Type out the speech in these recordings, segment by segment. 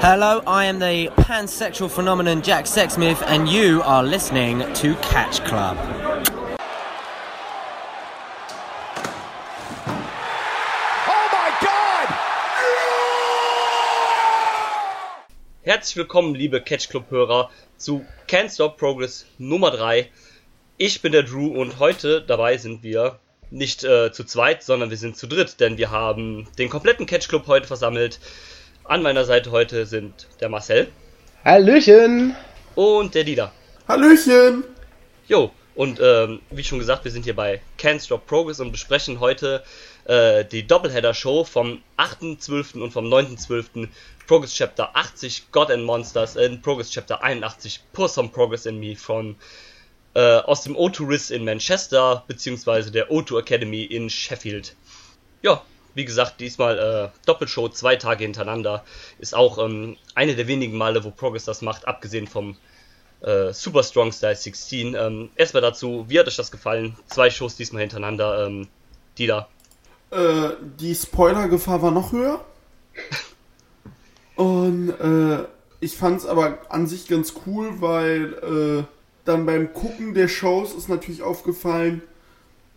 Hello, I am the pansexual phenomenon Jack Sexsmith, and you are listening to Catch Club. Herzlich willkommen, liebe Catch Club Hörer, zu Can't Stop Progress Nummer 3. Ich bin der Drew und heute dabei sind wir nicht äh, zu zweit, sondern wir sind zu dritt, denn wir haben den kompletten Catch Club heute versammelt. An meiner Seite heute sind der Marcel. Hallöchen! Und der Dieter. Hallöchen! Jo, und ähm, wie schon gesagt, wir sind hier bei Can't Stop Progress und besprechen heute äh, die Doubleheader-Show vom 8.12. und vom 9.12. Progress Chapter 80 God and Monsters in Progress Chapter 81 Pour Some Progress in Me von äh, aus dem O2 Riss in Manchester beziehungsweise der O2 Academy in Sheffield. Ja, wie gesagt, diesmal äh, Doppelshow zwei Tage hintereinander ist auch ähm, eine der wenigen Male, wo Progress das macht, abgesehen vom äh, Super Strong Style 16. Ähm, erstmal dazu, wie hat euch das gefallen? Zwei Shows diesmal hintereinander. Ähm, die da. Äh, die Spoilergefahr war noch höher. Und äh, ich fand es aber an sich ganz cool, weil äh, dann beim Gucken der Shows ist natürlich aufgefallen,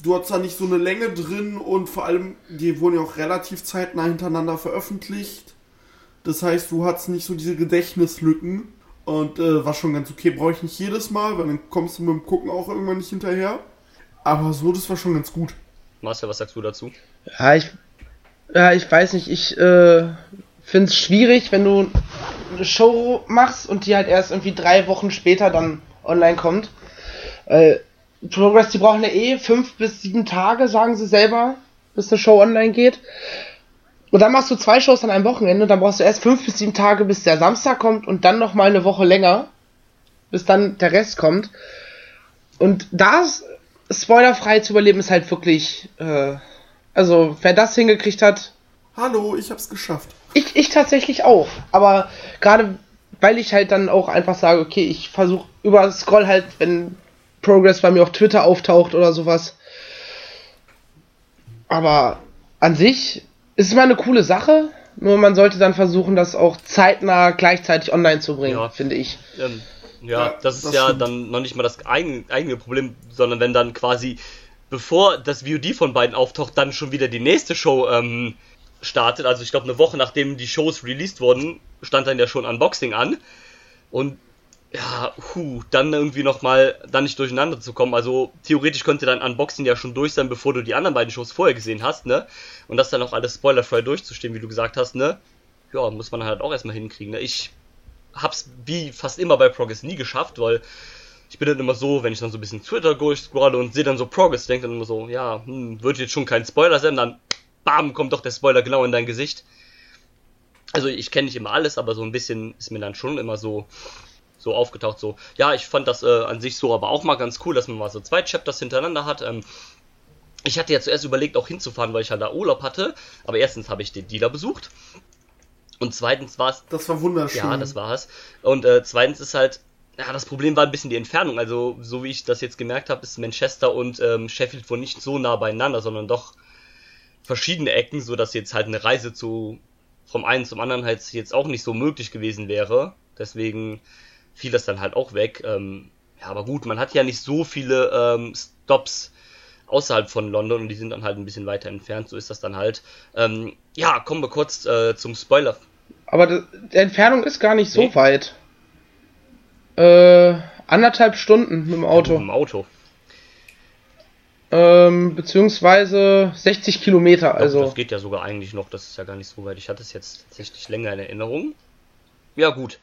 du hast da nicht so eine Länge drin und vor allem, die wurden ja auch relativ zeitnah hintereinander veröffentlicht. Das heißt, du hattest nicht so diese Gedächtnislücken und äh, war schon ganz okay. Brauche ich nicht jedes Mal, weil dann kommst du mit dem Gucken auch irgendwann nicht hinterher. Aber so, das war schon ganz gut. Marcel, was sagst du dazu? Ja, ich, ja, ich weiß nicht, ich äh, finde es schwierig, wenn du eine Show machst und die halt erst irgendwie drei Wochen später dann online kommt. Äh, Progress, die brauchen ja eh fünf bis sieben Tage, sagen sie selber, bis eine Show online geht. Und dann machst du zwei Shows an einem Wochenende und dann brauchst du erst fünf bis sieben Tage, bis der Samstag kommt und dann noch mal eine Woche länger, bis dann der Rest kommt. Und das spoilerfrei zu überleben ist halt wirklich, äh, also wer das hingekriegt hat. Hallo, ich hab's geschafft. Ich, ich tatsächlich auch. Aber gerade weil ich halt dann auch einfach sage, okay, ich versuche über Scroll halt, wenn Progress bei mir auf Twitter auftaucht oder sowas. Aber an sich ist es mal eine coole Sache. Nur man sollte dann versuchen, das auch zeitnah gleichzeitig online zu bringen, ja. finde ich. Ähm, ja, ja, das ist das ja stimmt. dann noch nicht mal das eigene, eigene Problem, sondern wenn dann quasi, bevor das VOD von beiden auftaucht, dann schon wieder die nächste Show ähm, startet. Also ich glaube, eine Woche nachdem die Shows released wurden, stand dann ja schon Unboxing an. Und ja, hu, dann irgendwie nochmal, dann nicht durcheinander zu kommen. Also theoretisch könnte dein Unboxing ja schon durch sein, bevor du die anderen beiden Shows vorher gesehen hast, ne? Und das dann auch alles spoilerfrei durchzustehen, wie du gesagt hast, ne? Ja, muss man halt auch erstmal hinkriegen, ne? Ich hab's wie fast immer bei Progress nie geschafft, weil ich bin dann immer so, wenn ich dann so ein bisschen Twitter durchscrolle und sehe dann so Progress, denke dann immer so, ja, hm, wird jetzt schon kein Spoiler sein, dann bam, kommt doch der Spoiler genau in dein Gesicht. Also ich kenne nicht immer alles, aber so ein bisschen ist mir dann schon immer so so aufgetaucht, so, ja, ich fand das äh, an sich so aber auch mal ganz cool, dass man mal so zwei Chapters hintereinander hat. Ähm, ich hatte ja zuerst überlegt, auch hinzufahren, weil ich halt da Urlaub hatte, aber erstens habe ich den Dealer besucht und zweitens war es. Das war wunderschön. Ja, das war es. Und äh, zweitens ist halt, ja, das Problem war ein bisschen die Entfernung. Also, so wie ich das jetzt gemerkt habe, ist Manchester und ähm, Sheffield wohl nicht so nah beieinander, sondern doch verschiedene Ecken, so dass jetzt halt eine Reise zu vom einen zum anderen halt jetzt auch nicht so möglich gewesen wäre. Deswegen fiel das dann halt auch weg. Ähm, ja, aber gut, man hat ja nicht so viele ähm, Stops außerhalb von London und die sind dann halt ein bisschen weiter entfernt. So ist das dann halt. Ähm, ja, kommen wir kurz äh, zum Spoiler. Aber die Entfernung ist gar nicht so nee. weit. Äh, anderthalb Stunden mit dem Auto. Ja, mit dem Auto. Ähm, beziehungsweise 60 Kilometer, also. Doch, das geht ja sogar eigentlich noch, das ist ja gar nicht so weit. Ich hatte es jetzt tatsächlich länger in Erinnerung. Ja, gut.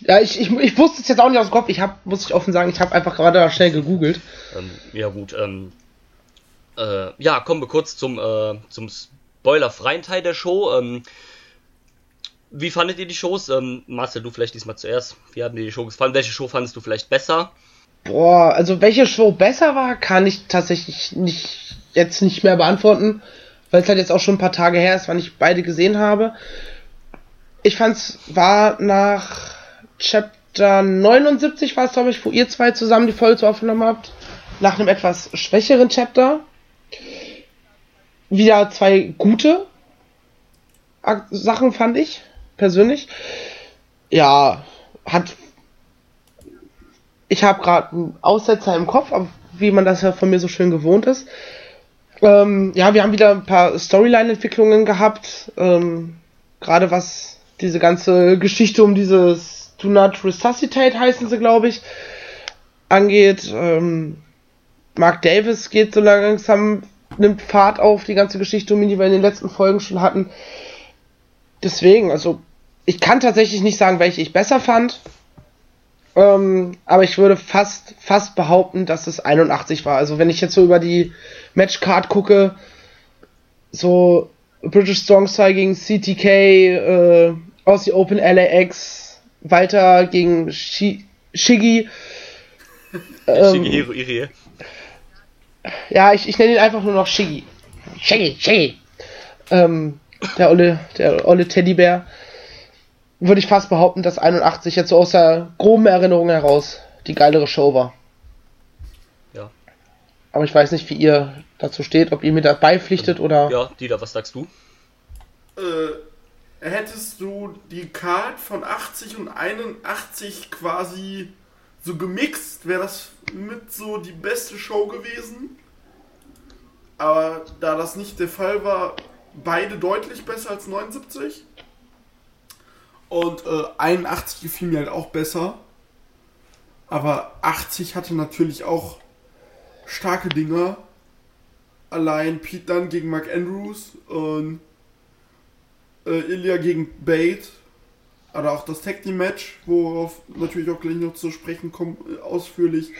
Ja, ich, ich, ich wusste es jetzt auch nicht aus dem Kopf. Ich habe, muss ich offen sagen, ich habe einfach gerade schnell gegoogelt. Ähm, ja, gut. Ähm, äh, ja, kommen wir kurz zum, äh, zum spoilerfreien Teil der Show. Ähm, wie fandet ihr die Shows? Ähm, Marcel, du vielleicht diesmal zuerst. Wie haben dir die Show gefallen? Welche Show fandest du vielleicht besser? Boah, also welche Show besser war, kann ich tatsächlich nicht jetzt nicht mehr beantworten, weil es halt jetzt auch schon ein paar Tage her ist, wann ich beide gesehen habe. Ich fand's war nach Chapter 79 war es, glaube ich, wo ihr zwei zusammen die Folge zu aufgenommen habt, nach einem etwas schwächeren Chapter. Wieder zwei gute Sachen fand ich, persönlich. ja, hat. Ich habe gerade einen Aussetzer im Kopf, wie man das ja von mir so schön gewohnt ist. Ähm, ja, wir haben wieder ein paar Storyline-Entwicklungen gehabt. Ähm, gerade was diese ganze Geschichte um dieses Do Not Resuscitate heißen sie, glaube ich, angeht. Ähm, Mark Davis geht so langsam, nimmt Fahrt auf, die ganze Geschichte um ihn, die wir in den letzten Folgen schon hatten. Deswegen, also, ich kann tatsächlich nicht sagen, welche ich besser fand. Ähm, aber ich würde fast, fast behaupten, dass es 81 war. Also wenn ich jetzt so über die Matchcard gucke, so British Strong Style gegen CTK, äh, Aussie Open LAX, Walter gegen Shi Shiggy. Ähm, Shigehiro Irie. Ja, ich, ich nenne ihn einfach nur noch Shiggy. Shiggy, Shiggy. Ähm, der olle, der olle Teddybär würde ich fast behaupten, dass 81 jetzt so aus der groben Erinnerung heraus die geilere Show war. Ja. Aber ich weiß nicht, wie ihr dazu steht, ob ihr mir da beipflichtet oder. Ja, Dieter, was sagst du? Äh, hättest du die Card von 80 und 81 quasi so gemixt, wäre das mit so die beste Show gewesen. Aber da das nicht der Fall war, beide deutlich besser als 79. Und äh, 81 gefiel mir halt auch besser. Aber 80 hatte natürlich auch starke Dinger. Allein Pete dann gegen Mark Andrews und äh, Ilya gegen Bate. Oder auch das Tag Team Match, worauf natürlich auch gleich noch zu sprechen kommt, äh, ausführlich.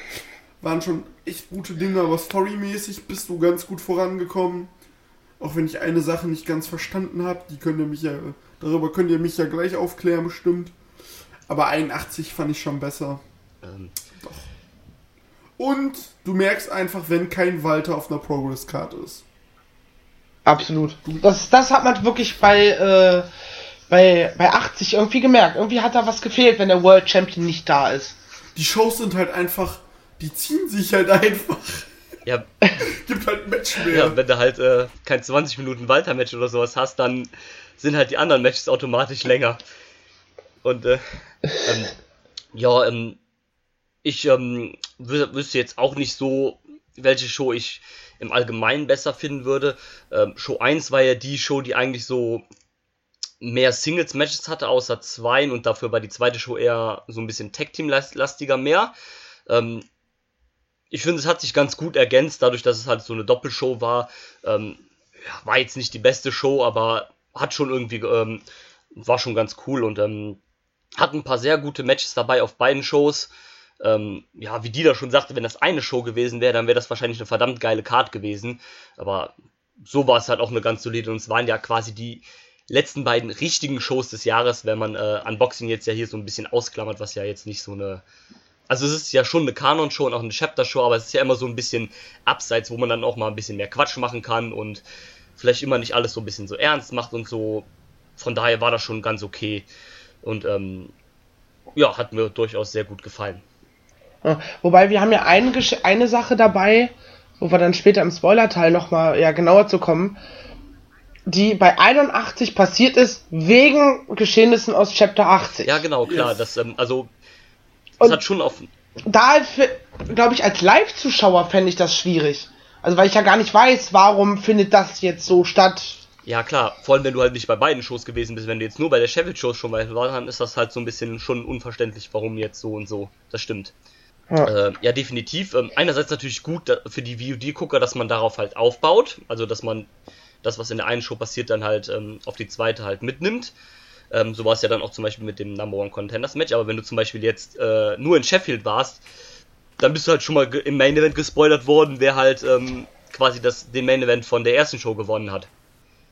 Waren schon echt gute Dinge, aber storymäßig bist du ganz gut vorangekommen. Auch wenn ich eine Sache nicht ganz verstanden habe, die könnt ihr mich ja Darüber könnt ihr mich ja gleich aufklären, bestimmt. Aber 81 fand ich schon besser. Ähm. Doch. Und du merkst einfach, wenn kein Walter auf einer Progress Card ist. Absolut. Das, das hat man wirklich bei, äh, bei, bei 80 irgendwie gemerkt. Irgendwie hat da was gefehlt, wenn der World Champion nicht da ist. Die Shows sind halt einfach, die ziehen sich halt einfach. Ja. Gibt halt ein Match mehr. Ja, wenn du halt äh, kein 20 Minuten Walter-Match oder sowas hast, dann sind halt die anderen Matches automatisch länger. Und äh, ähm, ja, ähm, ich ähm, wüsste jetzt auch nicht so, welche Show ich im Allgemeinen besser finden würde. Ähm, Show 1 war ja die Show, die eigentlich so mehr Singles-Matches hatte, außer zwei, und dafür war die zweite Show eher so ein bisschen Tag-Team-lastiger mehr. Ähm, ich finde, es hat sich ganz gut ergänzt, dadurch, dass es halt so eine Doppelshow war. Ähm, ja, war jetzt nicht die beste Show, aber hat schon irgendwie, ähm, war schon ganz cool und ähm, hat ein paar sehr gute Matches dabei auf beiden Shows. Ähm, ja, wie die da schon sagte, wenn das eine Show gewesen wäre, dann wäre das wahrscheinlich eine verdammt geile Card gewesen. Aber so war es halt auch eine ganz solide und es waren ja quasi die letzten beiden richtigen Shows des Jahres, wenn man äh, Unboxing jetzt ja hier so ein bisschen ausklammert, was ja jetzt nicht so eine. Also es ist ja schon eine Kanon-Show und auch eine Chapter-Show, aber es ist ja immer so ein bisschen abseits, wo man dann auch mal ein bisschen mehr Quatsch machen kann und vielleicht immer nicht alles so ein bisschen so ernst macht und so. Von daher war das schon ganz okay. Und ähm, ja, hat mir durchaus sehr gut gefallen. Ja, wobei wir haben ja eine, eine Sache dabei, wo wir dann später im Spoiler-Teil nochmal ja, genauer zu kommen, die bei 81 passiert ist, wegen Geschehnissen aus Chapter 80. Ja, genau, klar. Yes. Das, ähm, also, das hat schon auf. Da, glaube ich, als Live-Zuschauer fände ich das schwierig. Also weil ich ja gar nicht weiß, warum findet das jetzt so statt. Ja klar, vor allem wenn du halt nicht bei beiden Shows gewesen bist, wenn du jetzt nur bei der Sheffield Show schon mal warst, dann ist das halt so ein bisschen schon unverständlich, warum jetzt so und so. Das stimmt. Ja, äh, ja definitiv. Ähm, einerseits natürlich gut für die VOD-Gucker, dass man darauf halt aufbaut, also dass man das, was in der einen Show passiert, dann halt ähm, auf die zweite halt mitnimmt. Ähm, so war es ja dann auch zum Beispiel mit dem Number One Contenders Match, aber wenn du zum Beispiel jetzt äh, nur in Sheffield warst, dann bist du halt schon mal im Main Event gespoilert worden, wer halt ähm, quasi das, den Main Event von der ersten Show gewonnen hat.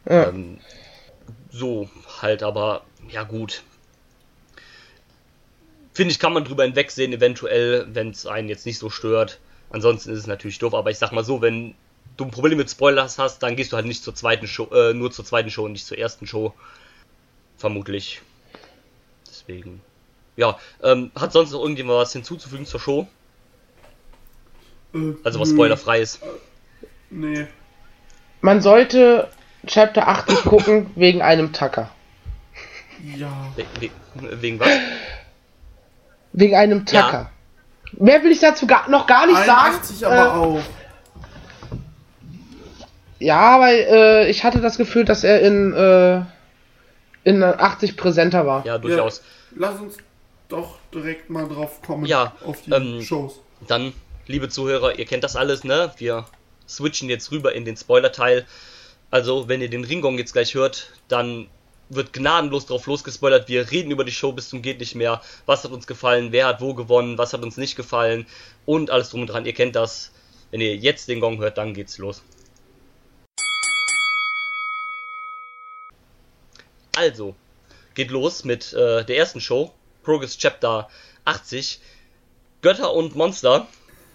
Ja. Ähm, so halt, aber ja gut. Finde ich, kann man drüber hinwegsehen, eventuell, wenn es einen jetzt nicht so stört. Ansonsten ist es natürlich doof, aber ich sag mal so, wenn du ein Problem mit Spoilers hast, dann gehst du halt nicht zur zweiten Show, äh, nur zur zweiten Show und nicht zur ersten Show. Vermutlich. Deswegen. Ja, ähm, hat sonst noch irgendjemand was hinzuzufügen zur Show? Äh, also was spoilerfrei ist. Nee. Man sollte Chapter 80 gucken wegen einem Tucker. Ja. We we wegen was? Wegen einem Tacker. Ja. Mehr will ich dazu gar, noch gar nicht 81 sagen. aber äh, auch. Ja, weil äh, ich hatte das Gefühl, dass er in, äh, in 80 präsenter war. Ja, durchaus. Ja, lass uns doch direkt mal drauf kommen. Ja, auf die ähm, Shows. Dann, liebe Zuhörer, ihr kennt das alles, ne? Wir switchen jetzt rüber in den Spoiler-Teil. Also, wenn ihr den Ringgong jetzt gleich hört, dann wird gnadenlos drauf losgespoilert. Wir reden über die Show bis zum geht nicht mehr. Was hat uns gefallen? Wer hat wo gewonnen? Was hat uns nicht gefallen? Und alles drum und dran. Ihr kennt das. Wenn ihr jetzt den Gong hört, dann geht's los. Also, geht los mit äh, der ersten Show, Progress Chapter 80, Götter und Monster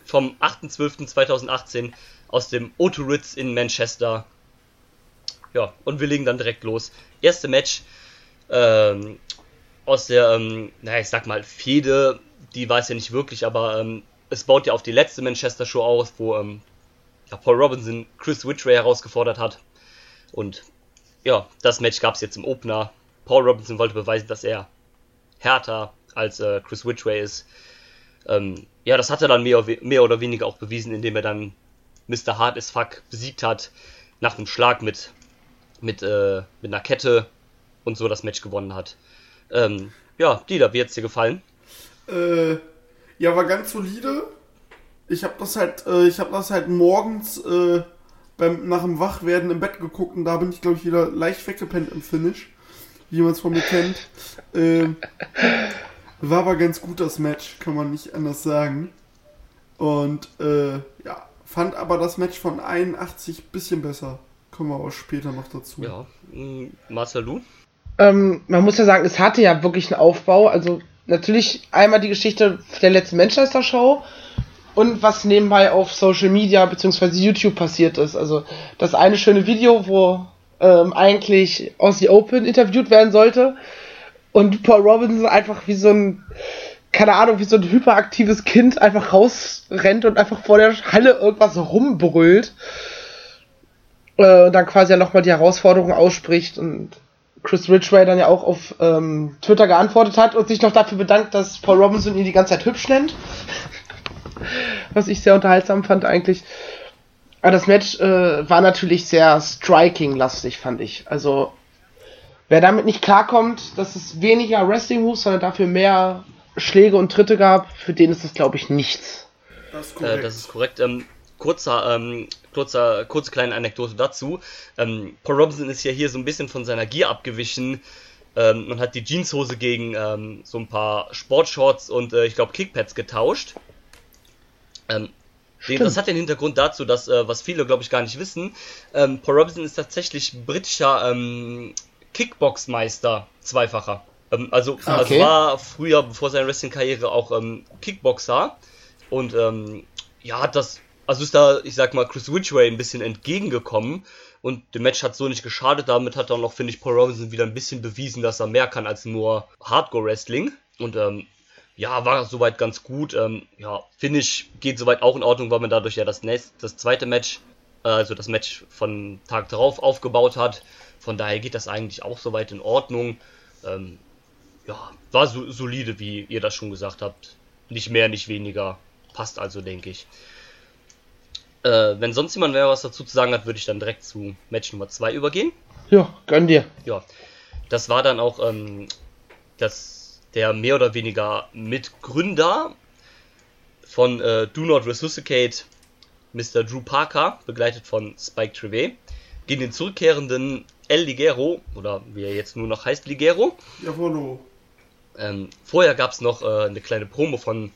vom 8.12.2018 aus dem O2 Ritz in Manchester. Ja, und wir legen dann direkt los. Erste Match ähm, aus der, ähm, naja, ich sag mal, Fehde, die weiß ja nicht wirklich, aber ähm, es baut ja auf die letzte Manchester Show aus, wo ähm, ja, Paul Robinson Chris Whitray herausgefordert hat. Und ja, das Match gab es jetzt im Opener. Paul Robinson wollte beweisen, dass er härter als äh, Chris Whitray ist. Ähm, ja, das hat er dann mehr, mehr, oder weniger auch bewiesen, indem er dann Mr. Hard as Fuck besiegt hat, nach einem Schlag mit, mit, äh, mit einer Kette und so das Match gewonnen hat. Ähm, ja, Dieter, wie hat's dir gefallen? Äh, ja, war ganz solide. Ich habe das halt, äh, ich das halt morgens äh, beim, nach dem Wachwerden im Bett geguckt und da bin ich, glaube ich, wieder leicht weggepennt im Finish, wie man es von mir kennt. Äh, war aber ganz gut das Match, kann man nicht anders sagen. Und äh, ja, fand aber das Match von 81 bisschen besser. Kommen wir aber später noch dazu. Ja, Marcel, du? Ähm, man muss ja sagen, es hatte ja wirklich einen Aufbau. Also natürlich einmal die Geschichte der letzten Manchester Show und was nebenbei auf Social Media bzw. YouTube passiert ist. Also das eine schöne Video, wo ähm, eigentlich Aussie Open interviewt werden sollte und Paul Robinson einfach wie so ein keine Ahnung, wie so ein hyperaktives Kind einfach rausrennt und einfach vor der Halle irgendwas rumbrüllt. Äh, und dann quasi ja nochmal die Herausforderung ausspricht und Chris Ridgway dann ja auch auf ähm, Twitter geantwortet hat und sich noch dafür bedankt, dass Paul Robinson ihn die ganze Zeit hübsch nennt. Was ich sehr unterhaltsam fand eigentlich. Aber das Match äh, war natürlich sehr striking-lastig, fand ich. Also, wer damit nicht klarkommt, dass es weniger Wrestling-Moves, sondern dafür mehr Schläge und Tritte gab, für den ist das, glaube ich, nichts. Das ist korrekt. Äh, das ist korrekt. Ähm, kurzer, ähm, kurzer, kurze kleine Anekdote dazu. Ähm, Paul Robinson ist ja hier so ein bisschen von seiner Gier abgewichen ähm, und hat die Jeanshose gegen ähm, so ein paar Sportshorts und äh, ich glaube Kickpads getauscht. Ähm, das hat den Hintergrund dazu, dass, äh, was viele glaube ich gar nicht wissen, ähm, Paul Robinson ist tatsächlich britischer ähm, Kickboxmeister, zweifacher. Ähm, also, okay. also war früher, bevor seine Wrestling-Karriere, auch ähm, Kickboxer und ähm, ja, hat das, also ist da, ich sag mal, Chris Ridgway ein bisschen entgegengekommen und dem Match hat so nicht geschadet. Damit hat dann noch, finde ich, Paul Robinson wieder ein bisschen bewiesen, dass er mehr kann als nur Hardcore-Wrestling. Und ähm, ja, war soweit ganz gut. Ähm, ja, Finish geht soweit auch in Ordnung, weil man dadurch ja das, nächste, das zweite Match, äh, also das Match von Tag darauf aufgebaut hat. Von daher geht das eigentlich auch soweit in Ordnung. Ähm, ja, war so solide, wie ihr das schon gesagt habt. Nicht mehr, nicht weniger. Passt also, denke ich. Äh, wenn sonst jemand mehr was dazu zu sagen hat, würde ich dann direkt zu Match Nummer 2 übergehen. Ja, gönn dir. Ja, das war dann auch ähm, das der mehr oder weniger Mitgründer von äh, Do Not Resuscitate, Mr. Drew Parker, begleitet von Spike Trevay, gegen den zurückkehrenden El Ligero, oder wie er jetzt nur noch heißt, Ligero. Jawollo. Ähm, vorher gab es noch äh, eine kleine Promo von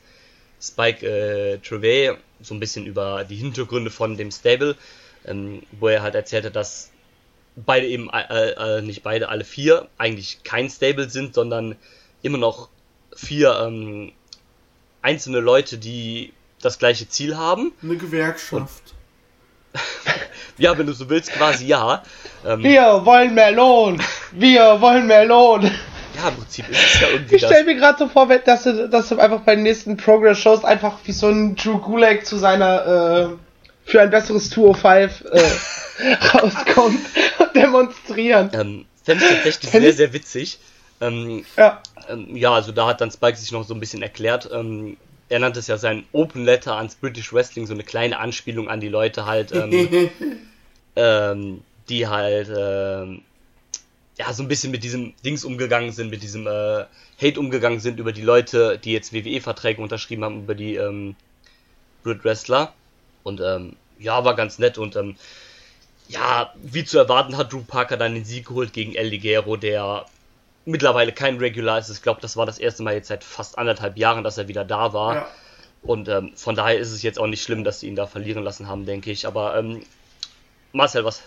Spike äh, Trevay, so ein bisschen über die Hintergründe von dem Stable, ähm, wo er halt erzählte, dass beide eben, äh, äh, nicht beide, alle vier eigentlich kein Stable sind, sondern immer noch vier ähm, einzelne Leute, die das gleiche Ziel haben. Eine Gewerkschaft. ja, wenn du so willst, quasi ja. Ähm, wir wollen mehr Lohn! Wir wollen mehr Lohn! Ja, im Prinzip ist es ja irgendwie. Ich stelle mir gerade so vor, dass du, dass du einfach bei den nächsten Progress-Shows einfach wie so ein Drew Gulak zu seiner äh, für ein besseres 205 äh, rauskommt und demonstrieren. Ähm, Fände ich tatsächlich sehr, sehr witzig. Ähm, ja. Ähm, ja, also da hat dann Spike sich noch so ein bisschen erklärt. Ähm, er nannte es ja sein Open Letter ans British Wrestling, so eine kleine Anspielung an die Leute halt, ähm, ähm, die halt ähm, ja so ein bisschen mit diesem Dings umgegangen sind, mit diesem äh, Hate umgegangen sind über die Leute, die jetzt WWE-Verträge unterschrieben haben, über die ähm, Brit Wrestler. Und ähm, ja, war ganz nett und ähm, ja, wie zu erwarten hat Drew Parker dann den Sieg geholt gegen El Ligero, der mittlerweile kein Regular ist. Ich glaube, das war das erste Mal jetzt seit fast anderthalb Jahren, dass er wieder da war. Ja. Und ähm, von daher ist es jetzt auch nicht schlimm, dass sie ihn da verlieren lassen haben, denke ich. Aber ähm, Marcel, was,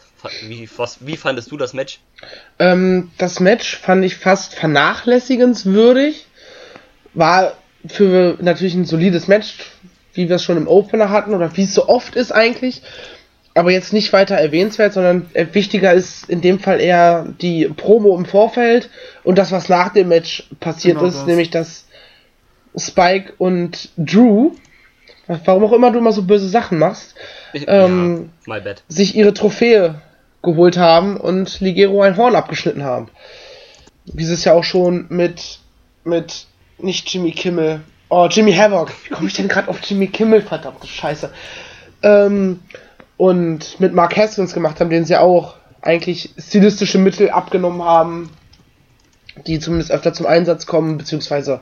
wie, was, wie fandest du das Match? Ähm, das Match fand ich fast vernachlässigenswürdig. War für natürlich ein solides Match, wie wir es schon im Opener hatten oder wie es so oft ist eigentlich aber jetzt nicht weiter erwähnenswert, sondern äh, wichtiger ist in dem Fall eher die Promo im Vorfeld und das, was nach dem Match passiert genau ist, das. nämlich dass Spike und Drew, warum auch immer du immer so böse Sachen machst, ähm, ja, sich ihre Trophäe geholt haben und Ligero ein Horn abgeschnitten haben. Wie sie es ja auch schon mit, mit, nicht Jimmy Kimmel, oh, Jimmy Havoc. Wie komme ich denn gerade auf Jimmy Kimmel? Verdammte Scheiße. Ähm, und mit Mark Haskins gemacht haben, den sie auch eigentlich stilistische Mittel abgenommen haben, die zumindest öfter zum Einsatz kommen, beziehungsweise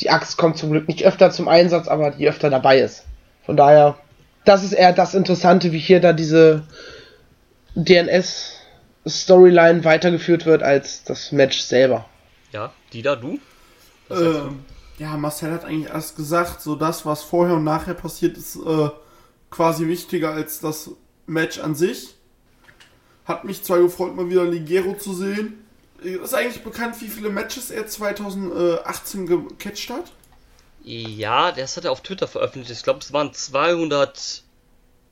die Axt kommt zum Glück nicht öfter zum Einsatz, aber die öfter dabei ist. Von daher, das ist eher das Interessante, wie hier da diese DNS-Storyline weitergeführt wird, als das Match selber. Ja, die da, du? Ähm, ja, Marcel hat eigentlich erst gesagt, so das, was vorher und nachher passiert ist, äh, quasi wichtiger als das Match an sich. Hat mich zwar gefreut, mal wieder Ligero zu sehen. Ist eigentlich bekannt, wie viele Matches er 2018 gecatcht hat? Ja, das hat er auf Twitter veröffentlicht. Ich glaube, es waren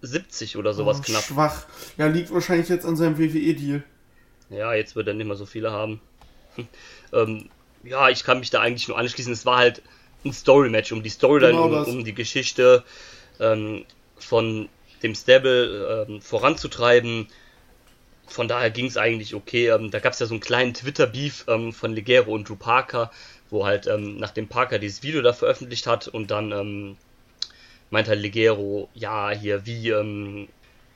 270 oder sowas oh, knapp. Schwach. Ja, liegt wahrscheinlich jetzt an seinem WWE-Deal. Ja, jetzt wird er nicht mehr so viele haben. ähm, ja, ich kann mich da eigentlich nur anschließen. Es war halt ein Story-Match um die Storyline, genau um, um, die Geschichte. Ähm, von dem Stable ähm, voranzutreiben. Von daher ging es eigentlich okay. Ähm, da gab es ja so einen kleinen Twitter-Beef ähm, von Legero und Drew Parker, wo halt ähm, nachdem Parker dieses Video da veröffentlicht hat und dann ähm, meint halt Legero, ja, hier wie ähm,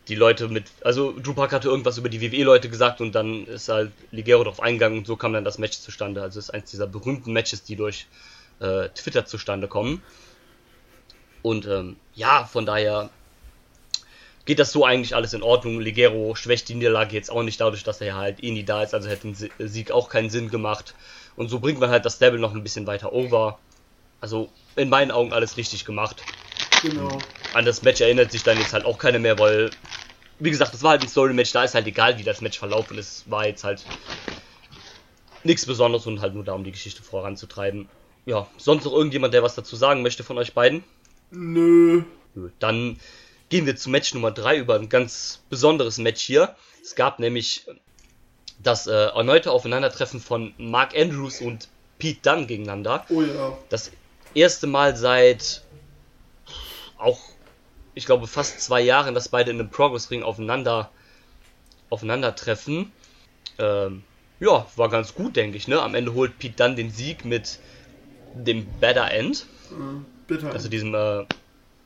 die Leute mit, also Drew Parker hatte irgendwas über die WWE-Leute gesagt und dann ist halt Legero darauf eingegangen und so kam dann das Match zustande. Also ist eins dieser berühmten Matches, die durch äh, Twitter zustande kommen. Und ähm, ja, von daher geht das so eigentlich alles in Ordnung. Ligero schwächt die Niederlage jetzt auch nicht dadurch, dass er halt eh nie da ist, also hätte ein Sieg auch keinen Sinn gemacht. Und so bringt man halt das Stable noch ein bisschen weiter over. Also in meinen Augen alles richtig gemacht. Genau. An das Match erinnert sich dann jetzt halt auch keiner mehr, weil, wie gesagt, das war halt ein Story-Match, da ist halt egal, wie das Match verlaufen ist. War jetzt halt nichts Besonderes und halt nur da, um die Geschichte voranzutreiben. Ja, sonst noch irgendjemand, der was dazu sagen möchte von euch beiden? Nö. Dann gehen wir zu Match Nummer 3 über ein ganz besonderes Match hier. Es gab nämlich das äh, erneute Aufeinandertreffen von Mark Andrews und Pete Dunne gegeneinander. Oh ja. Das erste Mal seit auch, ich glaube, fast zwei Jahren, dass beide in einem Progress Ring aufeinander aufeinandertreffen. Ähm, ja, war ganz gut, denke ich. Ne? Am Ende holt Pete Dunne den Sieg mit dem Better End. Mhm. Bitter. Also diesem, äh,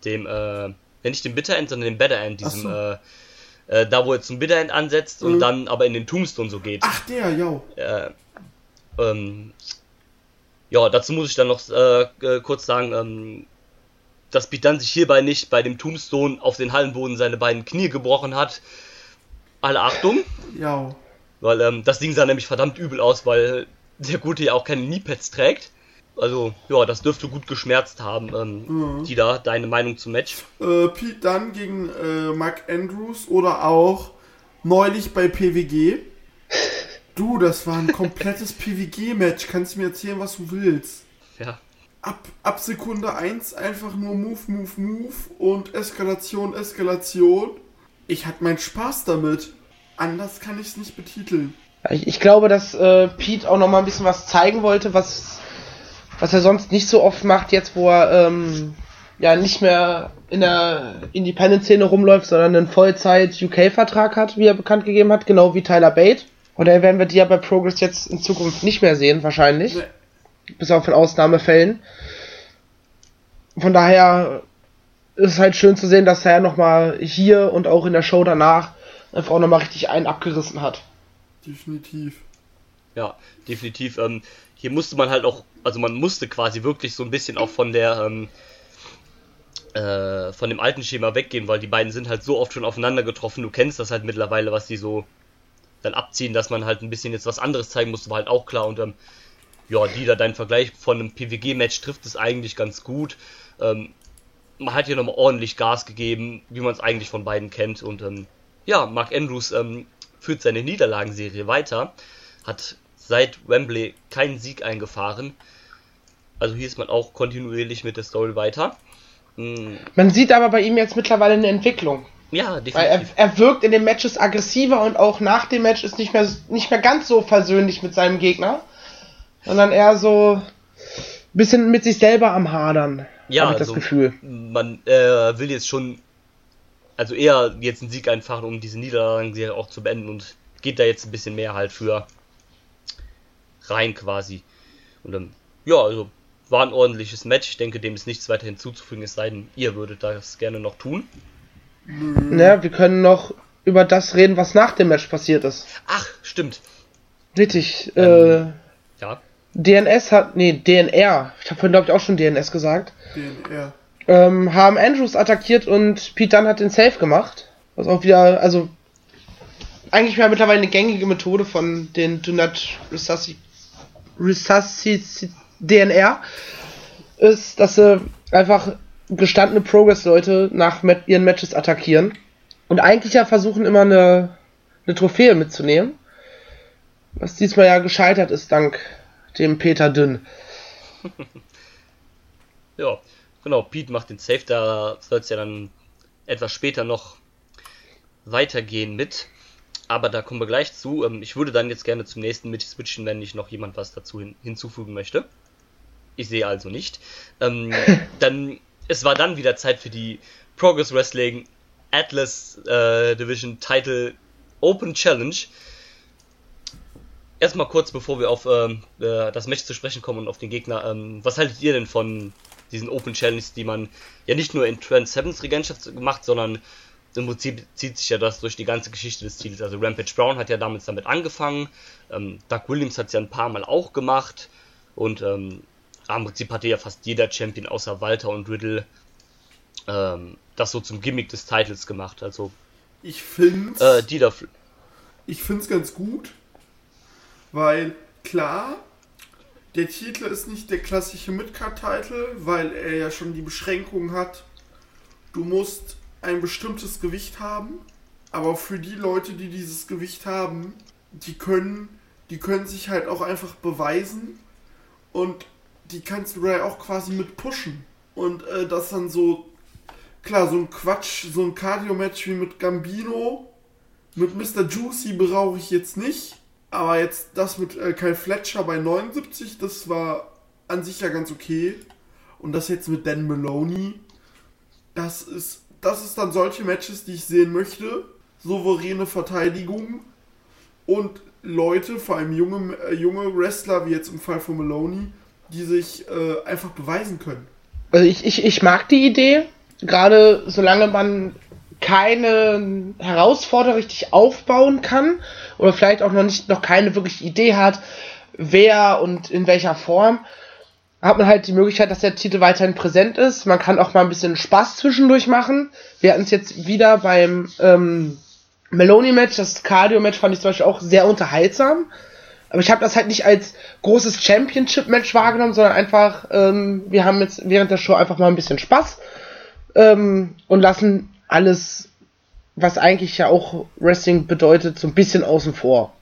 dem, äh, nicht dem Bitter End, sondern dem Better End, diesem, so. äh, äh, da wo er zum Bitter End ansetzt mhm. und dann aber in den Tombstone so geht. Ach, der, ja. Äh, ähm, ja, dazu muss ich dann noch äh, äh kurz sagen, ähm, dass Pete dann sich hierbei nicht bei dem Tombstone auf den Hallenboden seine beiden Knie gebrochen hat. Alle Achtung. Ja. Weil ähm, das Ding sah nämlich verdammt übel aus, weil der Gute ja auch keine Kniepads trägt. Also, ja, das dürfte gut geschmerzt haben. Ähm, mhm. Tida, deine Meinung zum Match? Äh, Pete dann gegen äh, Mark Andrews oder auch neulich bei PWG. Du, das war ein komplettes PWG-Match. Kannst du mir erzählen, was du willst? Ja. Ab, ab Sekunde 1 einfach nur Move, Move, Move und Eskalation, Eskalation. Ich hatte meinen Spaß damit. Anders kann ich es nicht betiteln. Ich, ich glaube, dass äh, Pete auch noch mal ein bisschen was zeigen wollte, was was er sonst nicht so oft macht, jetzt wo er ähm, ja nicht mehr in der Independent-Szene rumläuft, sondern einen Vollzeit-UK-Vertrag hat, wie er bekannt gegeben hat, genau wie Tyler Bate. Oder werden wir die ja bei Progress jetzt in Zukunft nicht mehr sehen, wahrscheinlich. Nee. Bis auf in Ausnahmefällen. Von daher ist es halt schön zu sehen, dass er nochmal hier und auch in der Show danach einfach auch nochmal richtig einen abgerissen hat. Definitiv. Ja, definitiv. Ähm, hier musste man halt auch, also man musste quasi wirklich so ein bisschen auch von der, ähm, äh, von dem alten Schema weggehen, weil die beiden sind halt so oft schon aufeinander getroffen. Du kennst das halt mittlerweile, was die so dann abziehen, dass man halt ein bisschen jetzt was anderes zeigen musste, war halt auch klar. Und ähm, ja, die da dein Vergleich von einem PWG-Match trifft es eigentlich ganz gut. Ähm, man hat hier nochmal ordentlich Gas gegeben, wie man es eigentlich von beiden kennt. Und ähm, ja, Mark Andrews ähm, führt seine Niederlagenserie weiter, hat seit Wembley keinen Sieg eingefahren. Also hier ist man auch kontinuierlich mit der Story weiter. Mhm. Man sieht aber bei ihm jetzt mittlerweile eine Entwicklung. Ja, definitiv. Weil er, er wirkt in den Matches aggressiver und auch nach dem Match ist nicht mehr, nicht mehr ganz so versöhnlich mit seinem Gegner, sondern eher so ein bisschen mit sich selber am Hadern. Ja, ich das also, Gefühl. Man äh, will jetzt schon, also eher jetzt einen Sieg einfahren, um diese Niederlagenserie auch zu beenden und geht da jetzt ein bisschen mehr halt für rein quasi. Und dann, ja, also war ein ordentliches Match. Ich denke, dem ist nichts weiter hinzuzufügen, es sei denn, ihr würdet das gerne noch tun. Naja, wir können noch über das reden, was nach dem Match passiert ist. Ach, stimmt. Richtig. Ähm, äh, ja. DNS hat, nee, DNR. Ich habe vorhin, glaube ich, auch schon DNS gesagt. DNR. Ähm, haben Andrews attackiert und Pete Dunne hat den Safe gemacht. Was auch wieder, also eigentlich wäre mittlerweile eine gängige Methode von den Do Not Resuscitate Resuscitate DNR ist, dass sie einfach gestandene Progress-Leute nach ihren Matches attackieren und eigentlich ja versuchen immer eine, eine Trophäe mitzunehmen. Was diesmal ja gescheitert ist, dank dem Peter Dünn. ja, genau, Pete macht den Safe, da soll es ja dann etwas später noch weitergehen mit. Aber da kommen wir gleich zu. Ähm, ich würde dann jetzt gerne zum nächsten mit switchen, wenn nicht noch jemand was dazu hin hinzufügen möchte. Ich sehe also nicht. Ähm, dann, es war dann wieder Zeit für die Progress Wrestling Atlas äh, Division Title Open Challenge. Erstmal kurz, bevor wir auf ähm, äh, das Match zu sprechen kommen und auf den Gegner. Ähm, was haltet ihr denn von diesen Open Challenges, die man ja nicht nur in Trans Sevens Regentschaft macht, sondern im Prinzip zieht sich ja das durch die ganze Geschichte des Titels. Also Rampage Brown hat ja damals damit angefangen, ähm, Doug Williams hat es ja ein paar Mal auch gemacht und ähm, im Prinzip hatte ja fast jeder Champion außer Walter und Riddle ähm, das so zum Gimmick des Titels gemacht. Also ich finde äh, die. Ich finde es ganz gut, weil klar, der Titel ist nicht der klassische Midcard-Titel, weil er ja schon die Beschränkung hat. Du musst ein bestimmtes Gewicht haben, aber für die Leute, die dieses Gewicht haben, die können, die können sich halt auch einfach beweisen und die kannst du ja auch quasi mit pushen. Und äh, das dann so, klar, so ein Quatsch, so ein Cardio-Match wie mit Gambino, mit Mr. Juicy brauche ich jetzt nicht. Aber jetzt das mit äh, Kyle Fletcher bei 79, das war an sich ja ganz okay. Und das jetzt mit Dan Maloney, das ist das ist dann solche Matches, die ich sehen möchte. Souveräne Verteidigung und Leute, vor allem junge, äh, junge Wrestler, wie jetzt im Fall von Maloney, die sich äh, einfach beweisen können. Also ich, ich, ich mag die Idee, gerade solange man keine Herausforderer richtig aufbauen kann oder vielleicht auch noch nicht noch keine wirkliche Idee hat, wer und in welcher Form, hat man halt die Möglichkeit, dass der Titel weiterhin präsent ist. Man kann auch mal ein bisschen Spaß zwischendurch machen. Wir hatten es jetzt wieder beim ähm, Meloni-Match, das Cardio-Match fand ich zum Beispiel auch sehr unterhaltsam. Aber ich habe das halt nicht als großes Championship-Match wahrgenommen, sondern einfach, ähm, wir haben jetzt während der Show einfach mal ein bisschen Spaß ähm, und lassen alles, was eigentlich ja auch Wrestling bedeutet, so ein bisschen außen vor.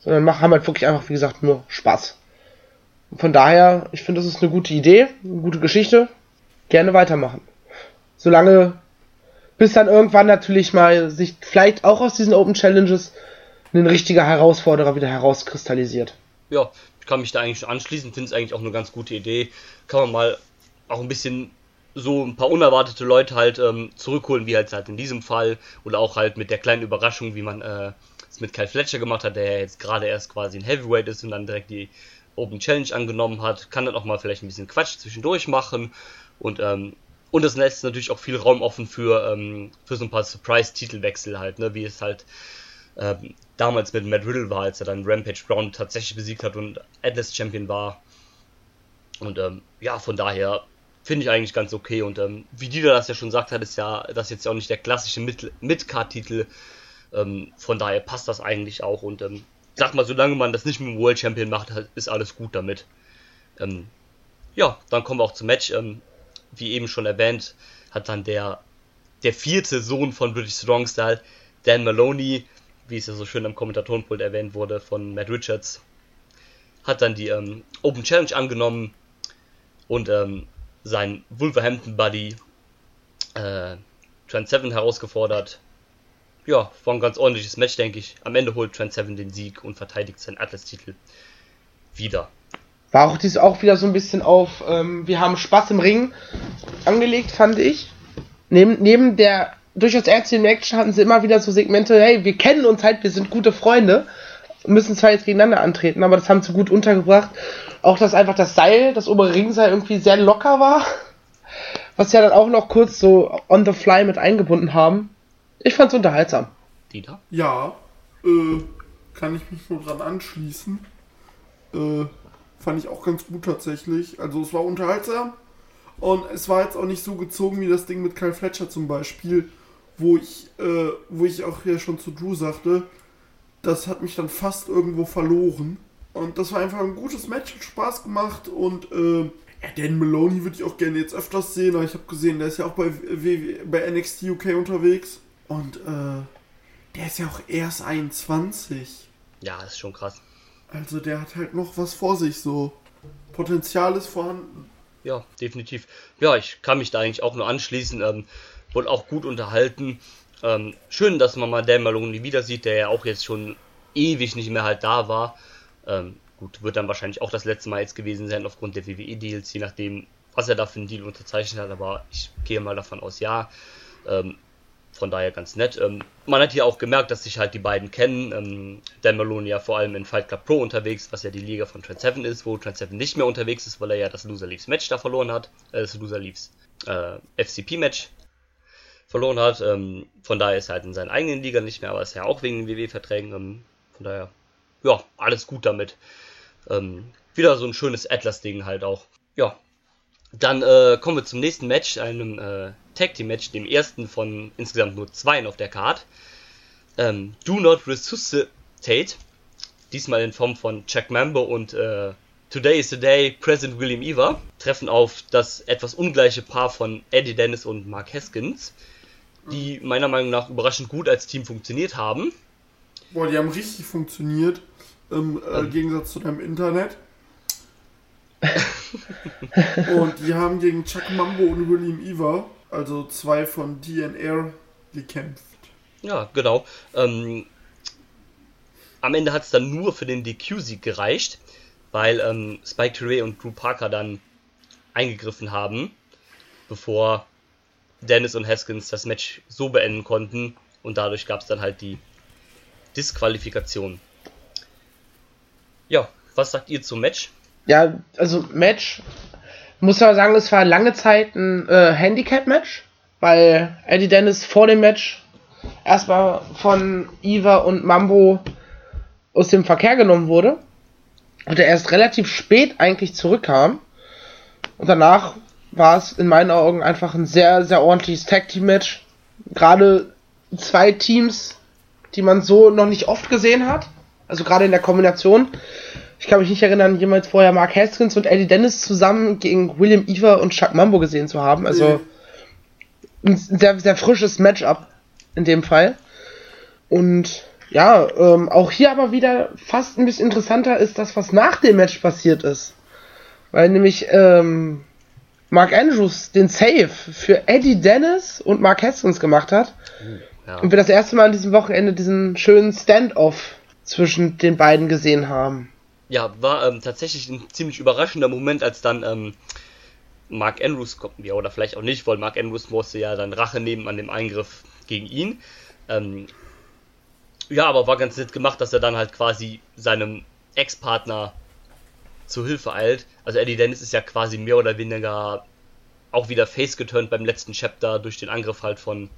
Sondern machen, haben halt wirklich einfach, wie gesagt, nur Spaß. Von daher, ich finde, das ist eine gute Idee, eine gute Geschichte. Gerne weitermachen. Solange, bis dann irgendwann natürlich mal sich vielleicht auch aus diesen Open Challenges ein richtiger Herausforderer wieder herauskristallisiert. Ja, ich kann mich da eigentlich anschließen, finde es eigentlich auch eine ganz gute Idee. Kann man mal auch ein bisschen so ein paar unerwartete Leute halt ähm, zurückholen, wie halt, halt in diesem Fall. Oder auch halt mit der kleinen Überraschung, wie man äh, es mit Kyle Fletcher gemacht hat, der ja jetzt gerade erst quasi ein Heavyweight ist und dann direkt die Open Challenge angenommen hat, kann dann auch mal vielleicht ein bisschen Quatsch zwischendurch machen und ähm, und das lässt natürlich auch viel Raum offen für, ähm, für so ein paar Surprise-Titelwechsel halt, ne, wie es halt ähm, damals mit Matt Riddle war, als er dann Rampage Brown tatsächlich besiegt hat und Atlas Champion war. Und ähm, ja, von daher finde ich eigentlich ganz okay. Und ähm, wie Dieter das ja schon sagt hat, ist ja das jetzt ja auch nicht der klassische Mid-Card-Titel. Ähm, von daher passt das eigentlich auch. Und ähm, sag mal, solange man das nicht mit dem World Champion macht, ist alles gut damit. Ähm, ja, dann kommen wir auch zum Match. Ähm, wie eben schon erwähnt, hat dann der, der vierte Sohn von British Strong Style, Dan Maloney, wie es ja so schön am Kommentatorenpult erwähnt wurde, von Matt Richards, hat dann die ähm, Open Challenge angenommen und ähm, seinen Wolverhampton-Buddy äh, Trent Seven herausgefordert. Ja, war ein ganz ordentliches Match, denke ich. Am Ende holt Trent Seven den Sieg und verteidigt seinen Atlas-Titel wieder. War auch dies auch wieder so ein bisschen auf, ähm, wir haben Spaß im Ring angelegt, fand ich. Neben, neben der durchaus ernsten Action hatten sie immer wieder so Segmente, hey, wir kennen uns halt, wir sind gute Freunde, müssen zwar jetzt gegeneinander antreten, aber das haben sie gut untergebracht. Auch, dass einfach das Seil, das obere Ringseil irgendwie sehr locker war, was ja dann auch noch kurz so on the fly mit eingebunden haben. Ich fand's unterhaltsam. Dieter? Ja, äh, kann ich mich nur dran anschließen. Äh, fand ich auch ganz gut tatsächlich. Also es war unterhaltsam und es war jetzt auch nicht so gezogen wie das Ding mit Kyle Fletcher zum Beispiel, wo ich, äh, wo ich auch ja schon zu Drew sagte, das hat mich dann fast irgendwo verloren. Und das war einfach ein gutes Match, hat Spaß gemacht und äh, Dan Maloney würde ich auch gerne jetzt öfters sehen, aber ich habe gesehen, der ist ja auch bei, bei NXT UK unterwegs. Und äh, der ist ja auch erst 21. Ja, ist schon krass. Also der hat halt noch was vor sich, so. Potenzial ist vorhanden. Ja, definitiv. Ja, ich kann mich da eigentlich auch nur anschließen. Ähm, wurde auch gut unterhalten. Ähm, schön, dass man mal Dan Maloney wieder sieht, der ja auch jetzt schon ewig nicht mehr halt da war. Ähm, gut, wird dann wahrscheinlich auch das letzte Mal jetzt gewesen sein aufgrund der WWE-Deals, je nachdem, was er da für einen Deal unterzeichnet hat, aber ich gehe mal davon aus, ja. Ähm, von daher ganz nett. Ähm, man hat hier auch gemerkt, dass sich halt die beiden kennen. Ähm, Dan Maloney ja vor allem in Fight Club Pro unterwegs, was ja die Liga von Trent Seven ist, wo Trent Seven nicht mehr unterwegs ist, weil er ja das Loser Leaves Match da verloren hat. Äh, das Loser Leaves äh, FCP Match verloren hat. Ähm, von daher ist er halt in seinen eigenen Liga nicht mehr, aber ist ja auch wegen den WW-Verträgen. Ähm, von daher, ja, alles gut damit. Ähm, wieder so ein schönes Atlas-Ding halt auch. Ja, dann äh, kommen wir zum nächsten Match, einem äh, Tag Team Match, dem ersten von insgesamt nur zwei auf der Card. Ähm, Do Not Resuscitate, diesmal in Form von Chuck Mambo und äh, Today is the Day, President William Eva, treffen auf das etwas ungleiche Paar von Eddie Dennis und Mark Haskins, die meiner Meinung nach überraschend gut als Team funktioniert haben. Boah, die haben richtig funktioniert, im äh, ähm. Gegensatz zu deinem Internet. und die haben gegen Chuck Mambo und William Eva, also zwei von DNR, gekämpft. Ja, genau. Ähm, am Ende hat es dann nur für den DQ-Sieg gereicht, weil ähm, Spike Terray und Drew Parker dann eingegriffen haben, bevor Dennis und Haskins das Match so beenden konnten und dadurch gab es dann halt die Disqualifikation. Ja, was sagt ihr zum Match? ja, also Match, muss aber sagen, es war lange Zeit ein äh, Handicap-Match, weil Eddie Dennis vor dem Match erstmal von Eva und Mambo aus dem Verkehr genommen wurde und er erst relativ spät eigentlich zurückkam. Und danach war es in meinen Augen einfach ein sehr, sehr ordentliches Tag-Team-Match. Gerade zwei Teams, die man so noch nicht oft gesehen hat. Also gerade in der Kombination ich kann mich nicht erinnern, jemals vorher Mark Haskins und Eddie Dennis zusammen gegen William Eva und Chuck Mambo gesehen zu haben. Also ein sehr, sehr frisches Matchup in dem Fall. Und ja, ähm, auch hier aber wieder fast ein bisschen interessanter ist das, was nach dem Match passiert ist. Weil nämlich ähm, Mark Andrews den Save für Eddie Dennis und Mark Haskins gemacht hat. Ja. Und wir das erste Mal an diesem Wochenende diesen schönen Standoff zwischen den beiden gesehen haben ja, war ähm, tatsächlich ein ziemlich überraschender Moment, als dann ähm, Mark Andrews kommt, ja, oder vielleicht auch nicht, weil Mark Andrews musste ja dann Rache nehmen an dem Eingriff gegen ihn. Ähm, ja, aber war ganz nett gemacht, dass er dann halt quasi seinem Ex-Partner zu Hilfe eilt. Also Eddie Dennis ist ja quasi mehr oder weniger auch wieder face geturnt beim letzten Chapter durch den Angriff halt von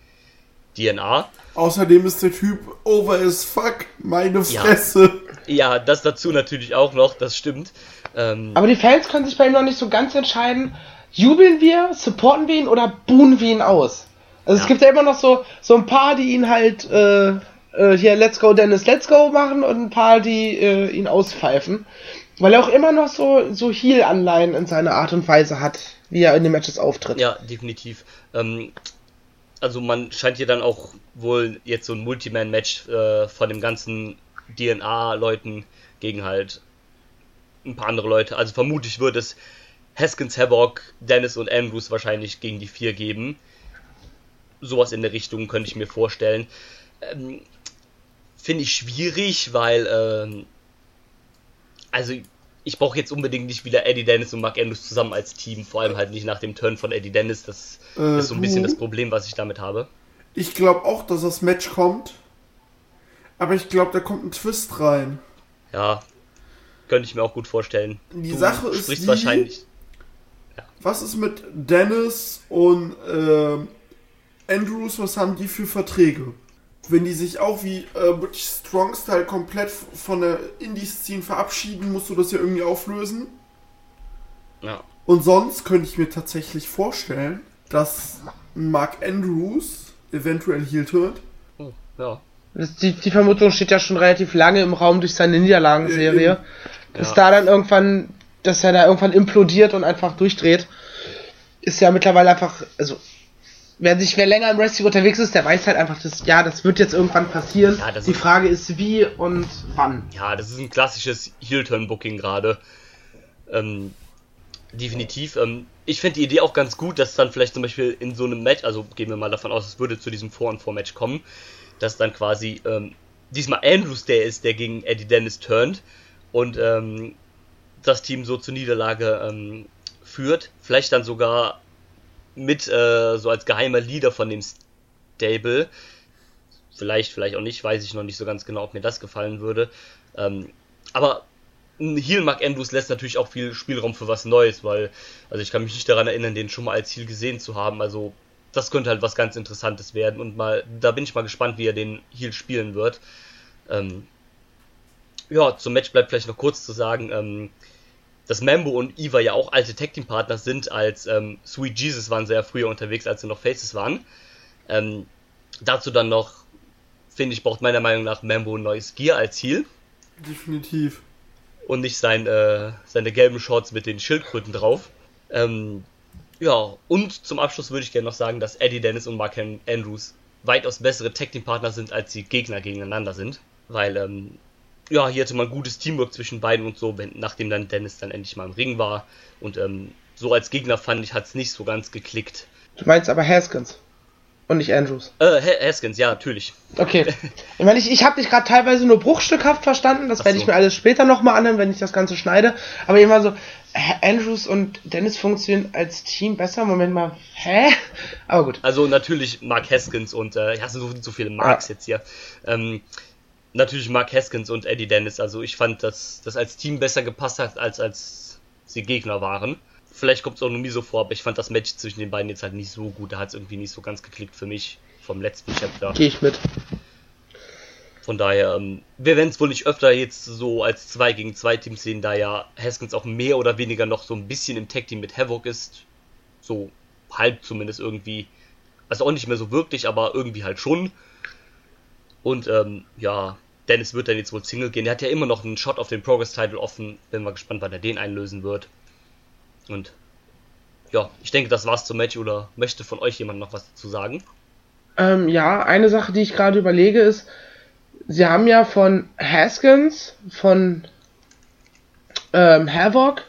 DNA. Außerdem ist der Typ over as fuck, meine Fresse. Ja, ja das dazu natürlich auch noch, das stimmt. Ähm, Aber die Fans können sich bei ihm noch nicht so ganz entscheiden, jubeln wir, supporten wir ihn oder buhen wir ihn aus? Also ja. es gibt ja immer noch so, so ein paar, die ihn halt äh, äh, hier Let's Go Dennis, Let's Go machen und ein paar, die äh, ihn auspfeifen. Weil er auch immer noch so, so Heal-Anleihen in seiner Art und Weise hat, wie er in den Matches auftritt. Ja, definitiv. Ähm, also man scheint hier dann auch wohl jetzt so ein Multiman-Match äh, von dem ganzen DNA-Leuten gegen halt ein paar andere Leute. Also vermutlich wird es Haskins, Havoc, Dennis und Andrews wahrscheinlich gegen die vier geben. Sowas in der Richtung könnte ich mir vorstellen. Ähm, Finde ich schwierig, weil ähm, also ich brauche jetzt unbedingt nicht wieder Eddie Dennis und Mark Andrews zusammen als Team, vor allem halt nicht nach dem Turn von Eddie Dennis. Das äh, ist so ein bisschen das Problem, was ich damit habe. Ich glaube auch, dass das Match kommt. Aber ich glaube, da kommt ein Twist rein. Ja, könnte ich mir auch gut vorstellen. Die du Sache ist die, wahrscheinlich. Ja. Was ist mit Dennis und äh, Andrews? Was haben die für Verträge? Wenn die sich auch wie äh, British Strong Style komplett von der Indie-Szene verabschieden, musst du das ja irgendwie auflösen. Ja. Und sonst könnte ich mir tatsächlich vorstellen, dass Mark Andrews eventuell Heal wird. Oh, ja. Die, die, Vermutung steht ja schon relativ lange im Raum durch seine Niederlagenserie. Ja, dass ja. da dann irgendwann, dass er da irgendwann implodiert und einfach durchdreht, ist ja mittlerweile einfach, also wer sich wer länger im Wrestling unterwegs ist, der weiß halt einfach, dass ja, das wird jetzt irgendwann passieren. Ja, Die Frage ist wie und wann. Ja, das ist ein klassisches Heel-Turn-Booking gerade. Ähm, definitiv. Ähm, ich finde die Idee auch ganz gut, dass dann vielleicht zum Beispiel in so einem Match, also gehen wir mal davon aus, es würde zu diesem Vor- und Vor-Match kommen, dass dann quasi ähm, diesmal Andrews der ist, der gegen Eddie Dennis turnt und ähm, das Team so zur Niederlage ähm, führt. Vielleicht dann sogar mit äh, so als geheimer Leader von dem Stable. Vielleicht, vielleicht auch nicht, weiß ich noch nicht so ganz genau, ob mir das gefallen würde. Ähm, aber Heal Mark Andrews lässt natürlich auch viel Spielraum für was Neues, weil, also ich kann mich nicht daran erinnern, den schon mal als Heal gesehen zu haben. Also das könnte halt was ganz Interessantes werden und mal, da bin ich mal gespannt, wie er den Heal spielen wird. Ähm, ja, zum Match bleibt vielleicht noch kurz zu sagen, ähm, dass Mambo und Eva ja auch alte Tag Team Partner sind, als ähm, Sweet Jesus waren sie ja früher unterwegs, als sie noch Faces waren. Ähm, dazu dann noch, finde ich, braucht meiner Meinung nach Mambo ein neues Gear als Heal. Definitiv. Und nicht sein, äh, seine gelben Shorts mit den Schildkröten drauf. Ähm, ja, und zum Abschluss würde ich gerne noch sagen, dass Eddie Dennis und Mark Andrews weitaus bessere Tag Team Partner sind, als die Gegner gegeneinander sind. Weil ähm, ja, hier hatte man gutes Teamwork zwischen beiden und so, wenn, nachdem dann Dennis dann endlich mal im Ring war. Und ähm, so als Gegner fand ich, hat es nicht so ganz geklickt. Du meinst aber Haskins und nicht Andrews? Äh, Haskins, ja, natürlich. Okay. Ich meine, ich, ich habe dich gerade teilweise nur bruchstückhaft verstanden, das so. werde ich mir alles später nochmal anhören, wenn ich das Ganze schneide. Aber immer so, Andrews und Dennis funktionieren als Team besser. Moment mal, hä? Aber gut. Also natürlich Mark Haskins und, äh, ja, so, so viele Marks ah. jetzt hier. Ähm, natürlich Mark Haskins und Eddie Dennis. Also ich fand, dass das als Team besser gepasst hat, als als sie Gegner waren. Vielleicht kommt es auch nur nie so vor, aber ich fand das Match zwischen den beiden jetzt halt nicht so gut. Da hat es irgendwie nicht so ganz geklickt für mich vom letzten Chapter. Gehe ich mit. Von daher, ähm, wir werden es wohl nicht öfter jetzt so als 2 gegen 2 Teams sehen, da ja Haskins auch mehr oder weniger noch so ein bisschen im Tag-Team mit Havoc ist. So halb zumindest irgendwie. Also auch nicht mehr so wirklich, aber irgendwie halt schon. Und ähm, ja, Dennis wird dann jetzt wohl Single gehen. Er hat ja immer noch einen Shot auf den Progress-Title offen. Bin mal gespannt, wann er den einlösen wird. Und ja, ich denke, das war's zum Match. Oder möchte von euch jemand noch was dazu sagen? Ähm, ja, eine Sache, die ich gerade überlege, ist, sie haben ja von Haskins, von ähm, Havoc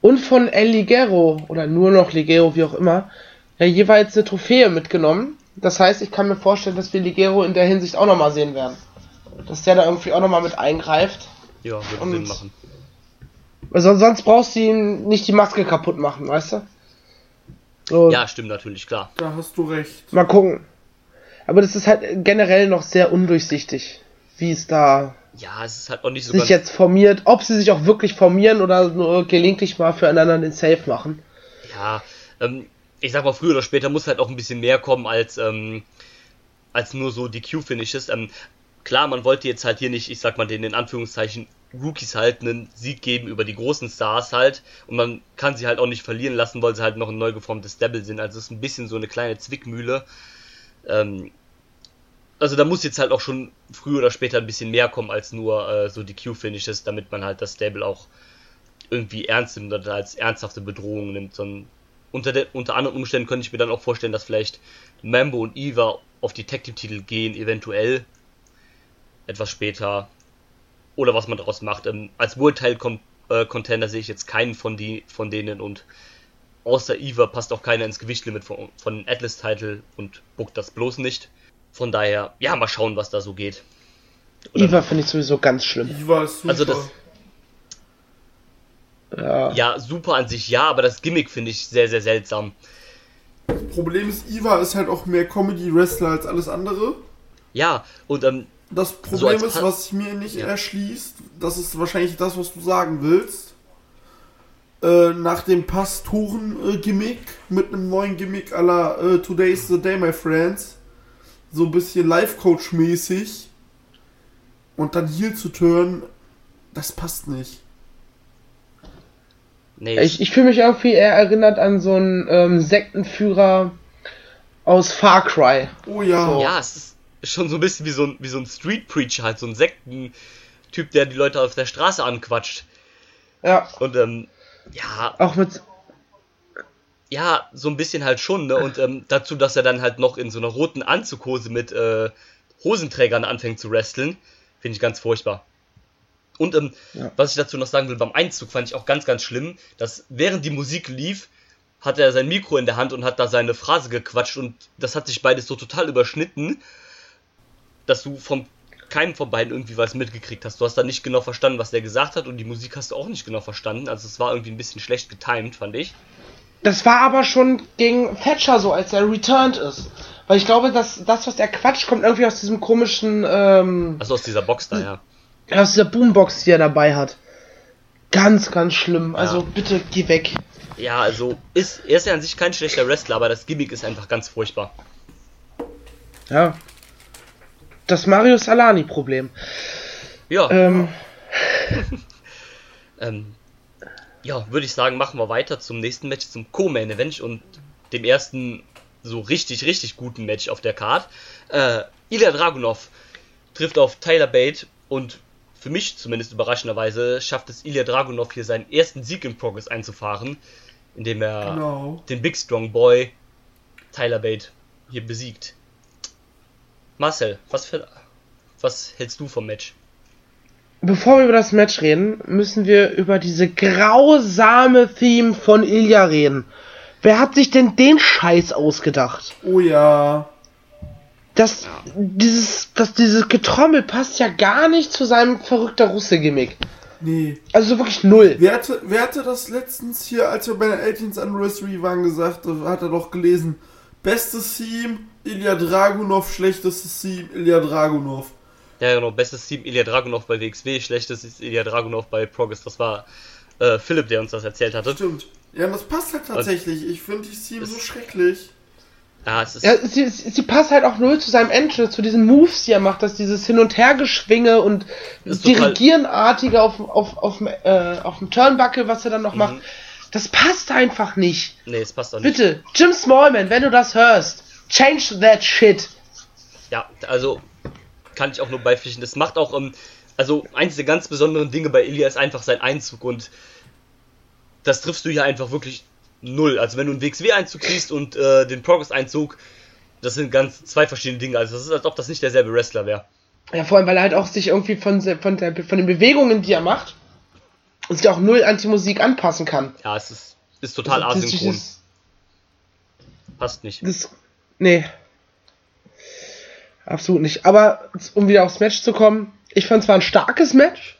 und von El Ligero, oder nur noch Ligero, wie auch immer, ja jeweils eine Trophäe mitgenommen. Das heißt, ich kann mir vorstellen, dass wir Ligero in der Hinsicht auch nochmal sehen werden dass der da irgendwie auch nochmal mit eingreift. Ja, würde und, Sinn machen. Also sonst brauchst du ihm nicht die Maske kaputt machen, weißt du? So. Ja, stimmt natürlich, klar. Da hast du recht. Mal gucken. Aber das ist halt generell noch sehr undurchsichtig. wie es da ja, es ist halt auch nicht so sich jetzt formiert, ob sie sich auch wirklich formieren oder nur gelegentlich mal füreinander den Safe machen. Ja, ähm, ich sag mal, früher oder später muss halt auch ein bisschen mehr kommen als, ähm, als nur so die Q-Finishes. Ähm, klar, man wollte jetzt halt hier nicht, ich sag mal, den in Anführungszeichen Rookies halt einen Sieg geben über die großen Stars halt und man kann sie halt auch nicht verlieren lassen, weil sie halt noch ein neu geformtes Stable sind. Also es ist ein bisschen so eine kleine Zwickmühle. Ähm, also da muss jetzt halt auch schon früher oder später ein bisschen mehr kommen als nur äh, so die Q-Finishes, damit man halt das Stable auch irgendwie ernst nimmt oder als ernsthafte Bedrohung nimmt. Sondern unter, de, unter anderen Umständen könnte ich mir dann auch vorstellen, dass vielleicht Mambo und Eva auf die Tag Team Titel gehen, eventuell etwas später oder was man daraus macht. Ähm, als World Title äh, Contender sehe ich jetzt keinen von die von denen und außer Eva passt auch keiner ins Gewichtlimit von, von Atlas Title und buckt das bloß nicht. Von daher, ja, mal schauen, was da so geht. Oder Eva finde ich sowieso ganz schlimm. Eva ist super. Also das, ja. ja, super an sich, ja, aber das Gimmick finde ich sehr, sehr seltsam. Das Problem ist, Eva ist halt auch mehr Comedy-Wrestler als alles andere. Ja, und ähm, das Problem so ist, was sich mir nicht ja. erschließt, das ist wahrscheinlich das, was du sagen willst. Äh, nach dem Pastoren-Gimmick mit einem neuen Gimmick à la uh, Today's the Day, my friends so ein bisschen Life-Coach-mäßig und dann hier zu turnen, das passt nicht. Nee. Ich, ich fühle mich irgendwie eher erinnert an so einen ähm, Sektenführer aus Far Cry. Oh ja. So. Ja, es ist schon so ein bisschen wie so ein, wie so ein Street Preacher, halt so ein Sektentyp, der die Leute auf der Straße anquatscht. Ja. Und ähm, ja. Auch mit ja, so ein bisschen halt schon, ne? Und ähm, dazu, dass er dann halt noch in so einer roten Anzughose mit äh, Hosenträgern anfängt zu wresteln, finde ich ganz furchtbar. Und ähm, ja. was ich dazu noch sagen will, beim Einzug fand ich auch ganz, ganz schlimm, dass während die Musik lief, hat er sein Mikro in der Hand und hat da seine Phrase gequatscht und das hat sich beides so total überschnitten, dass du von keinem von beiden irgendwie was mitgekriegt hast. Du hast da nicht genau verstanden, was der gesagt hat und die Musik hast du auch nicht genau verstanden. Also es war irgendwie ein bisschen schlecht getimed, fand ich. Das war aber schon gegen Thatcher so, als er returned ist. Weil ich glaube, dass das, was er quatscht, kommt irgendwie aus diesem komischen. Ähm, also aus dieser Box da, ja. Aus dieser Boombox, die er dabei hat. Ganz, ganz schlimm. Also ja. bitte geh weg. Ja, also ist, er ist ja an sich kein schlechter Wrestler, aber das Gimmick ist einfach ganz furchtbar. Ja. Das Mario Salani-Problem. Ja. Ähm. ähm, ja, würde ich sagen, machen wir weiter zum nächsten Match, zum Co-Main Event und dem ersten so richtig, richtig guten Match auf der Card. Äh, Ilya Dragunov trifft auf Tyler Bate und für mich zumindest überraschenderweise schafft es Ilya Dragunov hier seinen ersten Sieg im Progress einzufahren, indem er genau. den Big Strong Boy Tyler Bate hier besiegt. Marcel, was, für, was hältst du vom Match? bevor wir über das Match reden, müssen wir über diese grausame Theme von Ilya reden. Wer hat sich denn den Scheiß ausgedacht? Oh ja. Das, dieses, das, dieses Getrommel passt ja gar nicht zu seinem verrückter Russe-Gimmick. Nee. Also wirklich null. Wer hatte, wer hatte das letztens hier, als wir bei der 18th Anniversary waren, gesagt, hat er doch gelesen, bestes Theme, Ilya Dragunov, schlechtestes Theme, Ilya Dragunov. Ja, genau. Bestes Team Ilya Dragunov bei WXW, schlechtes ist Ilya Dragunov bei Progress. Das war äh, Philipp, der uns das erzählt hatte. Stimmt. Ja, das passt halt tatsächlich. ich finde die Team so schrecklich. Ja, es ist ja, sie, sie passt halt auch null zu seinem Entrance, zu diesen Moves, die er macht, dass dieses Hin- und Hergeschwinge und Dirigierenartige auf, auf, auf, äh, auf dem Turnbuckle, was er dann noch mhm. macht. Das passt einfach nicht. Nee, es passt auch nicht. Bitte, Jim Smallman, wenn du das hörst, change that shit. Ja, also kann ich auch nur beipflichten. Das macht auch, ähm, also eins der ganz besonderen Dinge bei Ilya ist einfach sein Einzug und das triffst du hier einfach wirklich null. Also wenn du einen WXW-Einzug siehst und äh, den Progress-Einzug, das sind ganz zwei verschiedene Dinge. Also das ist, als ob das nicht derselbe Wrestler wäre. Ja, vor allem, weil er halt auch sich irgendwie von, von, der, von den Bewegungen, die er macht, und sich auch null an die Musik anpassen kann. Ja, es ist, ist total also, asynchron. Passt nicht. Das, nee. Absolut nicht. Aber um wieder aufs Match zu kommen, ich fand es war ein starkes Match.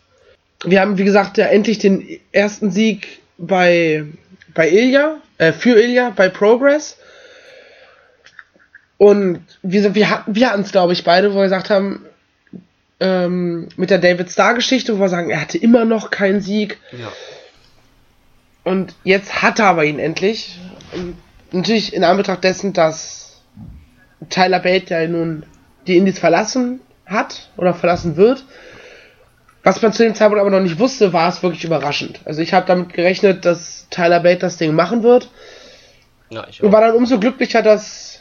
Wir haben, wie gesagt, ja endlich den ersten Sieg bei, bei Ilya, äh, für Ilya, bei Progress. Und wir, wir hatten wir hatten es, glaube ich, beide, wo wir gesagt haben, ähm, mit der David Starr-Geschichte, wo wir sagen, er hatte immer noch keinen Sieg. Ja. Und jetzt hat er aber ihn endlich. Und natürlich in Anbetracht dessen, dass Tyler Bate ja nun die Indies verlassen hat oder verlassen wird. Was man zu dem Zeitpunkt aber noch nicht wusste, war es wirklich überraschend. Also ich habe damit gerechnet, dass Tyler Bate das Ding machen wird. Ja, ich Und auch. war dann umso glücklicher, dass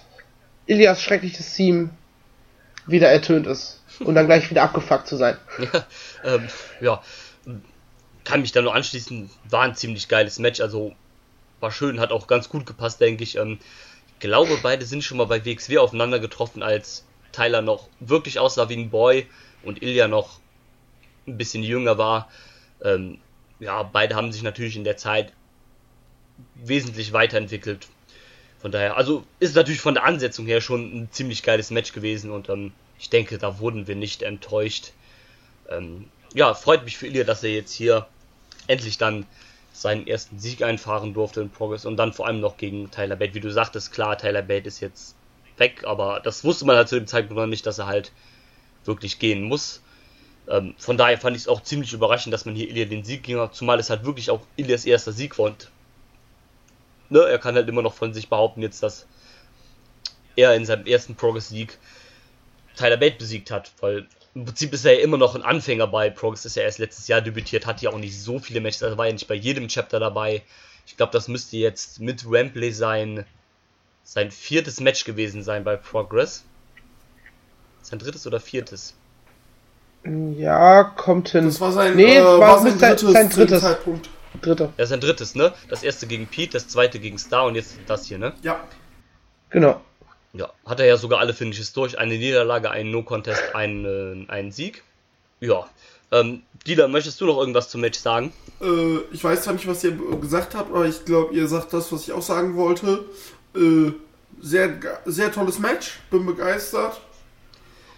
Ilias schreckliches Team wieder ertönt ist. Und dann gleich wieder abgefuckt zu sein. ähm, ja, kann mich da nur anschließen. War ein ziemlich geiles Match. Also war schön, hat auch ganz gut gepasst, denke ich. Ähm, ich glaube, beide sind schon mal bei WXW aufeinander getroffen, als Tyler noch wirklich aussah wie ein Boy und Ilya noch ein bisschen jünger war. Ähm, ja, beide haben sich natürlich in der Zeit wesentlich weiterentwickelt. Von daher, also ist natürlich von der Ansetzung her schon ein ziemlich geiles Match gewesen und ähm, ich denke, da wurden wir nicht enttäuscht. Ähm, ja, freut mich für Ilya, dass er jetzt hier endlich dann seinen ersten Sieg einfahren durfte in Progress und dann vor allem noch gegen Tyler Bate. Wie du sagtest, klar, Tyler Bate ist jetzt weg, aber das wusste man halt zu dem Zeitpunkt noch nicht, dass er halt wirklich gehen muss. Ähm, von daher fand ich es auch ziemlich überraschend, dass man hier Ilya den Sieg ging, zumal es halt wirklich auch Ilyas erster Sieg war und ne, er kann halt immer noch von sich behaupten jetzt, dass er in seinem ersten Progress-Sieg Tyler Bate besiegt hat, weil im Prinzip ist er ja immer noch ein Anfänger bei Progress, ist ja erst letztes Jahr debütiert, hat ja auch nicht so viele Matches, also war ja nicht bei jedem Chapter dabei. Ich glaube, das müsste jetzt mit Wembley sein, sein viertes Match gewesen sein bei Progress. Sein drittes oder viertes? Ja, kommt hin. Das war sein, Nee, äh, war- war sein drittes, sein drittes. Zeitpunkt. Dritter. Ja, sein drittes, ne? Das erste gegen Pete, das zweite gegen Star und jetzt das hier, ne? Ja. Genau. Ja, hat er ja sogar alle Finishes durch. Eine Niederlage, einen No-Contest, einen, äh, einen Sieg. Ja. Ähm, Dieter, möchtest du noch irgendwas zum Match sagen? Äh, ich weiß zwar nicht, was ihr gesagt habt, aber ich glaube, ihr sagt das, was ich auch sagen wollte. Äh, sehr, sehr tolles Match, bin begeistert.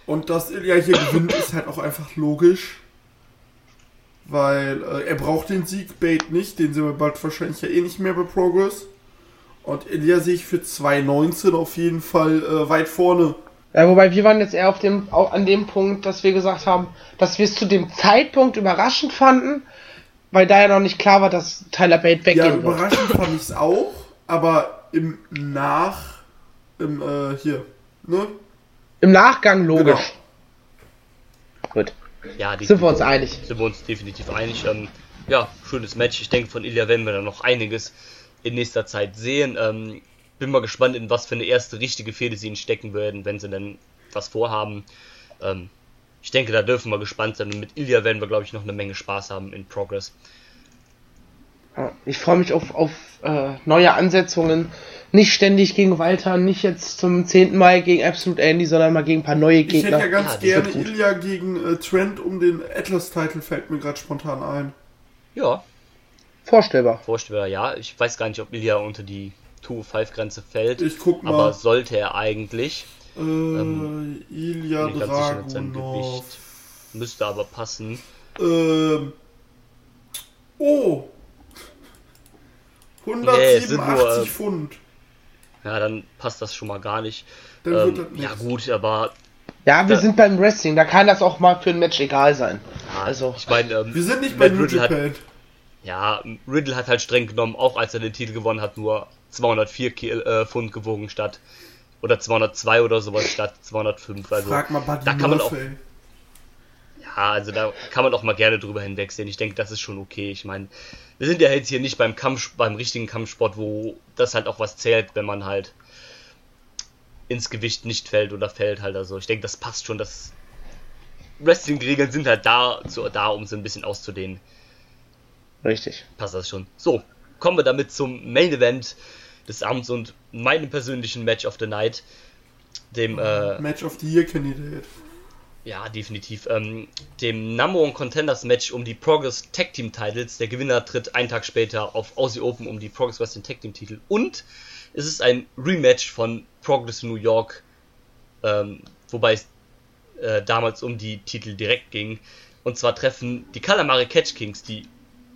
Und dass Ilya hier gewinnt, ist halt auch einfach logisch. Weil äh, er braucht den Sieg, Bait nicht, den sehen wir bald wahrscheinlich ja eh nicht mehr bei Progress. Und Ilya sehe ich für 2.19 auf jeden Fall äh, weit vorne. Ja, wobei wir waren jetzt eher auf dem, auch an dem Punkt, dass wir gesagt haben, dass wir es zu dem Zeitpunkt überraschend fanden, weil da ja noch nicht klar war, dass Tyler Bate Ja, weggehen wird. überraschend fand ich es auch, aber im Nach, im, äh, hier, ne? Im Nachgang logisch. Genau. Gut. Ja, die Sind wir uns einig. sind wir uns definitiv einig. Ähm, ja, schönes Match. Ich denke, von Ilya werden wir da noch einiges in nächster Zeit sehen. Ähm, bin mal gespannt, in was für eine erste richtige Fehde sie ihn stecken werden, wenn sie denn was vorhaben. Ähm, ich denke, da dürfen wir gespannt sein. Und mit Ilya werden wir, glaube ich, noch eine Menge Spaß haben in Progress. Ich freue mich auf, auf äh, neue Ansetzungen. Nicht ständig gegen Walter, nicht jetzt zum 10. Mai gegen Absolute Andy, sondern mal gegen ein paar neue Ich hätte Gegner. ja ganz Ja, das gerne. Ilya gegen äh, Trent um den Atlas-Title, fällt mir gerade spontan ein. Ja, Vorstellbar. Vorstellbar, ja. Ich weiß gar nicht, ob Ilya unter die 2-5-Grenze fällt. Ich guck mal. Aber sollte er eigentlich. Äh, Ähm, Ilya Dragunov. Gewicht. Müsste aber passen. Ähm. Oh! Nee, es sind 187 nur, äh, Pfund. Ja, dann passt das schon mal gar nicht. Dann wird Ähm, das ja gut, aber Ja, wir Ja. sind beim Wrestling, da kann das auch mal für ein Match egal sein. Also, ich meine, ähm, Wir sind nicht bei New Riddle hat, Japan. ja, Riddle hat halt streng genommen, auch als er den Titel gewonnen hat, nur 204 Kil äh, Pfund gewogen statt oder 202 oder sowas statt 205. Also Frag mal Buddy da kann man auch. Ja, also da kann man auch mal gerne drüber hinwegsehen. Ich denke, das ist schon okay. Ich meine, wir sind ja jetzt hier nicht beim Kampf, beim richtigen Kampfsport, wo das halt auch was zählt, wenn man halt ins Gewicht nicht fällt oder fällt halt. Also ich denke, das passt schon. Das Wrestling-Regeln sind halt da, so, da, um so ein bisschen auszudehnen. richtig. Passt das schon. So, kommen wir damit zum Main Event des Abends und meinem persönlichen Match of the Night. Dem, äh, Match of the Year Candidate. Ja, definitiv. Ähm, dem Number One Contenders Match um die Progress Tag Team Titles. Der Gewinner tritt einen Tag später auf Aussie Open um die Progress Wrestling Tag Team Titel. Und es ist ein Rematch von Progress New York, ähm, wobei es äh, damals um die Titel direkt ging. Und zwar treffen die Calamari Catch Kings, die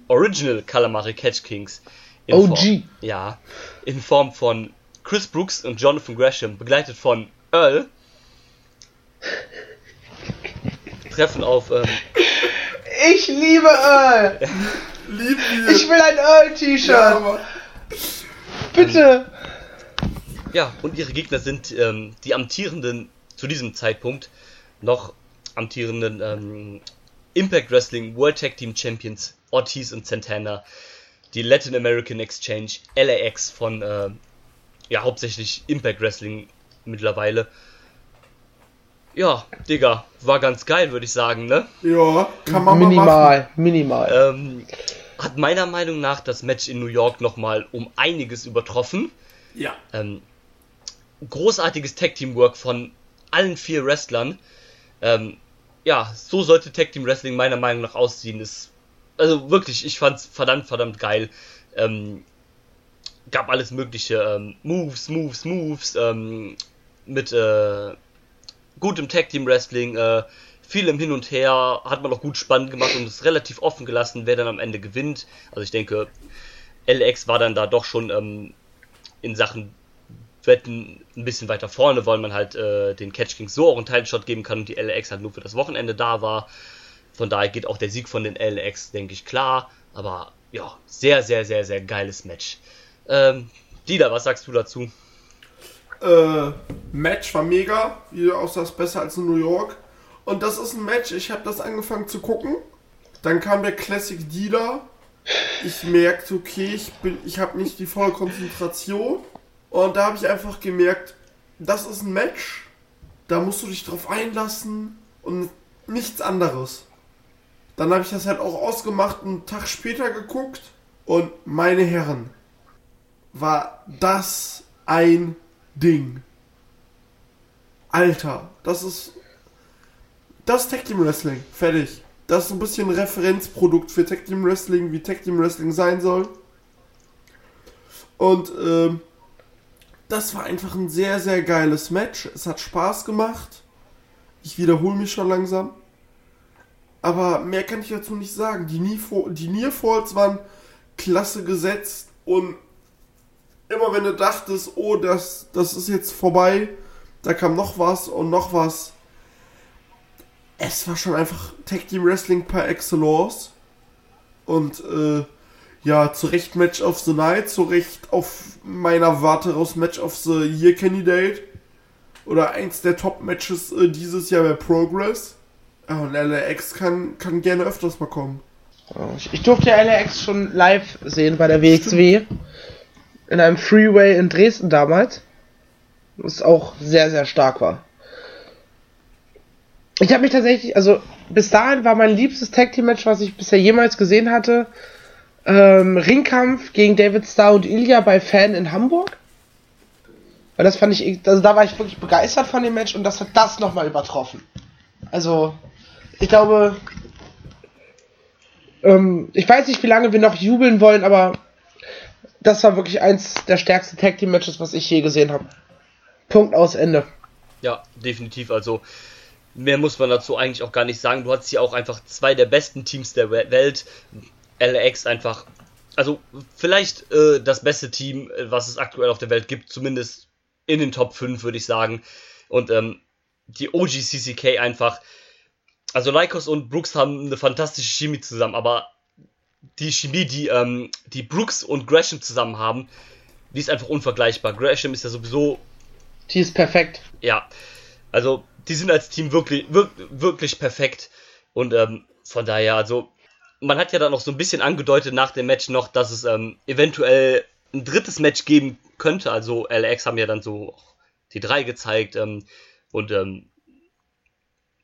Original Calamari Catch Kings. in OG. Form, ja, in Form von Chris Brooks und Jonathan Gresham, begleitet von Earl, treffen auf. Ähm, ich liebe Earl! Wir. Ich will ein Earl-T-Shirt! ja, Bitte! ja, und ihre Gegner sind ähm, die amtierenden, zu diesem Zeitpunkt noch amtierenden ähm, Impact Wrestling World Tag Team Champions Ortiz und Santana, die Latin American Exchange LAX von äh, ja hauptsächlich Impact Wrestling mittlerweile. Ja, Digga, war ganz geil, würde ich sagen, ne? ja, kann man mal machen. Minimal, minimal. Ähm, hat meiner Meinung nach das Match in New York nochmal um einiges übertroffen. Ja. Ähm, großartiges Tag Team Work von allen vier Wrestlern. Ähm, ja, so sollte Tag Team Wrestling meiner Meinung nach aussehen. Ist, also wirklich, ich fand's verdammt, verdammt geil. Ähm, gab alles mögliche ähm, Moves, Moves, Moves ähm, mit äh, gutem Tag Team Wrestling, äh, vielem Hin und Her, hat man auch gut spannend gemacht und es relativ offen gelassen, wer dann am Ende gewinnt. Also ich denke, LX war dann da doch schon ähm, in Sachen Wetten ein bisschen weiter vorne, weil man halt äh, den Catch Kings so auch einen Title-Shot geben kann und die LX halt nur für das Wochenende da war. Von daher geht auch der Sieg von den LX, denke ich, klar. Aber ja, sehr, sehr, sehr, sehr geiles Match. Ähm, Dieter, was sagst du dazu? Äh, Match war mega, wie du auch sagst, besser als in New York. Und das ist ein Match, ich habe das angefangen zu gucken. Dann kam der Classic Dealer. Ich merkte, okay, ich, bin, ich habe nicht die volle Konzentration. Und da habe ich einfach gemerkt, das ist ein Match. Da musst du dich drauf einlassen und nichts anderes. Dann habe ich das halt auch ausgemacht, einen Tag später geguckt. Und meine Herren, war das ein Ding. Alter, das ist. Das ist Tag Team Wrestling. Fertig. Das ist ein bisschen ein Referenzprodukt für Tag Team Wrestling, wie Tag Team Wrestling sein soll. Und ähm, das war einfach ein sehr, sehr geiles Match. Es hat Spaß gemacht. Ich wiederhole mich schon langsam. Aber mehr kann ich dazu nicht sagen. Die, die Nearfalls waren klasse gesetzt und immer wenn du dachtest, oh, das, das ist jetzt vorbei, da kam noch was und noch was. Es war schon einfach Tag Team Wrestling par excellence. Und äh, ja, zu Recht Match of the Night, zu Recht auf meiner Warte raus Match of the Year Candidate. Oder eins der Top-Matches äh, dieses Jahr bei Progress. Ja, und LAX kann, kann gerne öfters mal kommen. Ich, ich durfte ja LAX schon live sehen bei der WXW. In einem Freeway in Dresden damals. Was auch sehr, sehr stark war. Ich habe mich tatsächlich, also bis dahin war mein liebstes Tag Team Match, was ich bisher jemals gesehen hatte, ähm, Ringkampf gegen David Starr und Ilya bei Fan in Hamburg. Weil das fand ich, also da war ich wirklich begeistert von dem Match und das hat das nochmal übertroffen. Also, ich glaube, ähm, ich weiß nicht, wie lange wir noch jubeln wollen, aber das war wirklich eins der stärksten Tag Team Matches, was ich je gesehen habe. Punkt aus Ende. Ja, definitiv. Also mehr muss man dazu eigentlich auch gar nicht sagen. Du hattest hier auch einfach zwei der besten Teams der We- Welt. LAX einfach, also vielleicht äh, das beste Team, äh, was es aktuell auf der Welt gibt, zumindest in den Top 5, würde ich sagen. Und ähm, die OGCCK einfach, also Lycos und Brooks haben eine fantastische Chemie zusammen, aber die Chemie, die, ähm, die Brooks und Gresham zusammen haben, die ist einfach unvergleichbar. Gresham ist ja sowieso Die ist perfekt. ja, also die sind als Team wirklich, wirklich, wirklich perfekt. Und ähm, von daher, also man hat ja dann noch so ein bisschen angedeutet nach dem Match noch, dass es ähm, eventuell ein drittes Match geben könnte. Also LX haben ja dann so die drei gezeigt. Ähm, und ähm,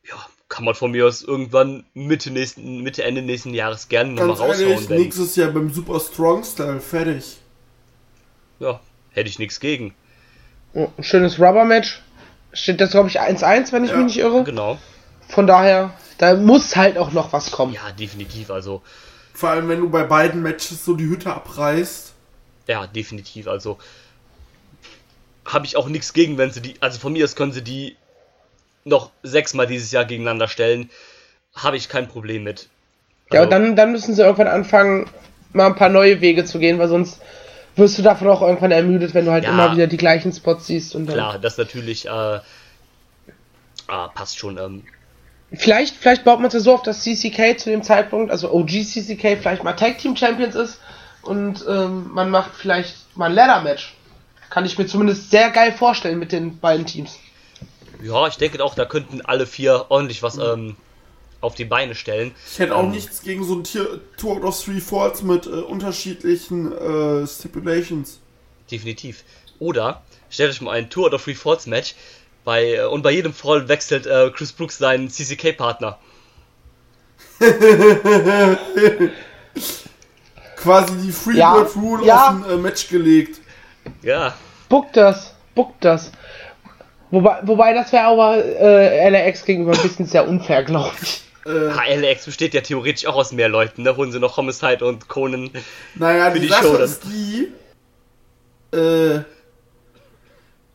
ja, kann man von mir aus irgendwann Mitte, nächsten, Mitte Ende nächsten Jahres gerne nochmal Ganz ehrlich, raushauen. Wenn, nächstes Jahr beim Super Strong Style, fertig. ja, hätte ich nichts gegen. Oh, ein schönes Rubber-Match. Steht jetzt, glaube ich, 1-1, wenn ich Ja, mich nicht irre. Genau. Von daher, da muss halt auch noch was kommen. Ja, definitiv. Also Vor allem, wenn du bei beiden Matches so die Hütte abreißt. Ja, definitiv. Also habe ich auch nichts gegen, wenn sie die. Also von mir aus können sie die noch sechsmal dieses Jahr gegeneinander stellen. Habe ich kein Problem mit. Ja, Also, und dann, dann müssen sie irgendwann anfangen, mal ein paar neue Wege zu gehen, weil sonst wirst du davon auch irgendwann ermüdet, wenn du halt Ja. immer wieder die gleichen Spots siehst und dann. Klar, das natürlich äh, ah, passt schon. Ähm, vielleicht, vielleicht baut man es ja so auf, dass CCK zu dem Zeitpunkt, also OG CCK, vielleicht mal Tag Team Champions ist und ähm, man macht vielleicht mal ein Ladder Match. Kann ich mir zumindest sehr geil vorstellen mit den beiden Teams. Ja, ich denke auch, da könnten alle vier ordentlich was ähm, auf die Beine stellen. Ich hätte auch Ähm, nichts gegen so ein Tier, Two out of Three Falls mit äh, unterschiedlichen äh, Stipulations. Definitiv. Oder stellt euch mal ein Tour oder Free Falls Match bei, äh, und bei jedem Fall wechselt äh, Chris Brooks seinen CCK-Partner. Quasi die Freebird Ja, Rule ja. auf ein äh, Match gelegt. Ja, Buck das, buck das. Wobei, wobei das wäre aber äh, LAX gegenüber ein bisschen sehr unfair, glaube ich. Äh, HLX besteht ja theoretisch auch aus mehr Leuten. Da holen sie noch Homicide und Conan. naja, für die, die Show dann. ist die, äh,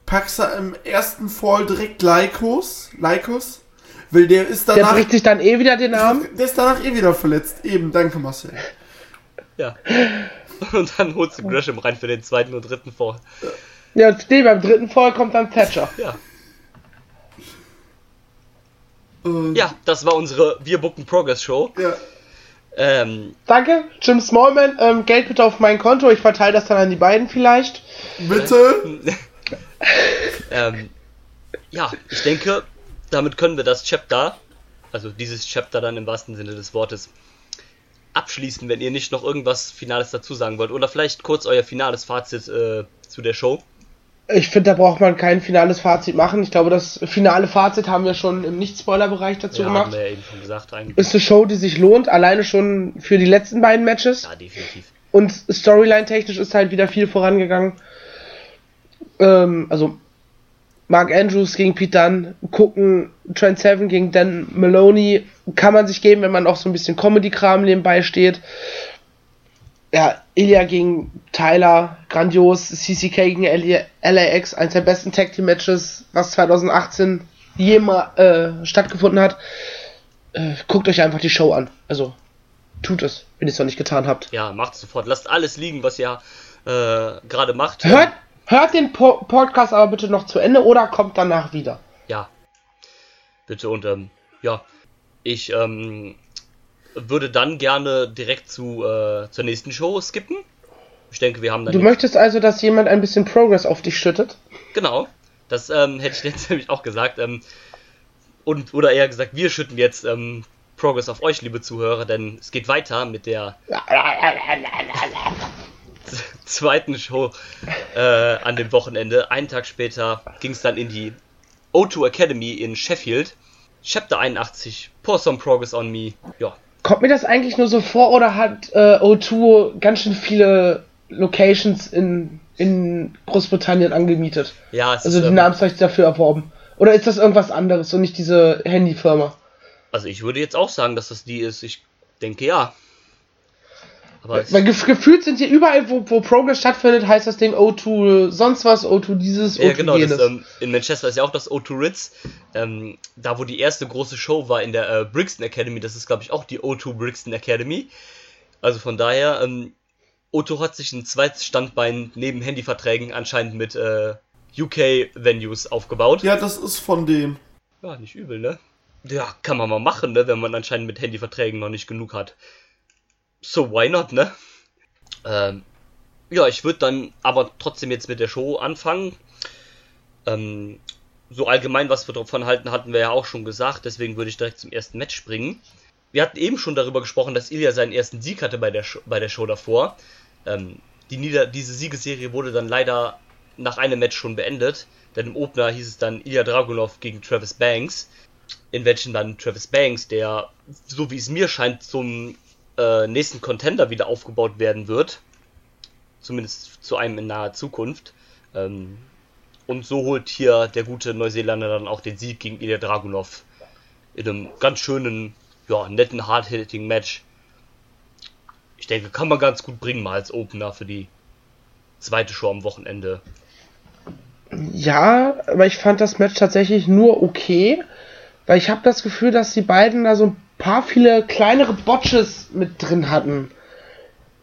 packst du im ersten Fall direkt Lycos, Lycos, weil der ist Der danach, bricht sich dann eh wieder den Arm. der ist danach eh wieder verletzt. Eben, danke Marcel. Ja. Und dann holst du Gresham rein für den zweiten und dritten Fall. Ja, nee, beim dritten Fall kommt dann Thatcher. Ja. Äh, Ja, das war unsere Wir Booken Progress Show. ja. Ähm, Danke, Jim Smallman. Ähm, Geld bitte auf mein Konto. Ich verteile das dann an die beiden vielleicht. Bitte? ähm, ja, ich denke, damit können wir das Chapter, also dieses Chapter dann im wahrsten Sinne des Wortes, abschließen, wenn ihr nicht noch irgendwas Finales dazu sagen wollt. Oder vielleicht kurz euer finales Fazit äh, zu der Show. Ich finde, da braucht man kein finales Fazit machen. Ich glaube, das finale Fazit haben wir schon im Nicht-Spoiler-Bereich dazu Ja, haben gemacht. wir ja eben schon gesagt eigentlich. Ist eine Show, die sich lohnt, alleine schon für die letzten beiden Matches. Ja, definitiv. Und Storyline-technisch ist halt wieder viel vorangegangen. Ähm, also Mark Andrews gegen Pete Dunne, gucken Trent Seven gegen Dan Maloney, kann man sich geben, wenn man auch so ein bisschen Comedy-Kram nebenbei steht. Ja, Ilya gegen Tyler, grandios. CCK gegen LA LAX, eines der besten Tag Team Matches, was 2018 jemals äh, stattgefunden hat. Äh, guckt euch einfach die Show an. Also, tut es, wenn ihr es noch nicht getan habt. Ja, macht sofort. Lasst alles liegen, was ihr äh, gerade macht. Hört, hört den po Podcast aber bitte noch zu Ende oder kommt danach wieder. Ja. Bitte und ähm, ja, ich ähm, würde dann gerne direkt zu äh, zur nächsten Show skippen. Ich denke, wir haben dann Du möchtest also, dass jemand ein bisschen Progress auf dich schüttet? genau. Das ähm, hätte ich jetzt nämlich auch gesagt. Ähm, und oder eher gesagt, wir schütten jetzt ähm, Progress auf euch, liebe Zuhörer, denn es geht weiter mit der zweiten Show äh, an dem Wochenende. Einen Tag später ging es dann in die O2 Academy in Sheffield. Chapter 81, Pour Some Progress on Me. Ja, Kommt mir das eigentlich nur so vor oder hat äh, O2 ganz schön viele Locations in, in Großbritannien angemietet? ja es Also ist, die ähm, Namensrechte dafür erworben? Oder ist das irgendwas anderes und nicht diese Handyfirma? also ich würde jetzt auch sagen, dass das die ist. Ich denke ja. Aber Weil gef gefühlt sind hier überall, wo, wo Progress stattfindet, heißt das Ding O2 sonst was, O2 dieses, O2 ja, genau, jenes. das, ähm, in Manchester ist ja auch das O2 Ritz. Ähm, da, wo die erste große Show war in der äh, Brixton Academy, das ist, glaube ich, auch die O2 Brixton Academy. Also von daher, ähm, O2 hat sich ein zweites Standbein neben Handyverträgen anscheinend mit äh, UK-Venues aufgebaut. Ja, das ist von denen. Ja, nicht übel, ne? Ja, kann man mal machen, ne, wenn man anscheinend mit Handyverträgen noch nicht genug hat. So, why not, ne? Ähm, ja, ich würde dann aber trotzdem jetzt mit der Show anfangen. Ähm, so allgemein, was wir davon halten, hatten wir ja auch schon gesagt, deswegen würde ich direkt zum ersten Match springen. Wir hatten eben schon darüber gesprochen, dass Ilya seinen ersten Sieg hatte bei der, Show, bei der Show davor. Ähm, die Nieder diese Siegesserie wurde dann leider nach einem Match schon beendet, denn im Opener hieß es dann Ilya Dragunov gegen Travis Banks, in welchen dann Travis Banks, der, so wie es mir scheint, zum äh, nächsten Contender wieder aufgebaut werden wird, zumindest zu einem in naher Zukunft. Ähm, und so holt hier der gute Neuseeländer dann auch den Sieg gegen Ilya Dragunov in einem ganz schönen, ja, netten, hard-hitting Match. Ich denke, kann man ganz gut bringen mal als Opener für die zweite Show am Wochenende. Ja, aber ich fand das Match tatsächlich nur okay, weil ich habe das Gefühl, dass die beiden da so ein paar viele kleinere Botches mit drin hatten.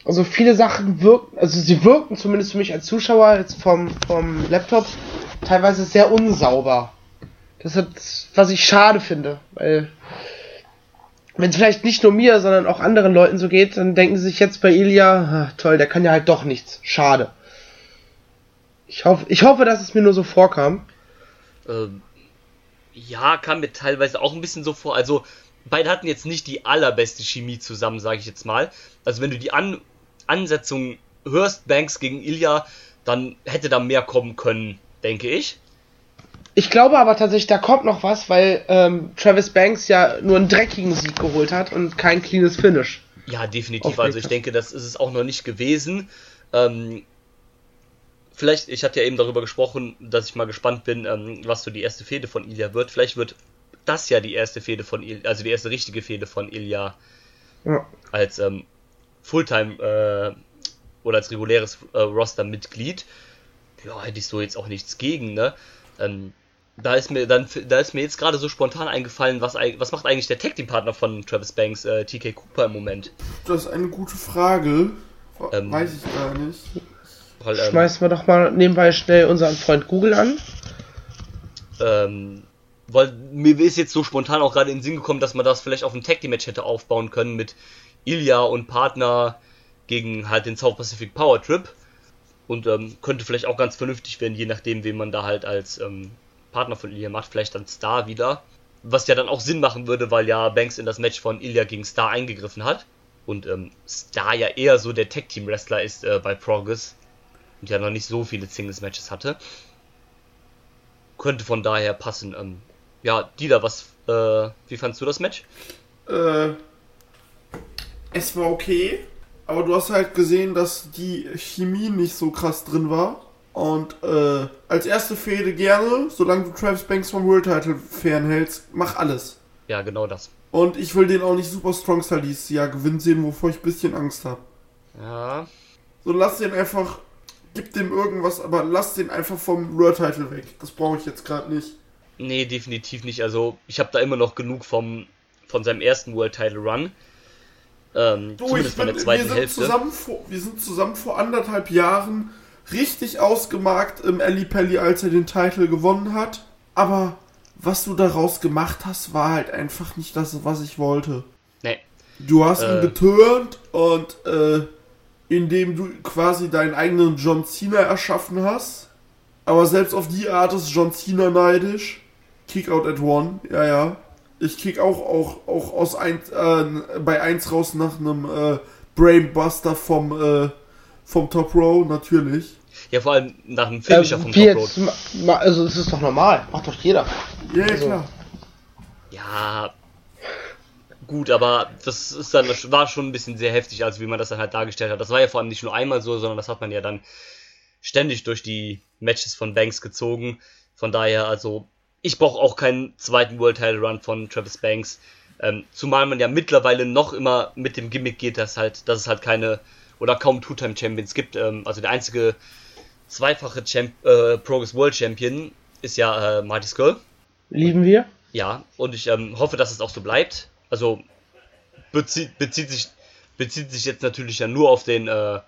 Also viele Sachen wirken, also sie wirkten zumindest für mich als Zuschauer jetzt vom, vom Laptop teilweise sehr unsauber. Das ist, was ich schade finde, weil wenn es vielleicht nicht nur mir, sondern auch anderen Leuten so geht, dann denken sie sich jetzt bei Ilya, toll, der kann ja halt doch nichts. Schade. Ich hoffe, ich hoffe, dass es mir nur so vorkam. Ähm, ja, kam mir teilweise auch ein bisschen so vor. Also, beide hatten jetzt nicht die allerbeste Chemie zusammen, sage ich jetzt mal. Also, wenn du die An Ansetzung hörst, Banks gegen Ilya, dann hätte da mehr kommen können, denke ich. Ich glaube aber tatsächlich, da kommt noch was, weil ähm, Travis Banks ja nur einen dreckigen Sieg geholt hat und kein cleanes Finish. Ja, definitiv. Also ich denke, das ist es auch noch nicht gewesen. Ähm, vielleicht, ich hatte ja eben darüber gesprochen, dass ich mal gespannt bin, ähm, was so die erste Fehde von Ilya wird. Vielleicht wird das ja die erste Fehde von Ilya, also die erste richtige Fehde von Ilya ja. als ähm, Fulltime äh, oder als reguläres äh, Roster-Mitglied. Ja, hätte ich so jetzt auch nichts gegen, ne? Ähm, da ist mir dann, da ist mir jetzt gerade so spontan eingefallen, was, was macht eigentlich der Tag Team Partner von Travis Banks, äh, TK Cooper im Moment? Das ist eine gute Frage. Ähm, Weiß ich gar nicht. Weil, ähm, Schmeißen wir doch mal nebenbei schnell unseren Freund Google an. Ähm, weil mir ist jetzt so spontan auch gerade in den Sinn gekommen, dass man das vielleicht auf ein Tag Team Match hätte aufbauen können mit Ilya und Partner gegen halt den South Pacific Power Trip. Und ähm, könnte vielleicht auch ganz vernünftig werden, je nachdem, wen man da halt als ähm, Partner von Ilya macht, vielleicht dann Star wieder. Was ja dann auch Sinn machen würde, weil ja Banks in das Match von Ilya gegen Star eingegriffen hat. Und ähm, Star ja eher so der Tag-Team-Wrestler ist äh, bei Progress. Und ja noch nicht so viele Singles-Matches hatte. Könnte von daher passen. Ähm, ja, Dieter, was, äh, wie fandst du das Match? Äh, es war okay, aber du hast halt gesehen, dass die Chemie nicht so krass drin war. Und äh, als erste Fehde gerne, solange du Travis Banks vom World Title fernhältst, mach alles. Ja, genau das. Und ich will den auch nicht Super Strong Star dieses Jahr gewinnen sehen, wovor ich ein bisschen Angst habe. Ja. So lass den einfach, gib dem irgendwas, aber lass den einfach vom World Title weg. Das brauche ich jetzt gerade nicht. Nee, definitiv nicht. Also ich habe da immer noch genug vom, von seinem ersten World Title Run. Ähm, du, zumindest bin, von der zweiten wir Hälfte. Zusammen vor, wir sind zusammen vor anderthalb Jahren richtig ausgemarkt im Ali Pelli, als er den Titel gewonnen hat. Aber was du daraus gemacht hast, war halt einfach nicht das, was ich wollte. Nee. Du hast äh. ihn geturnt und äh, indem du quasi deinen eigenen John Cena erschaffen hast. Aber selbst auf die Art ist John Cena neidisch. Kick out at one, ja, ja. Ich kick auch, auch, auch aus ein, äh, bei 1 raus nach einem äh, Brainbuster vom, äh, vom Top Row, natürlich. Ja, vor allem nach einem Finisher äh, vom Top Road. Also, das ist doch normal. Macht doch jeder. Ja, also. klar. Ja, gut, aber das ist dann, das war schon ein bisschen sehr heftig, also wie man das dann halt dargestellt hat. Das war ja vor allem nicht nur einmal so, sondern das hat man ja dann ständig durch die Matches von Banks gezogen. Von daher, also, ich brauche auch keinen zweiten World Title Run von Travis Banks. Ähm, zumal man ja mittlerweile noch immer mit dem Gimmick geht, dass halt, dass es halt keine oder kaum Two-Time-Champions gibt. Ähm, also der einzige zweifache Champ äh, Progress World Champion ist ja äh, Marty Skull. Lieben wir. Ja, und ich ähm, hoffe, dass es auch so bleibt. Also bezieht, bezieht, sich, bezieht sich jetzt natürlich ja nur auf den, äh,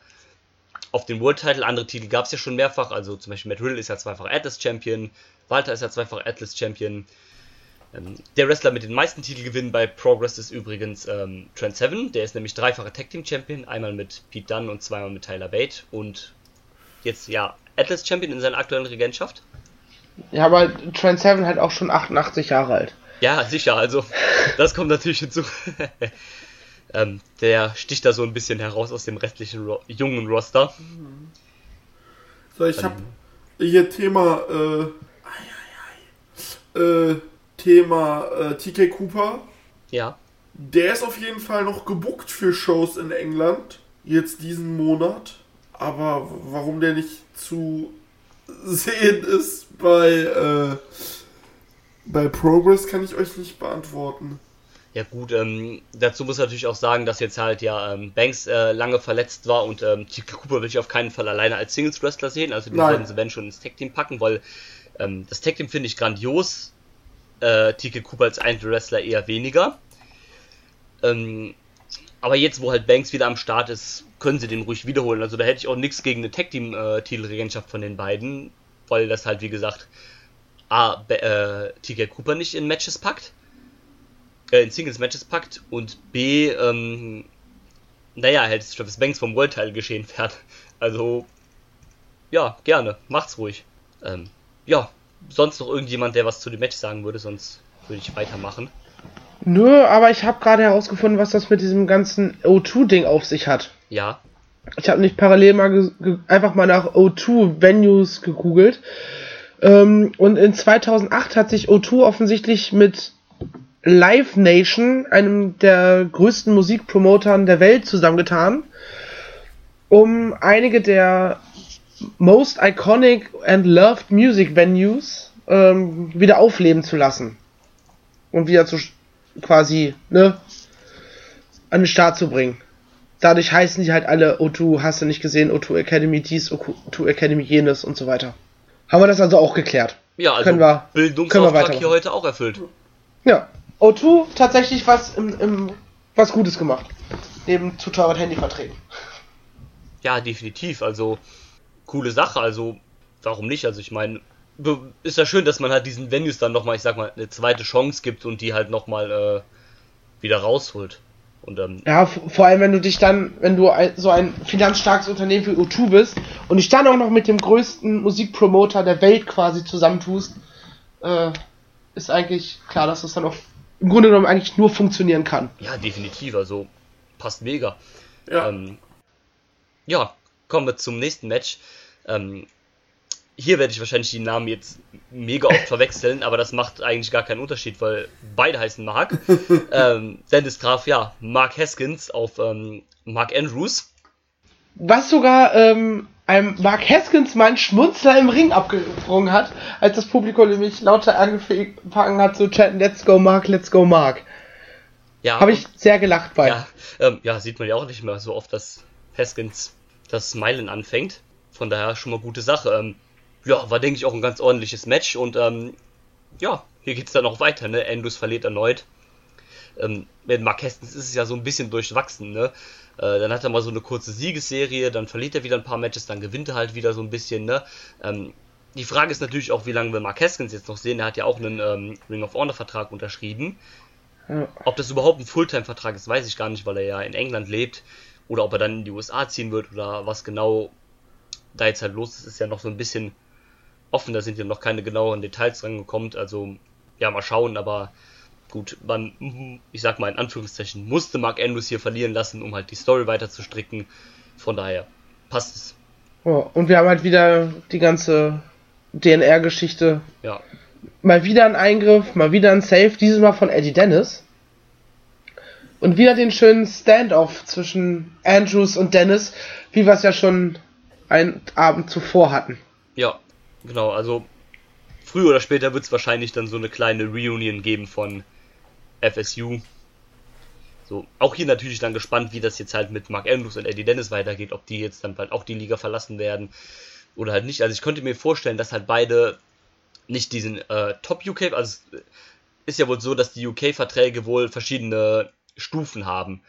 auf den World Title. Andere Titel gab es ja schon mehrfach. Also zum Beispiel Matt Riddle ist ja zweifach Atlas Champion. Walter ist ja zweifach Atlas Champion. Ähm, der Wrestler mit den meisten Titelgewinnen bei Progress ist übrigens ähm, Trent Seven. Der ist nämlich dreifacher Tag Team Champion. Einmal mit Pete Dunne und zweimal mit Tyler Bate. Und jetzt ja Atlas Champion in seiner aktuellen Regentschaft. Ja, aber Trent Seven halt auch schon 88 Jahre alt. Ja, sicher, also das kommt natürlich hinzu. ähm, der sticht da so ein bisschen heraus aus dem restlichen Ro jungen Roster. So, ich hab hier Thema äh, äh, Thema äh, TK Cooper. Ja. Der ist auf jeden Fall noch gebuckt für Shows in England. Jetzt diesen Monat. Aber warum der nicht zu sehen ist bei, äh, bei Progress, kann ich euch nicht beantworten. Ja gut, ähm, dazu muss natürlich auch sagen, dass jetzt halt ja ähm, Banks äh, lange verletzt war und ähm, Chica Cooper will ich auf keinen Fall alleine als Singles Wrestler sehen. Also die werden sie wenn schon ins Tag Team packen, weil ähm, das Tag Team finde ich grandios. Äh, Tike Cooper als Einzelwrestler eher weniger. Ähm, aber jetzt, wo halt Banks wieder am Start ist, können sie den ruhig wiederholen. Also da hätte ich auch nichts gegen eine Tag Team äh, Titelregentschaft von den beiden, weil das halt wie gesagt A, äh, TK Cooper nicht in Matches packt, äh, in Singles Matches packt und B, ähm, naja, hätte Travis Banks vom World Title geschehen fährt. Also, ja, gerne, macht's ruhig. Ähm, ja, sonst noch irgendjemand, der was zu dem Match sagen würde, sonst würde ich weitermachen. Nö, aber ich habe gerade herausgefunden, was das mit diesem ganzen O2-Ding auf sich hat. Ja. Ich habe nicht parallel mal einfach mal nach O2-Venues gegoogelt. Ähm, und in 2008 hat sich O2 offensichtlich mit Live Nation, einem der größten Musikpromotern der Welt, zusammengetan, um einige der most iconic and loved music venues ähm, wieder aufleben zu lassen. Und wieder zu quasi, ne, an den Start zu bringen. Dadurch heißen die halt alle O2, hast du nicht gesehen, O2 Academy dies, O2 Academy jenes und so weiter. Haben wir das also auch geklärt? Ja, also können wir, Bildungsauftrag können wir hier heute auch erfüllt. Ja, O2 tatsächlich was im, im was Gutes gemacht. Neben zu teuren Handyverträgen. Ja, definitiv. Also coole Sache. Also warum nicht? Also ich meine, ist ja schön, dass man halt diesen Venues dann nochmal, ich sag mal, eine zweite Chance gibt und die halt nochmal äh, wieder rausholt. Und, ähm, ja, vor allem wenn du dich dann, wenn du so ein finanzstarkes Unternehmen wie U2 bist und dich dann auch noch mit dem größten Musikpromoter der Welt quasi zusammentust, äh, ist eigentlich klar, dass das dann auch im Grunde genommen eigentlich nur funktionieren kann. Ja, definitiv, also passt mega. Ja, ähm, ja kommen wir zum nächsten Match. Ähm, hier werde ich wahrscheinlich die Namen jetzt mega oft verwechseln, aber das macht eigentlich gar keinen Unterschied, weil beide heißen Mark. ähm, Dennis traf ja Mark Haskins auf ähm, Mark Andrews. Was sogar ähm, einem Mark Haskins meinen Schmunzler im Ring abgesprungen hat, als das Publikum nämlich lauter angefangen hat zu chatten, let's go Mark, let's go Mark. Ja. Habe ich sehr gelacht bei. Ja, ähm, ja, sieht man ja auch nicht mehr so oft, dass Haskins das Smilen anfängt. Von daher schon mal gute Sache. Ähm, ja, war denke ich auch ein ganz ordentliches Match und ähm, ja, hier geht es dann auch weiter, ne? Endus verliert erneut. Ähm, mit Mark Hastings ist es ja so ein bisschen durchwachsen, ne? Äh, dann hat er mal so eine kurze Siegesserie, dann verliert er wieder ein paar Matches, dann gewinnt er halt wieder so ein bisschen, ne? Ähm, die Frage ist natürlich auch, wie lange wir Mark Haskins jetzt noch sehen. Er hat ja auch einen ähm, Ring of Honor Vertrag unterschrieben. Ob das überhaupt ein Fulltime-Vertrag ist, weiß ich gar nicht, weil er ja in England lebt. Oder ob er dann in die USA ziehen wird oder was genau da jetzt halt los ist, ist ja noch so ein bisschen offen, da sind ja noch keine genaueren Details rangekommen, also ja, mal schauen, aber gut, man, ich sag mal in Anführungszeichen, musste Mark Andrews hier verlieren lassen, um halt die Story weiter zu stricken, von daher passt es. Oh, und wir haben halt wieder die ganze DNR-Geschichte. Ja. Mal wieder ein Eingriff, mal wieder ein Save, dieses Mal von Eddie Dennis. Und wieder den schönen Standoff zwischen Andrews und Dennis, wie wir es ja schon einen Abend zuvor hatten. Ja, Genau, also früher oder später wird es wahrscheinlich dann so eine kleine Reunion geben von FSU. So, auch hier natürlich dann gespannt, wie das jetzt halt mit Mark Andrews und Eddie Dennis weitergeht, ob die jetzt dann bald auch die Liga verlassen werden oder halt nicht. Also ich könnte mir vorstellen, dass halt beide nicht diesen äh, Top UK, also ist ja wohl so, dass die UK-Verträge wohl verschiedene Stufen haben.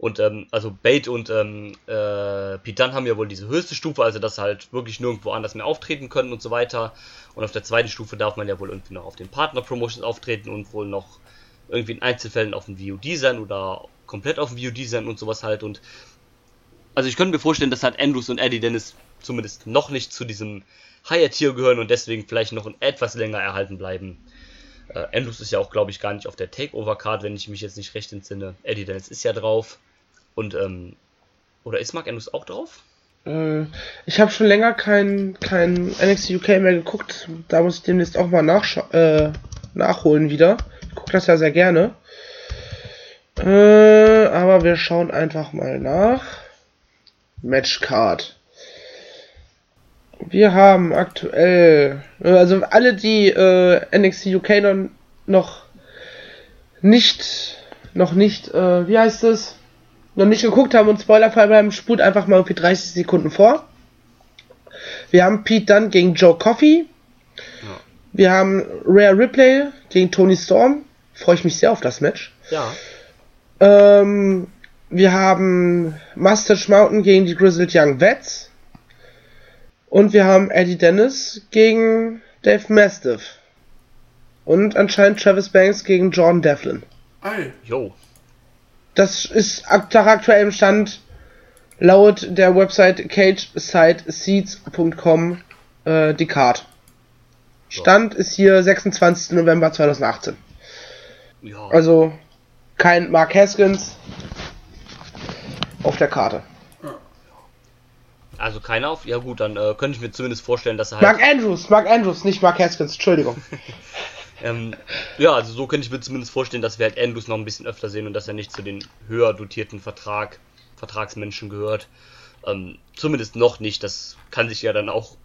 Und ähm, also Bait und ähm, äh, Dunne haben ja wohl diese höchste Stufe, also dass halt wirklich nirgendwo anders mehr auftreten können und so weiter. Und auf der zweiten Stufe darf man ja wohl irgendwie noch auf den Partner-Promotions auftreten und wohl noch irgendwie in Einzelfällen auf dem VOD sein oder komplett auf dem VOD sein und sowas halt. Und also ich könnte mir vorstellen, dass halt Andrews und Eddie Dennis zumindest noch nicht zu diesem Higher-Tier gehören und deswegen vielleicht noch etwas länger erhalten bleiben. Äh, Andrews ist ja auch, glaube ich, gar nicht auf der Takeover-Card, wenn ich mich jetzt nicht recht entsinne. Eddie Dennis ist ja drauf. Und, ähm, oder ist Mark Andrews auch drauf? Äh, ich habe schon länger kein, kein NXT UK mehr geguckt. Da muss ich demnächst auch mal äh, nachholen wieder. Ich gucke das ja sehr gerne. Äh, aber wir schauen einfach mal nach. Matchcard. Wir haben aktuell, also alle, die äh, NXT UK noch nicht, noch nicht, äh, wie heißt es? Noch nicht geguckt haben und spoilerfrei bleiben, spult einfach mal irgendwie 30 Sekunden vor. Wir haben Pete Dunne gegen Joe Coffey. Ja. Wir haben Rare Ripley gegen Tony Storm. Freue ich mich sehr auf das Match. Ja. Ähm, wir haben Mustache Mountain gegen die Grizzled Young Vets. Und wir haben Eddie Dennis gegen Dave Mastiff. und anscheinend Travis Banks gegen Jordan Devlin. Ei. Jo. Das ist nach aktuellem Stand laut der Website cagesiteseats.com äh, die Card. Stand ist hier 26. November 2018. Ja. Also kein Mark Haskins auf der Karte. Also keiner auf. Ja gut, dann äh, könnte ich mir zumindest vorstellen, dass er halt. Mark Andrews, Mark Andrews, nicht Mark Haskins, Entschuldigung. Ähm, ja, also so könnte ich mir zumindest vorstellen, dass wir halt Andrews noch ein bisschen öfter sehen und dass er nicht zu den höher dotierten Vertrag, Vertragsmenschen gehört. Ähm, zumindest noch nicht. Das kann sich ja dann auch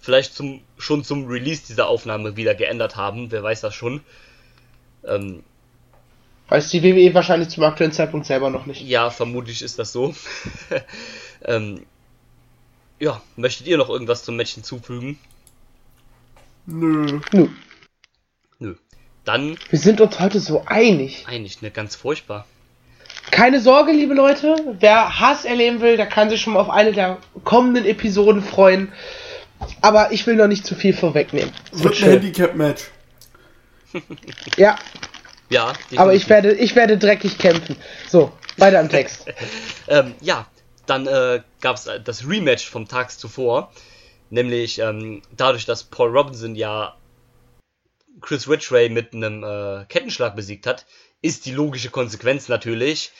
vielleicht zum, schon zum Release dieser Aufnahme wieder geändert haben. Wer weiß das schon. Ähm, Weiß die WWE wahrscheinlich zum aktuellen Zeitpunkt selber noch nicht. ja, vermutlich ist das so. ähm, ja, möchtet ihr noch irgendwas zum Match hinzufügen? Nö. Nö. Nö. Dann Wir sind uns heute so einig. eigentlich ne ganz furchtbar. Keine Sorge, liebe Leute, wer Hass erleben will, der kann sich schon mal auf eine der kommenden Episoden freuen. Aber ich will noch nicht zu viel vorwegnehmen. Es Wird ein. Handicap-Match. Ja, Ja, aber ich definitiv. werde, ich werde dreckig kämpfen. So, weiter im Text. Ähm, ja, dann äh, gab es das Rematch vom Tag zuvor. Nämlich ähm, dadurch, dass Paul Robinson ja Chris Ridgway mit einem äh, Kettenschlag besiegt hat, ist die logische Konsequenz natürlich,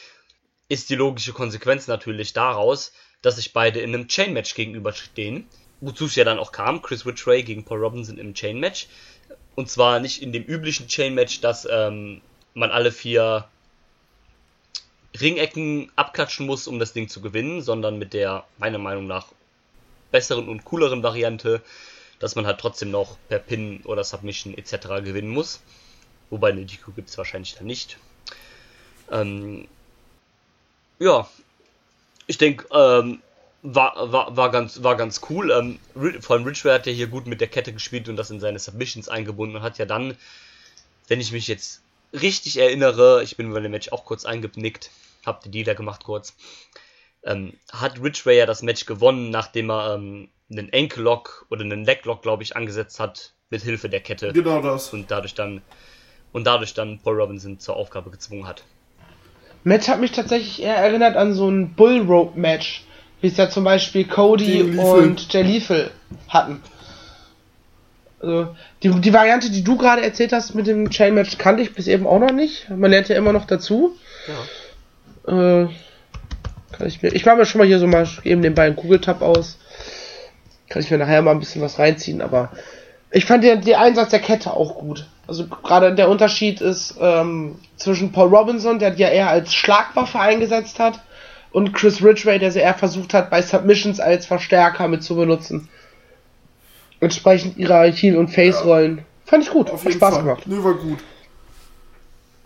ist die logische Konsequenz natürlich daraus, dass sich beide in einem Chain-Match gegenüberstehen. Wozu es ja dann auch kam, Chris Ridgway gegen Paul Robinson im Chain-Match. Und zwar nicht in dem üblichen Chain-Match, dass ähm, man alle vier Ringecken abklatschen muss, um das Ding zu gewinnen, sondern mit der, meiner Meinung nach, besseren und cooleren Variante, dass man halt trotzdem noch per Pin oder Submission etc. gewinnen muss. Wobei eine DQ gibt es wahrscheinlich dann nicht. Ähm, ja, ich denke, ähm, war, war, war, ganz, war ganz cool. Ähm, vor allem Ridgeway hat ja hier gut mit der Kette gespielt und das in seine Submissions eingebunden und hat ja dann, wenn ich mich jetzt richtig erinnere, ich bin bei dem Match auch kurz eingenickt, hab die Dealer gemacht kurz, ähm, hat Ridgeway ja das Match gewonnen, nachdem er ähm, einen Ankle Lock oder einen Leg Lock, glaube ich, angesetzt hat, mit Hilfe der Kette Genau das. und dadurch dann und dadurch dann Paul Robinson zur Aufgabe gezwungen hat. Match hat mich tatsächlich eher erinnert an so ein Bull Rope Match, wie es ja zum Beispiel Cody und Jay Lethal hatten. Also, die, die Variante, die du gerade erzählt hast mit dem Chain Match, kannte ich bis eben auch noch nicht. Man lernt ja immer noch dazu. Ja. Äh, kann ich mir, ich mache mir schon mal hier so mal eben den beiden Google Tab aus. Kann ich mir nachher mal ein bisschen was reinziehen, aber ich fand den, den Einsatz der Kette auch gut. Also gerade der Unterschied ist ähm, zwischen Paul Robinson, der die ja eher als Schlagwaffe eingesetzt hat, und Chris Ridgway, der sie eher versucht hat, bei Submissions als Verstärker mit zu benutzen. Entsprechend ihrer Heel- und Face-Rollen. Fand ich gut, Auf hat jeden Spaß Fall. gemacht. Nö, war gut.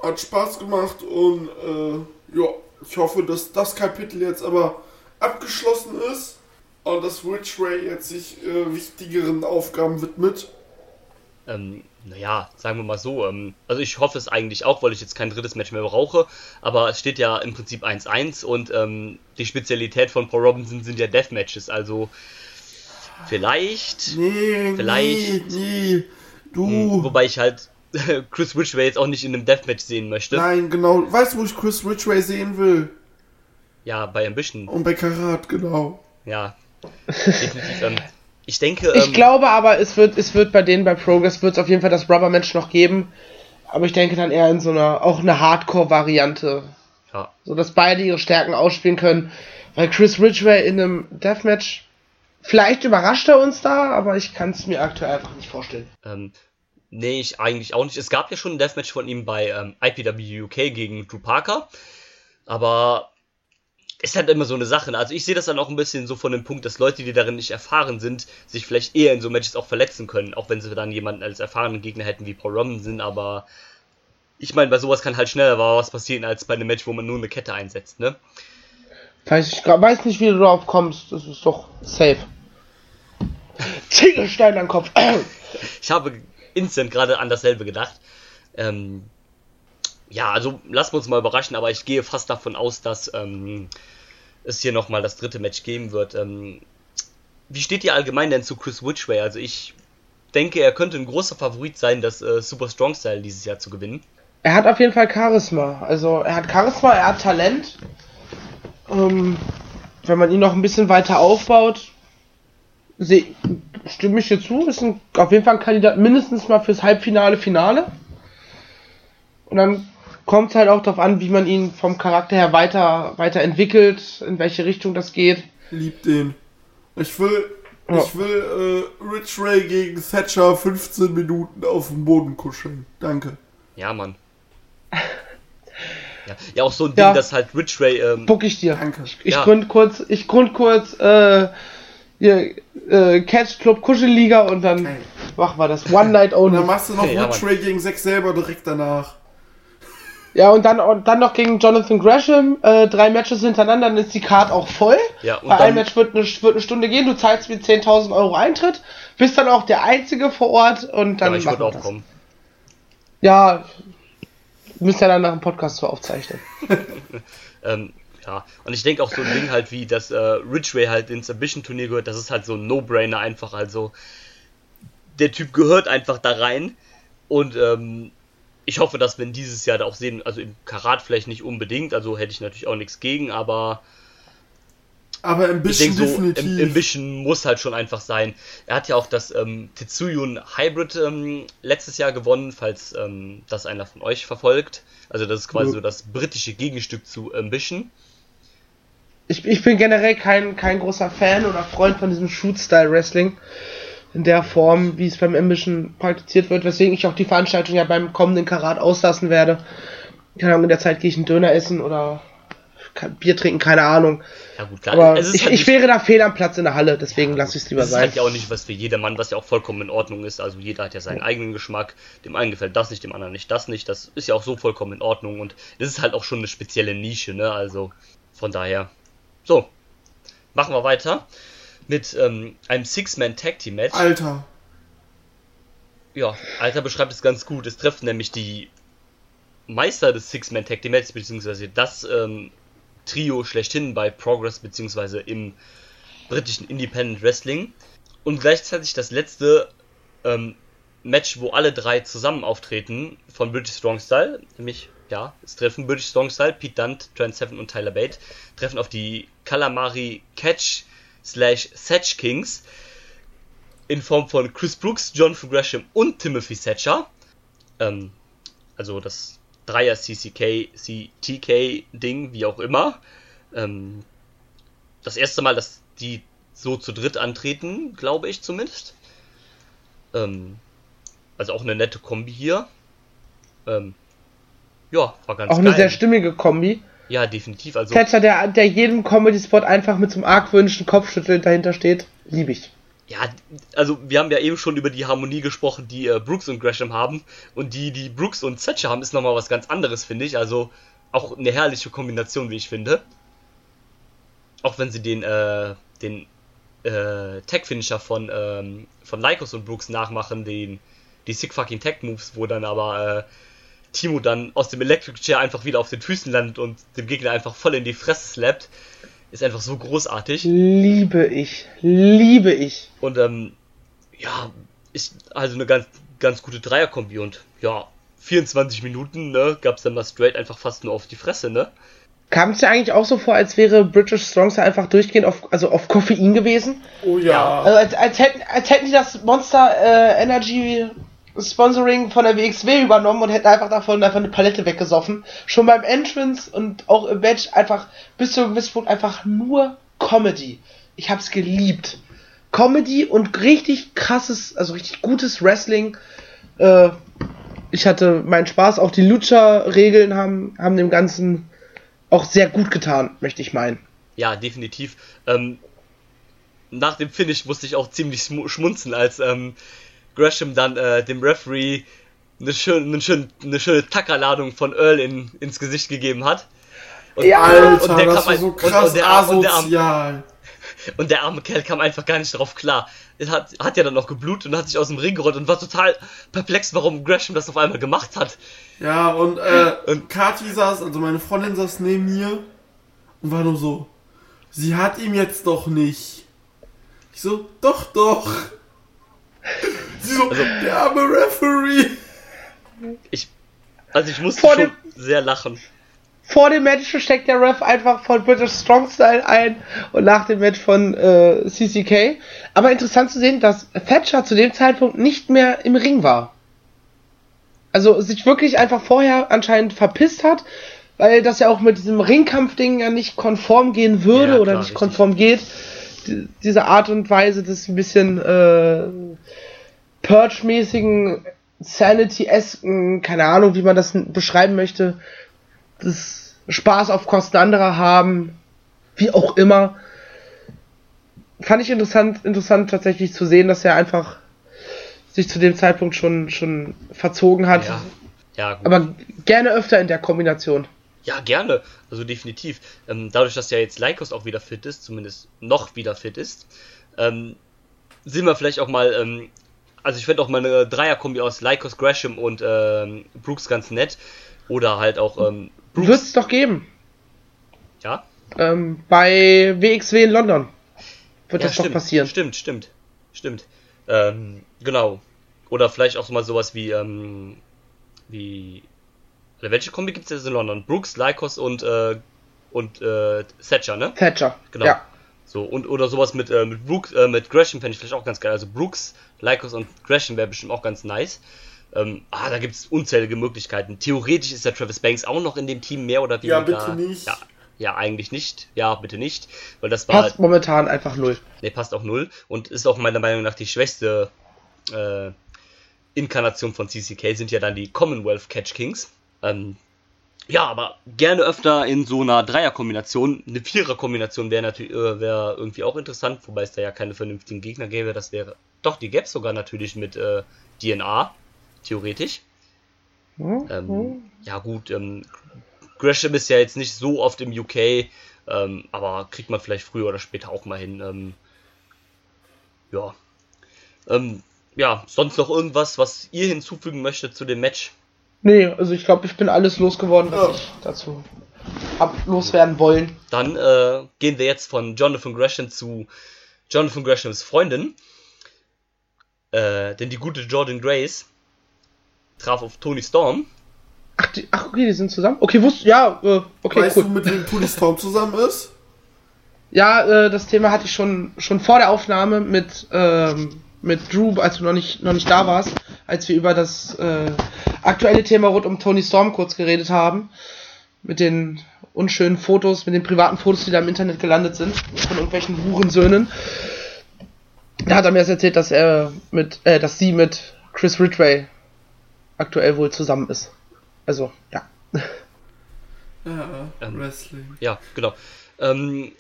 Hat Spaß gemacht und äh, ja, ich hoffe, dass das Kapitel jetzt aber abgeschlossen ist und dass Ridgeway jetzt sich äh, wichtigeren Aufgaben widmet. Ähm, naja, sagen wir mal so. Ähm, also ich hoffe es eigentlich auch, weil ich jetzt kein drittes Match mehr brauche. Aber es steht ja im Prinzip 1-1 und ähm, die Spezialität von Paul Robinson sind ja Deathmatches. Also vielleicht. Nee, Vielleicht. nee, nee. Du. Hm, Wobei ich halt Chris Ridgway jetzt auch nicht in einem Deathmatch sehen möchte. Nein, genau. Weißt du, wo ich Chris Ridgway sehen will? Ja, bei Ambition. Und bei Karat, genau. Ja. Definitiv. ähm, ich denke. Ich ähm, glaube aber, es wird, es wird bei denen bei Progress wird es auf jeden Fall das Rubber Match noch geben. Aber ich denke dann eher in so einer, auch eine Hardcore-Variante. Ja. So dass beide ihre Stärken ausspielen können. Weil Chris Ridgway in einem Deathmatch, vielleicht überrascht er uns da, aber ich kann es mir aktuell einfach nicht vorstellen. Ähm, nee, ich eigentlich auch nicht. Es gab ja schon ein Deathmatch von ihm bei ähm, IPW UK gegen Drew Parker. Aber ist halt immer so eine Sache. ne? Also ich sehe das dann auch ein bisschen so von dem Punkt, dass Leute, die darin nicht erfahren sind, sich vielleicht eher in so Matches auch verletzen können. Auch wenn sie dann jemanden als erfahrenen Gegner hätten wie Paul Robinson. Aber ich meine, bei sowas kann halt schneller was passieren als bei einem Match, wo man nur eine Kette einsetzt, ne? Weiß, ich weiß nicht, wie du darauf kommst. Das ist doch safe. Ziegelstein am Kopf. Ich habe instant gerade an dasselbe gedacht. Ähm, ja, also lassen wir uns mal überraschen, aber ich gehe fast davon aus, dass ähm, es hier nochmal das dritte Match geben wird. Ähm, wie steht ihr allgemein denn zu Chris Ridgway? Also ich denke, er könnte ein großer Favorit sein, das äh, Super Strong Style dieses Jahr zu gewinnen. Er hat auf jeden Fall Charisma. Also er hat Charisma, er hat Talent. Ähm, wenn man ihn noch ein bisschen weiter aufbaut, seh, stimme ich dir zu, ist ein, auf jeden Fall ein Kandidat mindestens mal fürs Halbfinale, Finale. Und dann kommt es halt auch darauf an, wie man ihn vom Charakter her weiter, weiterentwickelt, in welche Richtung das geht. Lieb den. Ich will, ja. ich will äh, Rich Ray gegen Thatcher 15 Minuten auf dem Boden kuscheln. Danke. Ja, Mann. Ja, ja auch so ein Ding, ja. dass halt Rich Ray. Ähm, Puck ich dir. Danke. Ich, ich ja. gründ kurz, ich gründ kurz äh, hier, äh, Catch Club Kuschelliga und dann hey. machen wir das One Night Only. Und dann machst du noch hey, Rich Ray gegen Sex selber direkt danach. Ja, und dann, und dann noch gegen Jonathan Gresham, äh, drei Matches hintereinander, dann ist die Card auch voll. Ja, und Weil ein Match wird eine, wird eine Stunde gehen, du zahlst mir 10.000 Euro Eintritt, bist dann auch der Einzige vor Ort und dann. Ja, ich würde auch das. kommen. Ja, müsst ja dann nach dem Podcast zu aufzeichnen. ähm, ja, und ich denke auch so ein Ding halt wie, dass äh, Ridgeway halt ins Ambition-Turnier gehört, das ist halt so ein No-Brainer einfach. Also, der Typ gehört einfach da rein. Und ähm, ich hoffe, dass wir ihn dieses Jahr da auch sehen, also im Karat vielleicht nicht unbedingt, also hätte ich natürlich auch nichts gegen, aber aber ein bisschen so, definitiv. Ein bisschen muss halt schon einfach sein. Er hat ja auch das ähm, Tetsuyun Hybrid ähm, letztes Jahr gewonnen, falls ähm, das einer von euch verfolgt. Also das ist quasi ja. so das britische Gegenstück zu Ambition. Ich, ich bin generell kein, kein großer Fan oder Freund von diesem Shoot-Style-Wrestling in der Form, wie es beim Ambition praktiziert wird, weswegen ich auch die Veranstaltung ja beim kommenden Karat auslassen werde. Keine Ahnung, in der Zeit gehe ich einen Döner essen oder Bier trinken, keine Ahnung. Ja gut, klar. Aber ich, halt ich wäre da fehl am Platz in der Halle, deswegen ja, lasse ich es lieber sein. Das ist halt ja auch nicht was für jedermann, was ja auch vollkommen in Ordnung ist. Also jeder hat ja seinen eigenen Geschmack. Dem einen gefällt das nicht, dem anderen nicht das nicht. Das ist ja auch so vollkommen in Ordnung und es ist halt auch schon eine spezielle Nische, ne? Also von daher. So, machen wir weiter mit ähm, einem Six-Man-Tag-Team-Match. Alter. Ja, Alter beschreibt es ganz gut. Es treffen nämlich die Meister des Six-Man-Tag-Team-Matches, beziehungsweise das ähm, Trio schlechthin bei Progress beziehungsweise im britischen Independent Wrestling. Und gleichzeitig das letzte ähm, Match, wo alle drei zusammen auftreten von British Strong Style, nämlich, ja, es treffen British Strong Style, Pete Dunne, Trent Seven und Tyler Bate, treffen auf die Calamari Catch slash Satch Kings in Form von Chris Brooks, John Gresham und Timothy Thatcher. Ähm, also das Dreier CCK, CTK Ding, wie auch immer. Ähm, das erste Mal, dass die so zu dritt antreten, glaube ich zumindest. Ähm, also auch eine nette Kombi hier. Ähm, ja, war ganz Auch geil. eine sehr stimmige Kombi. Ja, definitiv. Also Thatcher, der, der jedem Comedy-Spot einfach mit so einem argwöhnischen Kopfschütteln dahinter steht, liebe ich. Ja, also wir haben ja eben schon über die Harmonie gesprochen, die äh, Brooks und Gresham haben. Und die, die Brooks und Thatcher haben, ist nochmal was ganz anderes, finde ich. Also auch eine herrliche Kombination, wie ich finde. Auch wenn sie den, äh, den äh, Tag-Finisher von, ähm, von Lycos und Brooks nachmachen, den, die Sick Fucking Tag-Moves, wo dann aber äh, Timo dann aus dem Electric Chair einfach wieder auf den Füßen landet und dem Gegner einfach voll in die Fresse slappt, ist einfach so großartig. Liebe ich, liebe ich. Und ähm, ja, ist also eine ganz, ganz gute Dreierkombi und ja, 24 Minuten, ne, gab's dann mal straight einfach fast nur auf die Fresse, ne? Kam es dir eigentlich auch so vor, als wäre British Strongster einfach durchgehend auf, also auf Koffein gewesen? Oh ja. Also als, als, hätten, als hätten die das Monster äh, Energy Sponsoring von der WXW übernommen und hätten einfach davon einfach eine Palette weggesoffen. Schon beim Entrance und auch im Match einfach bis zu einem gewissen Punkt einfach nur Comedy. Ich hab's geliebt. Comedy und richtig krasses, also richtig gutes Wrestling. Äh, ich hatte meinen Spaß. Auch die Lucha-Regeln haben, haben dem Ganzen auch sehr gut getan, möchte ich meinen. Ja, definitiv. Ähm, nach dem Finish musste ich auch ziemlich schmunzeln, als ähm, Gresham dann äh, dem Referee eine schöne, eine schöne, eine schöne Tackerladung von Earl in, ins Gesicht gegeben hat. Und, ja, Alter, und der das kam war so krass und, der, asozial. Und der, arme, und der arme Kerl kam einfach gar nicht darauf klar. Er hat, hat ja dann noch geblutet und hat sich aus dem Ring gerollt und war total perplex, warum Gresham das auf einmal gemacht hat. Ja, und, äh, und Kati saß, also meine Freundin saß neben mir und war nur so, sie hat ihm jetzt doch nicht. Ich so, doch, doch. Sie so, so, also, der arme Referee. Ich, also ich musste Vor schon sehr lachen vor dem Match steckt der Ref einfach von British Strong Style ein und nach dem Match von äh, CCK. Aber interessant zu sehen, dass Thatcher zu dem Zeitpunkt nicht mehr im Ring war. Also sich wirklich einfach vorher anscheinend verpisst hat, weil das ja auch mit diesem Ringkampfding ja nicht konform gehen würde ja, oder nicht richtig. konform geht. Die, diese Art und Weise des ein bisschen äh, Purge-mäßigen, Sanity-esken, keine Ahnung, wie man das beschreiben möchte, das Spaß auf Kosten anderer haben, wie auch immer. Fand ich interessant, interessant tatsächlich zu sehen, dass er einfach sich zu dem Zeitpunkt schon, schon verzogen hat. Ja, ja gut. Aber gerne öfter in der Kombination. Ja, gerne. Also definitiv. Ähm, dadurch, dass ja jetzt Lycos auch wieder fit ist, zumindest noch wieder fit ist, ähm, sind wir vielleicht auch mal, ähm, also ich fände auch mal eine Dreierkombi aus Lycos, Gresham und ähm, Brooks ganz nett. Oder halt auch ähm, wird es doch geben. Ja? Ähm, bei WXW in London wird ja, das stimmt, doch passieren. Stimmt, stimmt, stimmt. Ähm, genau. Oder vielleicht auch mal sowas wie, ähm, wie. Oder welche Kombi gibt es jetzt in London? Brooks, Lycos und, äh, und äh, Thatcher, ne? Thatcher. Genau. Ja. So, und oder sowas mit, äh, mit Brooks, äh, mit Gresham fände ich vielleicht auch ganz geil. Also Brooks, Lycos und Gresham wäre bestimmt auch ganz nice. Ähm, ah, da gibt es unzählige Möglichkeiten. Theoretisch ist der Travis Banks auch noch in dem Team, mehr oder weniger. Ja, bitte nicht. Ja, ja, eigentlich nicht. Ja, bitte nicht. Weil das war. Passt momentan einfach null. Ne, passt auch null. Und ist auch meiner Meinung nach die schwächste äh, Inkarnation von CCK, sind ja dann die Commonwealth Catch Kings. Ähm, ja, aber gerne öfter in so einer Dreierkombination. Eine Viererkombination wäre natürlich äh, wär irgendwie auch interessant, wobei es da ja keine vernünftigen Gegner gäbe. Das wäre. Doch, die gäbe es sogar natürlich mit äh, DNA theoretisch. Mhm. Ähm, ja gut, ähm, Gresham ist ja jetzt nicht so oft im UK, ähm, aber kriegt man vielleicht früher oder später auch mal hin. Ähm, ja. Ähm, ja, sonst noch irgendwas, was ihr hinzufügen möchtet zu dem Match? Nee, also ich glaube, ich bin alles losgeworden, was oh. ich dazu hab loswerden wollen. Dann äh, gehen wir jetzt von Jonathan Gresham zu Jonathan Greshams Freundin. Äh, denn die gute Jordan Grace traf auf Tony Storm. Ach, die, ach okay, die sind zusammen? Okay, wusste, ja, äh, okay, Weißt cool. du, mit wem Tony Storm zusammen ist? Ja, äh, das Thema hatte ich schon, schon vor der Aufnahme mit, ähm, mit Drew, als du noch nicht, noch nicht da warst, als wir über das äh, aktuelle Thema rund um Tony Storm kurz geredet haben. Mit den unschönen Fotos, mit den privaten Fotos, die da im Internet gelandet sind, von irgendwelchen Hurensöhnen. Da hat er mir erst erzählt, dass er mit, äh, dass sie mit Chris Ridgway aktuell wohl zusammen ist. Also, ja. Ja, ähm, Wrestling. Ja, genau. Ähm,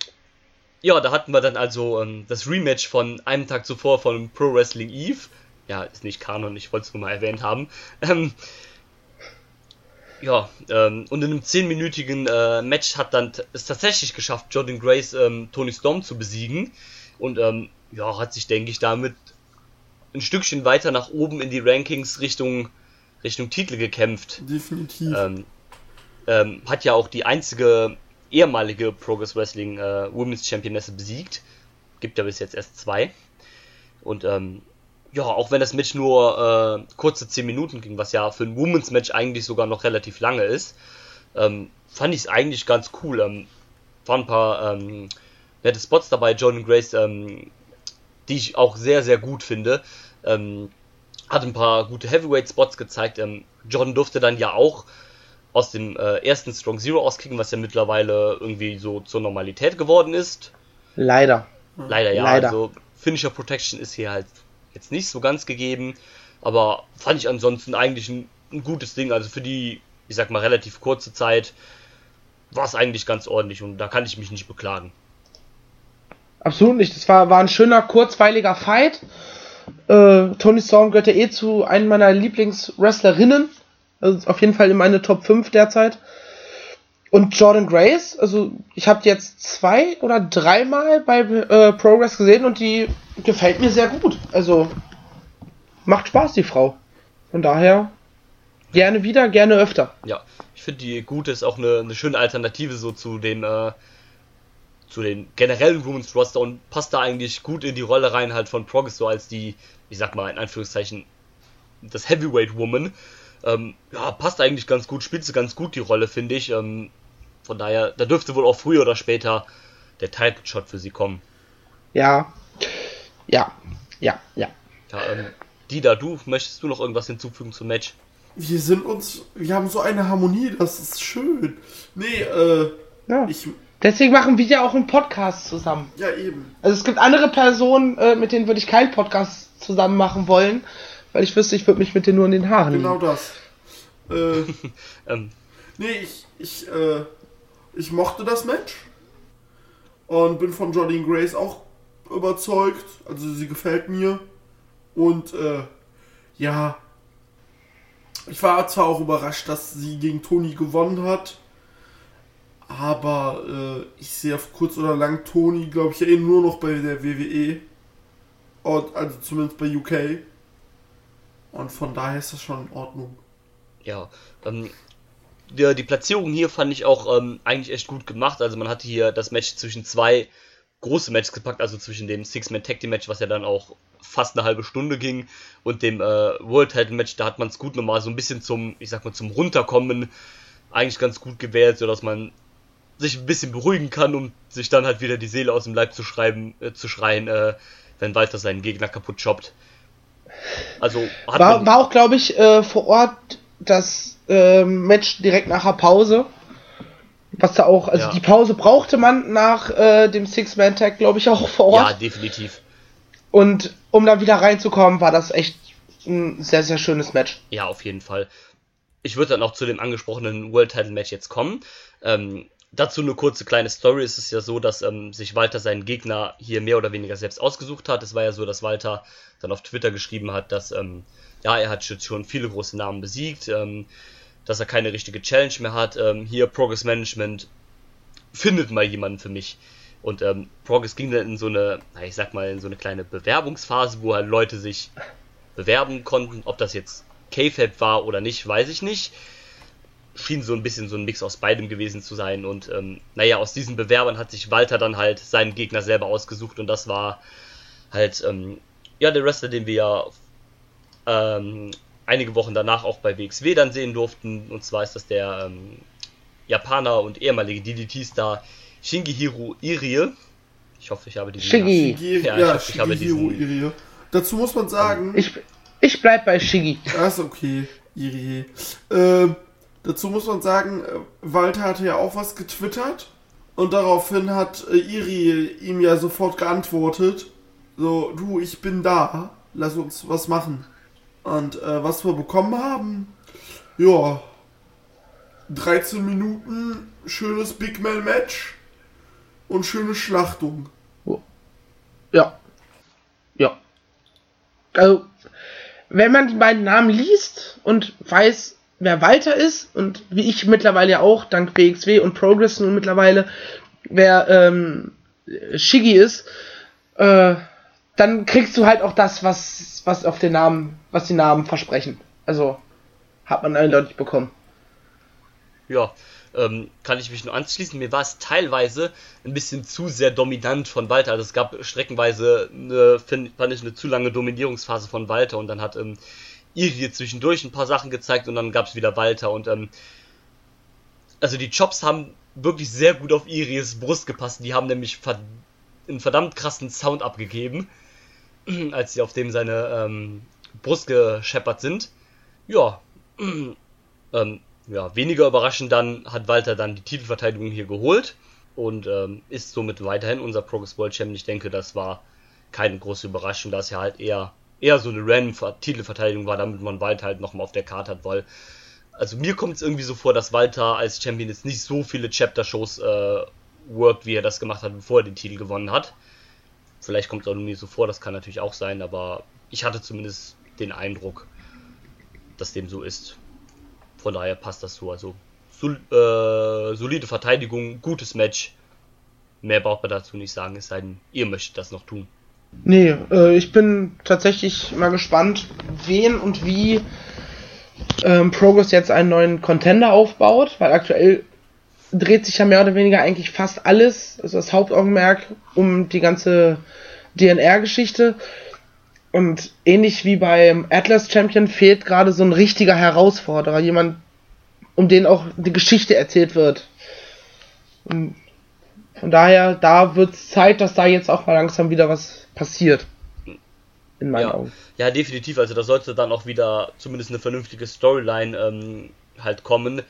ja, da hatten wir dann also ähm, das Rematch von einem Tag zuvor von Pro Wrestling Eve. Ja, ist nicht Kanon, ich wollte es nur mal erwähnt haben. Ähm, ja, ähm, und in einem 10-minütigen äh, Match hat dann es tatsächlich geschafft, Jordan Grace ähm, Tony Storm zu besiegen. Und ähm, ja, hat sich, denke ich, damit ein Stückchen weiter nach oben in die Rankings Richtung Richtung Titel gekämpft. Definitiv. Ähm, ähm, hat ja auch die einzige ehemalige Progress Wrestling äh, Women's Championess besiegt. Gibt ja bis jetzt erst zwei. Und ähm, ja, auch wenn das Match nur äh, kurze 10 Minuten ging, was ja für ein Women's Match eigentlich sogar noch relativ lange ist, ähm, fand ich es eigentlich ganz cool. Ähm, waren ein paar ähm, nette Spots dabei, John Grace, ähm, die ich auch sehr, sehr gut finde. Ähm, hat ein paar gute Heavyweight-Spots gezeigt. Ähm, Jordan durfte dann ja auch aus dem äh, ersten Strong Zero auskicken, was ja mittlerweile irgendwie so zur Normalität geworden ist. Leider. Leider, ja. Leider. Also Finisher Protection ist hier halt jetzt nicht so ganz gegeben, aber fand ich ansonsten eigentlich ein, ein gutes Ding. Also für die, ich sag mal, relativ kurze Zeit war es eigentlich ganz ordentlich und da kann ich mich nicht beklagen. Absolut nicht. Das war, war ein schöner, kurzweiliger Fight. Äh, Tony Storm gehört ja eh zu einem meiner Lieblingswrestlerinnen. Also auf jeden Fall in meine Top 5 derzeit. Und Jordan Grace, also ich habe jetzt zwei oder dreimal bei äh, Progress gesehen und die gefällt mir sehr gut. Also macht Spaß, die Frau. Von daher gerne wieder, gerne öfter. Ja, ich finde die gute ist auch eine, eine schöne Alternative so zu den äh, zu den generellen Women's Roster und passt da eigentlich gut in die Rolle rein halt von Progress so als die, ich sag mal in Anführungszeichen, das Heavyweight Woman. Ähm, ja, passt eigentlich ganz gut, spielt sie ganz gut die Rolle, finde ich. Ähm, von daher, da dürfte wohl auch früher oder später der Title Shot für sie kommen. Ja, ja, ja, ja. Ja, ähm, Dida, du, möchtest du noch irgendwas hinzufügen zum Match? Wir sind uns, wir haben so eine Harmonie, das ist schön. Nee, äh, ja. ich, Deswegen machen wir ja auch einen Podcast zusammen. ja eben. Also es gibt andere Personen, äh, mit denen würde ich keinen Podcast zusammen machen wollen, weil ich wüsste, ich würde mich mit denen nur in den Haaren Genau liegen. das. Äh, Ähm, nee, ich, ich, äh, ich mochte das Match. Und bin von Jolene Grace auch überzeugt. Also sie gefällt mir. Und, äh, ja. Ich war zwar auch überrascht, dass sie gegen Toni gewonnen hat. Aber äh, ich sehe auf kurz oder lang Toni, glaube ich, ja eh nur noch bei der WWE. Und, also zumindest bei UK. Und von daher ist das schon in Ordnung. Ja, ähm, die, die Platzierung hier fand ich auch ähm, eigentlich echt gut gemacht. Also man hatte hier das Match zwischen zwei große Matches gepackt, also zwischen dem Six-Man Tag Team Match, was ja dann auch fast eine halbe Stunde ging, und dem äh, World Title Match. Da hat man es gut nochmal so ein bisschen zum, ich sag mal, zum Runterkommen eigentlich ganz gut gewählt, so dass man sich ein bisschen beruhigen kann, um sich dann halt wieder die Seele aus dem Leib zu schreiben, äh, zu schreien, äh, wenn Walter seinen Gegner kaputt choppt. Also hat War, war auch, glaube ich, äh, vor Ort das äh, Match direkt nach der Pause. Was da auch, also Ja. die Pause brauchte man nach äh, dem Six-Man-Tag, glaube ich, auch vor ja, Ort. definitiv. Und um da wieder reinzukommen, war das echt ein sehr, sehr schönes Match. Ja, auf jeden Fall. Ich würde dann auch zu dem angesprochenen World Title Match jetzt kommen. Ähm, dazu eine kurze kleine Story. Es ist ja so, dass ähm, sich Walter seinen Gegner hier mehr oder weniger selbst ausgesucht hat. Es war ja so, dass Walter dann auf Twitter geschrieben hat, dass ähm, ja, er hat schon viele große Namen besiegt, ähm, dass er keine richtige Challenge mehr hat. Ähm, hier Progress Management findet mal jemanden für mich. Und ähm, Progress ging dann in so eine, ich sag mal, in so eine kleine Bewerbungsphase, wo halt Leute sich bewerben konnten. Ob das jetzt K-Fab war oder nicht, weiß ich nicht. Schien so ein bisschen so ein Mix aus beidem gewesen zu sein. Und ähm, naja, aus diesen Bewerbern hat sich Walter dann halt seinen Gegner selber ausgesucht. Und das war halt, ähm, ja, der Wrestler, den wir ja ähm, einige Wochen danach auch bei WXW dann sehen durften. Und zwar ist das der ähm, Japaner und ehemalige DDT-Star Shingihiro Irie. Ich hoffe, ich habe diesen Shiggy. Shigiri, Ja, ja, ich hab- ich habe diesen- Irie. Dazu muss man sagen, Ich, ich bleib bei Shiggy. das ist okay, Irie. Ähm, dazu muss man sagen, äh, Walter hatte ja auch was getwittert und daraufhin hat äh, Irie ihm ja sofort geantwortet, so, du, ich bin da, lass uns was machen. Und äh, was wir bekommen haben, ja, 13 Minuten, schönes Big Man Match und schöne Schlachtung. Ja. Ja. Also, wenn man die beiden Namen liest und weiß, wer Walter ist und wie ich mittlerweile ja auch, dank WXW und Progress nun mittlerweile, wer ähm, Shiggy ist, äh, dann kriegst du halt auch das, was, was auf den Namen, was die Namen versprechen. Also, hat man eindeutig bekommen. Ja, ähm, kann ich mich nur anschließen. Mir war es teilweise ein bisschen zu sehr dominant von Walter. Also es gab streckenweise, eine, find, fand ich, eine zu lange Dominierungsphase von Walter und dann hat ähm, Irie zwischendurch ein paar Sachen gezeigt und dann gab es wieder Walter und ähm, also die Chops haben wirklich sehr gut auf Iries Brust gepasst. Die haben nämlich verd einen verdammt krassen Sound abgegeben, als sie auf dem seine ähm, Brust gescheppert sind. Ja, ähm, ja, weniger überraschend dann hat Walter dann die Titelverteidigung hier geholt und ähm, ist somit weiterhin unser Progress World Champion. Ich denke, das war keine große Überraschung, dass er halt eher eher so eine random Ver- Titelverteidigung war, damit man Walter halt nochmal auf der Karte hat, weil also mir kommt es irgendwie so vor, dass Walter als Champion jetzt nicht so viele Chapter-Shows äh, worked, wie er das gemacht hat, bevor er den Titel gewonnen hat. Vielleicht kommt es auch mir so vor, das kann natürlich auch sein, aber ich hatte zumindest den Eindruck, dass dem so ist. Von daher passt das so. Also sol äh, solide Verteidigung, gutes Match. Mehr braucht man dazu nicht sagen, es sei denn, ihr möchtet das noch tun. Nee, äh, ich bin tatsächlich mal gespannt, wen und wie ähm, Progress jetzt einen neuen Contender aufbaut, weil aktuell dreht sich ja mehr oder weniger eigentlich fast alles, also das Hauptaugenmerk um die ganze DNR-Geschichte. Und ähnlich wie beim Atlas Champion fehlt gerade so ein richtiger Herausforderer, jemand, um den auch die Geschichte erzählt wird. Von daher, da wird es Zeit, dass da jetzt auch mal langsam wieder was passiert. In meinen ja. Augen. Ja, definitiv. Also da sollte dann auch wieder zumindest eine vernünftige Storyline ähm, halt kommen.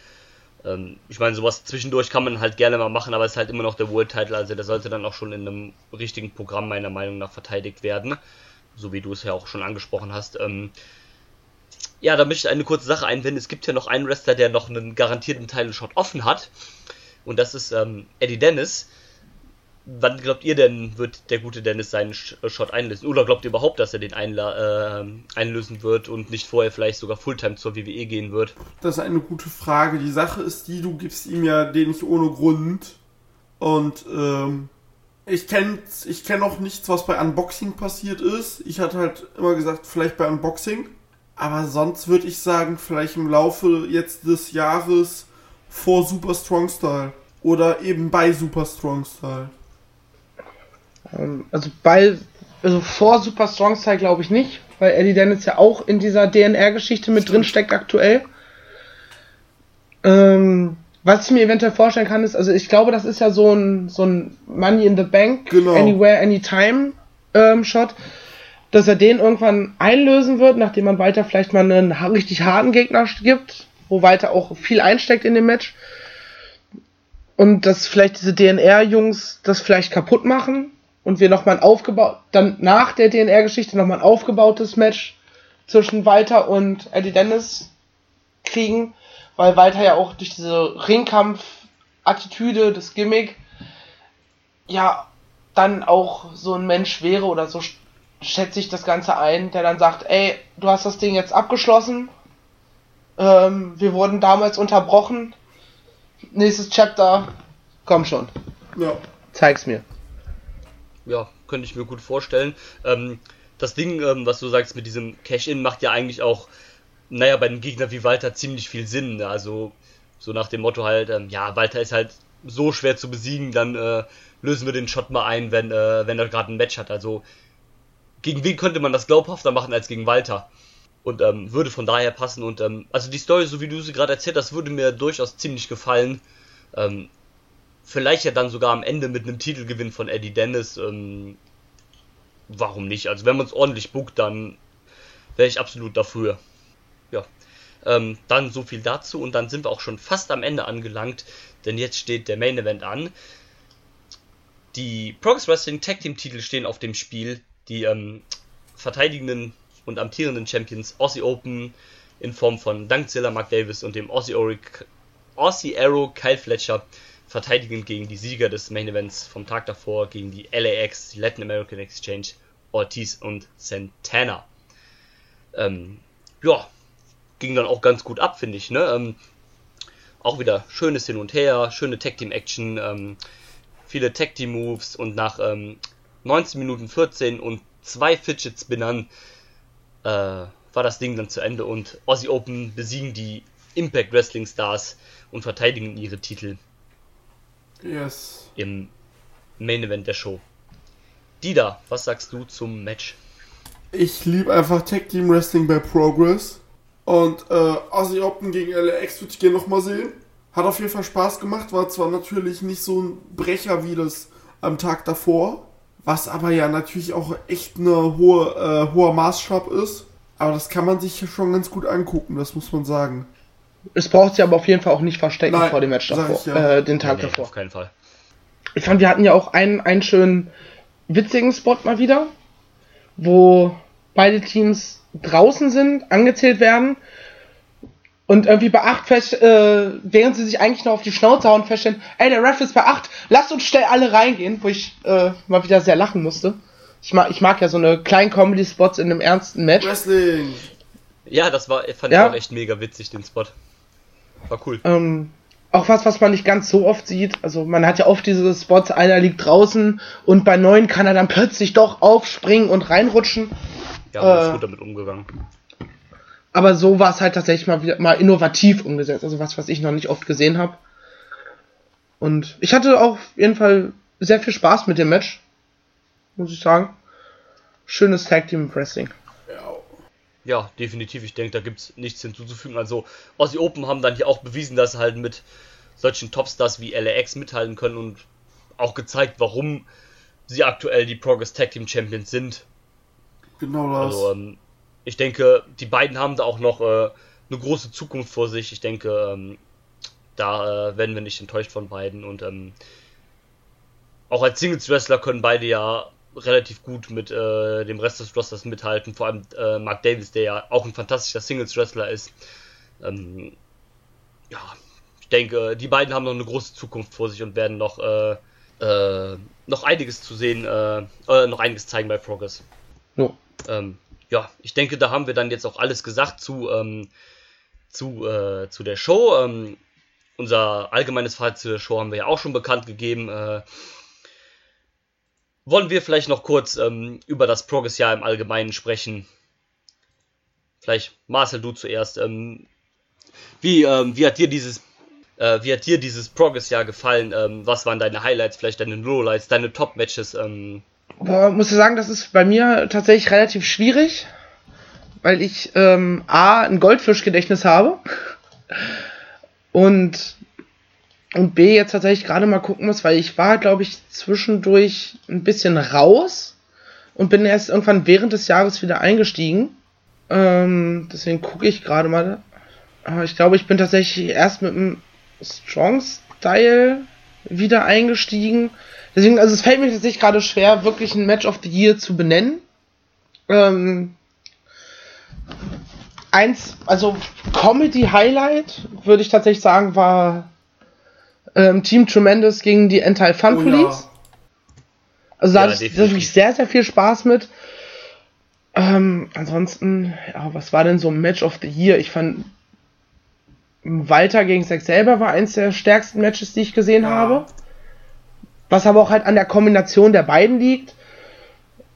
Ähm, ich meine, sowas zwischendurch kann man halt gerne mal machen, aber es ist halt immer noch der World Title, also der sollte dann auch schon in einem richtigen Programm meiner Meinung nach verteidigt werden. So wie du es ja auch schon angesprochen hast. Ähm, ja, da möchte ich eine kurze Sache einwenden. Es gibt ja noch einen Wrestler, der noch einen garantierten Title-Shot offen hat. Und das ist ähm, Eddie Dennis. Wann glaubt ihr denn, wird der gute Dennis seinen Shot einlösen? Oder glaubt ihr überhaupt, dass er den einla äh, einlösen wird und nicht vorher vielleicht sogar Fulltime zur WWE gehen wird? Das ist eine gute Frage. Die Sache ist die, du gibst ihm ja den nicht ohne Grund. Und ähm, ich kenne ich kenn auch nichts, was bei Unboxing passiert ist. Ich hatte halt immer gesagt, vielleicht bei Unboxing. Aber sonst würde ich sagen, vielleicht im Laufe jetzt des Jahres vor Super Strong Style. Oder eben bei Super Strong Style. Ähm, also bei, also vor Super Strong Style glaube ich nicht, weil Eddie Dennis ja auch in dieser DNR-Geschichte mit drin steckt aktuell. Ähm, was ich mir eventuell vorstellen kann, ist, also ich glaube, das ist ja so ein, so ein Money in the Bank, genau. Anywhere, Anytime ähm, Shot, dass er den irgendwann einlösen wird, nachdem man weiter vielleicht mal einen richtig harten Gegner gibt, wo weiter auch viel einsteckt in dem Match. Und dass vielleicht diese DNR-Jungs das vielleicht kaputt machen und wir nochmal ein aufgebaut, dann nach der DNR-Geschichte nochmal ein aufgebautes Match zwischen Walter und Eddie Dennis kriegen, weil Walter ja auch durch diese Ringkampf-Attitüde, das Gimmick, ja, dann auch so ein Mensch wäre oder so schätze ich das Ganze ein, der dann sagt, ey, du hast das Ding jetzt abgeschlossen, ähm, wir wurden damals unterbrochen, nächstes Chapter, komm schon. Ja. Zeig's mir ja, könnte ich mir gut vorstellen. Ähm, das Ding, ähm, was du sagst mit diesem Cash-In, macht ja eigentlich auch, naja, bei einem Gegner wie Walter ziemlich viel Sinn. Ne? Also, so nach dem Motto halt, ähm, ja, Walter ist halt so schwer zu besiegen, dann äh, lösen wir den Shot mal ein, wenn, äh, wenn er gerade ein Match hat. Also, gegen wen könnte man das glaubhafter machen als gegen Walter? Und ähm, würde von daher passen. Und ähm, also die Story, so wie du sie gerade erzählt hast, würde mir durchaus ziemlich gefallen. Ähm, vielleicht ja dann sogar am Ende mit einem Titelgewinn von Eddie Dennis. Ähm, warum nicht? Also wenn man es ordentlich bookt, dann wäre ich absolut dafür. Ja. Ähm, dann so viel dazu und dann sind wir auch schon fast am Ende angelangt, denn jetzt steht der Main Event an. Die Progress Wrestling Tag Team Titel stehen auf dem Spiel. Die ähm, verteidigenden und amtierenden Champions Aussie Open in Form von Dankzilla Mark Davis und dem Aussie, Aussie Arrow Kyle Fletcher verteidigen gegen die Sieger des Main Events vom Tag davor, gegen die LAX, die Latin American Exchange, Ortiz und Santana. Ähm, ja, ging dann auch ganz gut ab, finde ich. Ne? Ähm, auch wieder schönes Hin und Her, schöne Tag Team Action, ähm, viele Tag Team Moves und nach 19 ähm, Minuten 14 und zwei Fidget Spinnern äh, war das Ding dann zu Ende und Aussie Open besiegen die Impact Wrestling Stars und verteidigen ihre Titel Yes. Im Main Event der Show. Dida, was sagst du zum Match? Ich liebe einfach Tag Team Wrestling bei Progress. Und äh, Aussie Open gegen LAX würde ich gerne nochmal sehen. Hat auf jeden Fall Spaß gemacht, war zwar natürlich nicht so ein Brecher wie das am Tag davor, was aber ja natürlich auch echt eine hohe, äh, hoher Maßstab ist. Aber das kann man sich schon ganz gut angucken, das muss man sagen. Es braucht sie aber auf jeden Fall auch nicht verstecken Nein, vor dem Match davor, ich, ja. äh, den Tag nee, davor. Auf keinen Fall. Ich fand, wir hatten ja auch einen, einen schönen witzigen Spot mal wieder, wo beide Teams draußen sind, angezählt werden und irgendwie bei 8 fest, äh, während sie sich eigentlich noch auf die Schnauze hauen, feststellen, ey, der Ref ist bei 8, lasst uns schnell alle reingehen, wo ich äh, mal wieder sehr lachen musste. Ich mag, ich mag ja so eine kleinen Comedy-Spots in einem ernsten Match. Wrestling! Ja, das war, fand ja. ich auch echt mega witzig, den Spot. War cool. Ähm, auch was, was man nicht ganz so oft sieht. Also man hat ja oft diese Spots, einer liegt draußen und bei neun kann er dann plötzlich doch aufspringen und reinrutschen. Ja, man äh, ist gut damit umgegangen. Aber so war es halt tatsächlich mal wieder mal innovativ umgesetzt. Also was, was ich noch nicht oft gesehen habe. Und ich hatte auch auf jeden Fall sehr viel Spaß mit dem Match. Muss ich sagen. Schönes Tag Team Wrestling. Ja, definitiv. Ich denke, da gibt es nichts hinzuzufügen. Also, Aussie Open haben dann hier auch bewiesen, dass sie halt mit solchen Topstars wie LAX mithalten können und auch gezeigt, warum sie aktuell die Progress Tag Team Champions sind. Genau das. Also, ähm, ich denke, die beiden haben da auch noch äh, eine große Zukunft vor sich. Ich denke, ähm, da äh, werden wir nicht enttäuscht von beiden. Und ähm, auch als Singles-Wrestler können beide ja relativ gut mit äh, dem Rest des Rosters mithalten. Vor allem äh, Mark Davis, der ja auch ein fantastischer Singles-Wrestler ist. Ähm, ja, ich denke, die beiden haben noch eine große Zukunft vor sich und werden noch, äh, äh noch einiges zu sehen, äh, noch einiges zeigen bei Progress. Ja. Ähm, ja, ich denke, da haben wir dann jetzt auch alles gesagt zu, ähm, zu, äh, zu der Show. Ähm, unser allgemeines Fazit zur Show haben wir ja auch schon bekannt gegeben. Äh, wollen wir vielleicht noch kurz ähm, über das Progress-Jahr im Allgemeinen sprechen? Vielleicht Marcel, du zuerst. Ähm, wie, ähm, wie hat dir dieses äh, wie hat dir dieses Progress-Jahr gefallen? Ähm, was waren deine Highlights, vielleicht deine Lowlights, deine Top-Matches? Ähm? Boah, muss ich sagen, das ist bei mir tatsächlich relativ schwierig, weil ich ähm, A, ein Goldfischgedächtnis habe und und B jetzt tatsächlich gerade mal gucken muss, weil ich war, glaube ich, zwischendurch ein bisschen raus und bin erst irgendwann während des Jahres wieder eingestiegen. Ähm, deswegen gucke ich gerade mal. Aber ich glaube, ich bin tatsächlich erst mit dem Strong Style wieder eingestiegen. Deswegen, also es fällt mir tatsächlich gerade schwer, wirklich ein Match of the Year zu benennen. Ähm, eins, also Comedy Highlight, würde ich tatsächlich sagen, war ähm, Team Tremendous gegen die Anti-Fun oh, Police. Ja. Also da ja, hatte ich wirklich sehr, sehr viel Spaß mit. Ähm, ansonsten, ja, was war denn so ein Match of the Year? Ich fand Walter gegen Zack selber war eins der stärksten Matches, die ich gesehen ja. habe. Was aber auch halt an der Kombination der beiden liegt.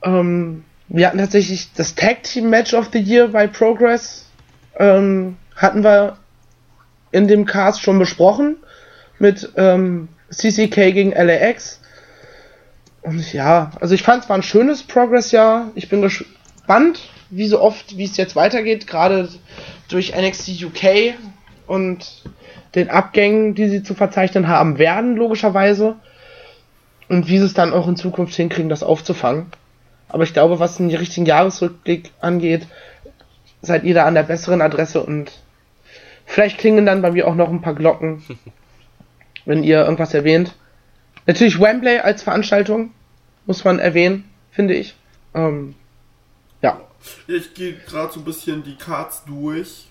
Ähm, wir hatten tatsächlich das Tag Team Match of the Year bei Progress. Ähm, hatten wir in dem Cast schon besprochen mit ähm, CCK gegen LAX. Und ja, also ich fand es war ein schönes Progress-Jahr. Ich bin gespannt, wie so oft, wie es jetzt weitergeht, gerade durch NXT UK und den Abgängen, die sie zu verzeichnen haben werden, logischerweise. Und wie sie es dann auch in Zukunft hinkriegen, das aufzufangen. Aber ich glaube, was den richtigen Jahresrückblick angeht, seid ihr da an der besseren Adresse und vielleicht klingen dann bei mir auch noch ein paar Glocken, wenn ihr irgendwas erwähnt. Natürlich Wembley als Veranstaltung muss man erwähnen, finde ich. Ähm, ja. Ich gehe gerade so ein bisschen die Cards durch.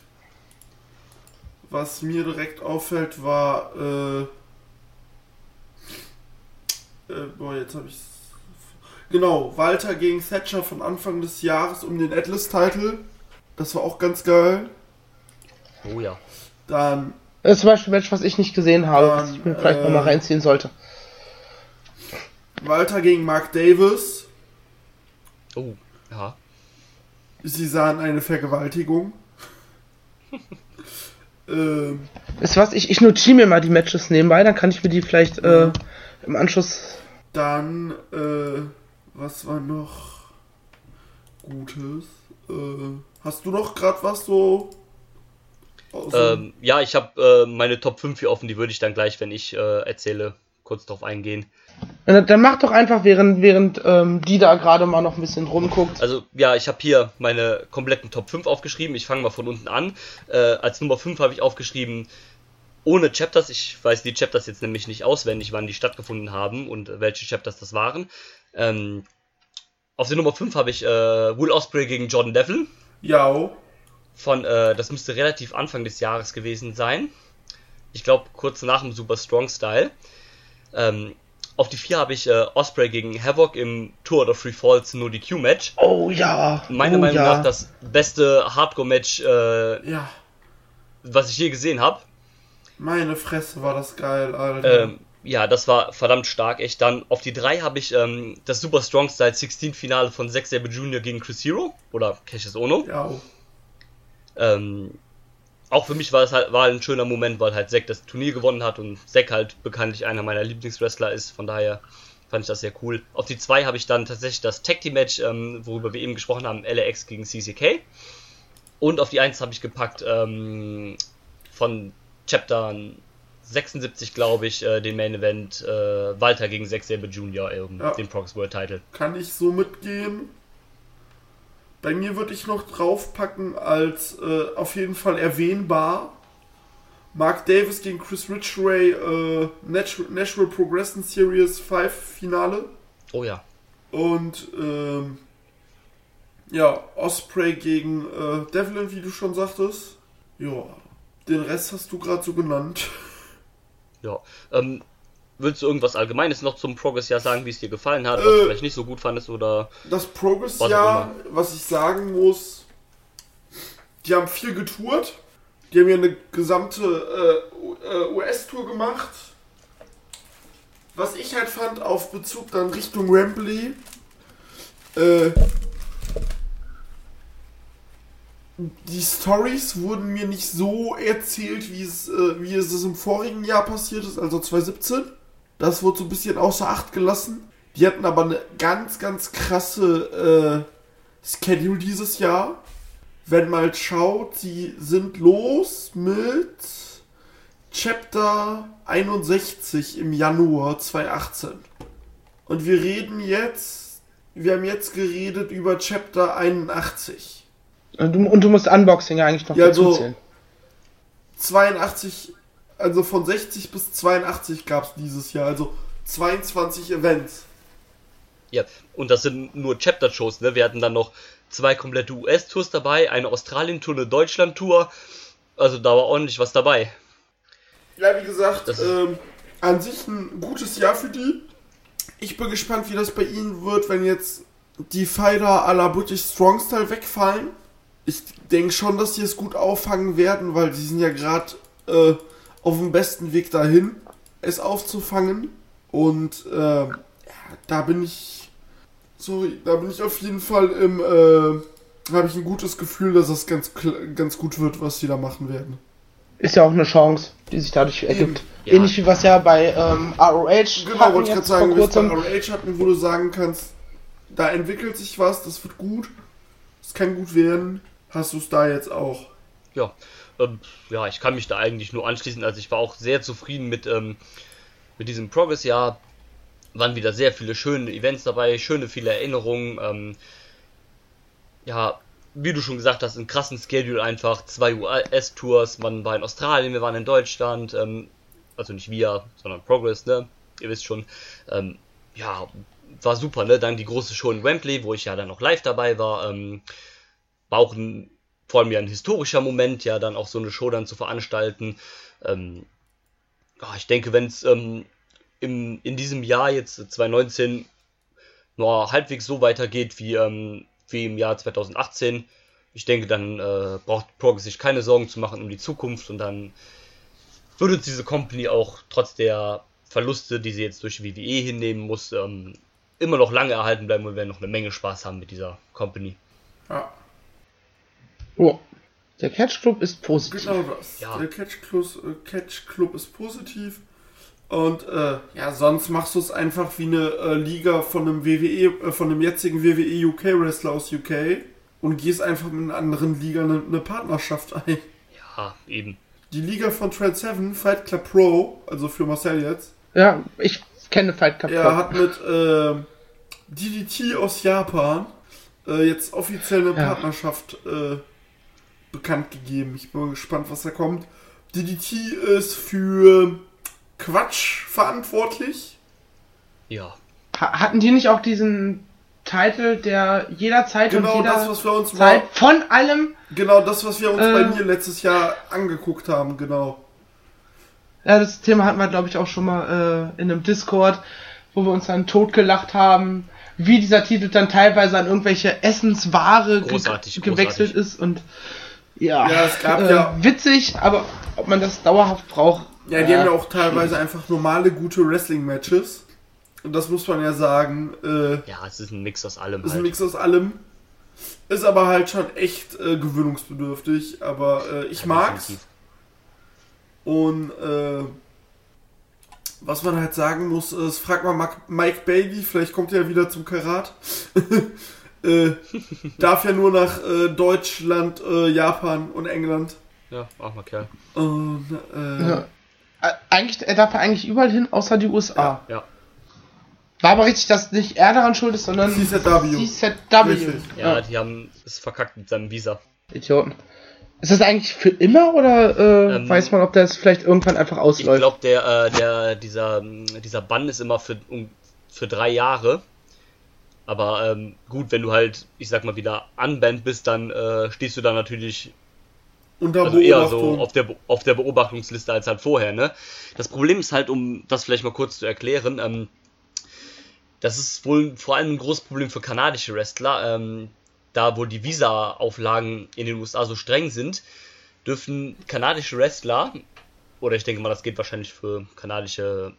Was mir direkt auffällt, war. Äh, äh, boah, jetzt habe ich Genau, Walter gegen Thatcher von Anfang des Jahres um den Atlas-Title. Das war auch ganz geil. Oh ja. Dann das ist zum Beispiel ein Match, was ich nicht gesehen habe, Dann, was ich mir vielleicht äh, nochmal reinziehen sollte. Walter gegen Mark Davis. Oh, ja. Sie sahen eine Vergewaltigung. ähm, ist was, ich, ich notiere mir mal die Matches nebenbei, dann kann ich mir die vielleicht äh, im Anschluss. Dann, äh, was war noch Gutes? Äh, hast du noch gerade was so ähm, ja, ich habe äh, meine Top 5 hier offen, die würde ich dann gleich, wenn ich äh, erzähle, kurz drauf eingehen. Dann mach doch einfach, während, während ähm, die da gerade mal noch ein bisschen rumguckt. Also, ja, ich habe hier meine kompletten Top 5 aufgeschrieben. Ich fange mal von unten an. Äh, als Nummer 5 habe ich aufgeschrieben, ohne Chapters. Ich weiß die Chapters jetzt nämlich nicht auswendig, wann die stattgefunden haben und welche Chapters das waren. Ähm, auf der Nummer 5 habe ich äh, Will Osprey gegen Jordan Devil. Ja von, äh, das müsste relativ Anfang des Jahres gewesen sein. Ich glaube, kurz nach dem Super Strong Style. Ähm, auf die 4 habe ich äh, Osprey gegen Havoc im Tour of Free Falls No DQ Match. Oh ja. Meiner oh, Meinung ja. nach das beste Hardcore Match, äh, ja. was ich je gesehen habe. Meine Fresse war das geil, Alter. Ähm, ja, das war verdammt stark, echt. Dann auf die 3 habe ich ähm, das Super Strong Style 16 Finale von Zack Sabre Jr. gegen Chris Hero oder Cassius Ono. Ja. Ähm, auch für mich war es halt war ein schöner Moment, weil halt Zack das Turnier gewonnen hat und Zack halt bekanntlich einer meiner Lieblingswrestler ist. Von daher fand ich das sehr cool. Auf die 2 habe ich dann tatsächlich das Tag Team Match, ähm, worüber wir eben gesprochen haben, LAX gegen CCK. Und auf die 1 habe ich gepackt ähm, von Chapter 76, glaube ich, äh, den Main Event äh, Walter gegen Zack Sabre Jr. Um, ja. den Prox World Title. Kann ich so mitgehen. Bei mir würde ich noch draufpacken als äh, auf jeden Fall erwähnbar Mark Davis gegen Chris Ridgway äh, Natural, Natural Progression Series 5 Finale. Oh ja. Und ähm, ja, Osprey gegen äh, Devlin, wie du schon sagtest. Ja, den Rest hast du gerade so genannt. Ja, ähm, Willst du irgendwas Allgemeines noch zum Progress-Jahr sagen, wie es dir gefallen hat, was äh, du vielleicht nicht so gut fandest oder. Das Progress-Jahr, was ich sagen muss, die haben viel getourt. Die haben ja eine gesamte äh, äh US-Tour gemacht. Was ich halt fand, auf Bezug dann Richtung Wembley, äh, die Stories wurden mir nicht so erzählt, wie es, äh, wie es im vorigen Jahr passiert ist, also 2017. Das wurde so ein bisschen außer Acht gelassen. Die hatten aber eine ganz, ganz krasse äh, Schedule dieses Jahr. Wenn mal schaut, sie sind los mit Chapter 61 im Januar 2018. Und wir reden jetzt, wir haben jetzt geredet über Chapter 81. Und du, und du musst Unboxing ja eigentlich noch ja, dazu zählen. 82 also von 60 bis 82 gab es dieses Jahr, also 22 Events. Ja, und das sind nur Chapter-Shows, ne? Wir hatten dann noch zwei komplette US-Tours dabei, eine Australien-Tour, eine Deutschland-Tour. Also da war ordentlich was dabei. Ja, wie gesagt, ähm, an sich ein gutes Jahr für die. Ich bin gespannt, wie das bei ihnen wird, wenn jetzt die Fighter à la British Strong Style wegfallen. Ich denke schon, dass die es gut auffangen werden, weil sie sind ja gerade äh, auf dem besten Weg dahin, es aufzufangen. Und äh, ja, da bin ich. Sorry, da bin ich auf jeden Fall im. Äh, habe ich ein gutes Gefühl, dass das ganz, ganz gut wird, was sie da machen werden. Ist ja auch eine Chance, die sich dadurch ergibt. Ja. Ähnlich wie was ja bei ähm, ROH Genau, wollte ich gerade sagen, wie bei ROH hatten, wo du sagen kannst, da entwickelt sich was, das wird gut, es kann gut werden, hast du es da jetzt auch. Ja, ähm, ja, ich kann mich da eigentlich nur anschließen. Also ich war auch sehr zufrieden mit, ähm, mit diesem Progress-Jahr. Waren wieder sehr viele schöne Events dabei, schöne viele Erinnerungen. Ähm, ja, wie du schon gesagt hast, einen krassen Schedule einfach. Zwei US-Tours, man war in Australien, wir waren in Deutschland. Ähm, also nicht wir, sondern Progress, ne? Ihr wisst schon. Ähm, ja, war super, ne? Dann die große Show in Wembley, wo ich ja dann noch live dabei war. Ähm, war auch ein vor allem ja ein historischer Moment, ja, dann auch so eine Show dann zu veranstalten. Ähm, ich denke, wenn es ähm, in diesem Jahr jetzt 2019 nur halbwegs so weitergeht wie, ähm, wie im Jahr 2018, ich denke, dann äh, braucht Progress sich keine Sorgen zu machen um die Zukunft und dann würde uns diese Company auch trotz der Verluste, die sie jetzt durch WWE hinnehmen muss, ähm, immer noch lange erhalten bleiben und wir werden noch eine Menge Spaß haben mit dieser Company. Ja. Oh. Der Catch Club ist positiv. Genau das. Ja. Der Catch Club, äh, Catch Club ist positiv. Und äh, ja, sonst machst du es einfach wie eine äh, Liga von einem WWE, äh, von einem jetzigen WWE UK Wrestler aus UK und gehst einfach mit einer anderen Liga eine, eine Partnerschaft ein. Ja, eben. Die Liga von Trend 7, Fight Club Pro, also für Marcel jetzt. Ja, ich kenne Fight Club Pro. Er hat mit äh, DDT aus Japan äh, jetzt offiziell eine ja. Partnerschaft äh, bekannt gegeben. Ich bin gespannt, was da kommt. DDT ist für Quatsch verantwortlich. Ja. Hatten die nicht auch diesen Titel, der jederzeit genau und jeder das, was wir uns Zeit von allem. Genau das, was wir uns äh, bei mir letztes Jahr angeguckt haben, genau. Ja, das Thema hatten wir, glaube ich, auch schon mal äh, in einem Discord, wo wir uns dann totgelacht haben, wie dieser Titel dann teilweise an irgendwelche Essensware großartig, ge gewechselt großartig. ist und ja, ja, es gab äh, ja witzig, aber ob man das dauerhaft braucht. Ja, die äh, haben ja auch teilweise einfach normale, gute Wrestling-Matches. Und das muss man ja sagen. Äh, ja, es ist ein Mix aus allem. Es ist halt. ein Mix aus allem. Ist aber halt schon echt äh, gewöhnungsbedürftig, aber äh, ich Ja, mag's. definitiv. Und äh, was man halt sagen muss, ist, frag mal Mike Bailey, vielleicht kommt er ja wieder zum Karat. äh, darf ja nur nach äh, Deutschland, äh, Japan und England. Ja, ach mal Kerl. Und, äh, Ja. Eigentlich, er darf ja eigentlich überall hin, außer die USA. Ja. War aber richtig, dass nicht er daran schuld ist, sondern CZW. CZW. Richtig. Ja, die haben es verkackt mit seinem Visa. Idioten. Ist das eigentlich für immer oder äh, Ähm, weiß man, ob das vielleicht irgendwann einfach Ich ausläuft? glaube, der, äh, der, dieser, dieser Bann ist immer für, um, für drei Jahre. Aber ähm, gut, wenn du halt, ich sag mal, wieder unbanned bist, dann äh, stehst du da natürlich unter also eher so auf der, auf der Beobachtungsliste als halt vorher, ne? Das Problem ist halt, um das vielleicht mal kurz zu erklären, ähm, das ist wohl vor allem ein großes Problem für kanadische Wrestler. Ähm, da wo die Visa-Auflagen in den USA so streng sind, dürfen kanadische Wrestler, oder ich denke mal, das geht wahrscheinlich für kanadische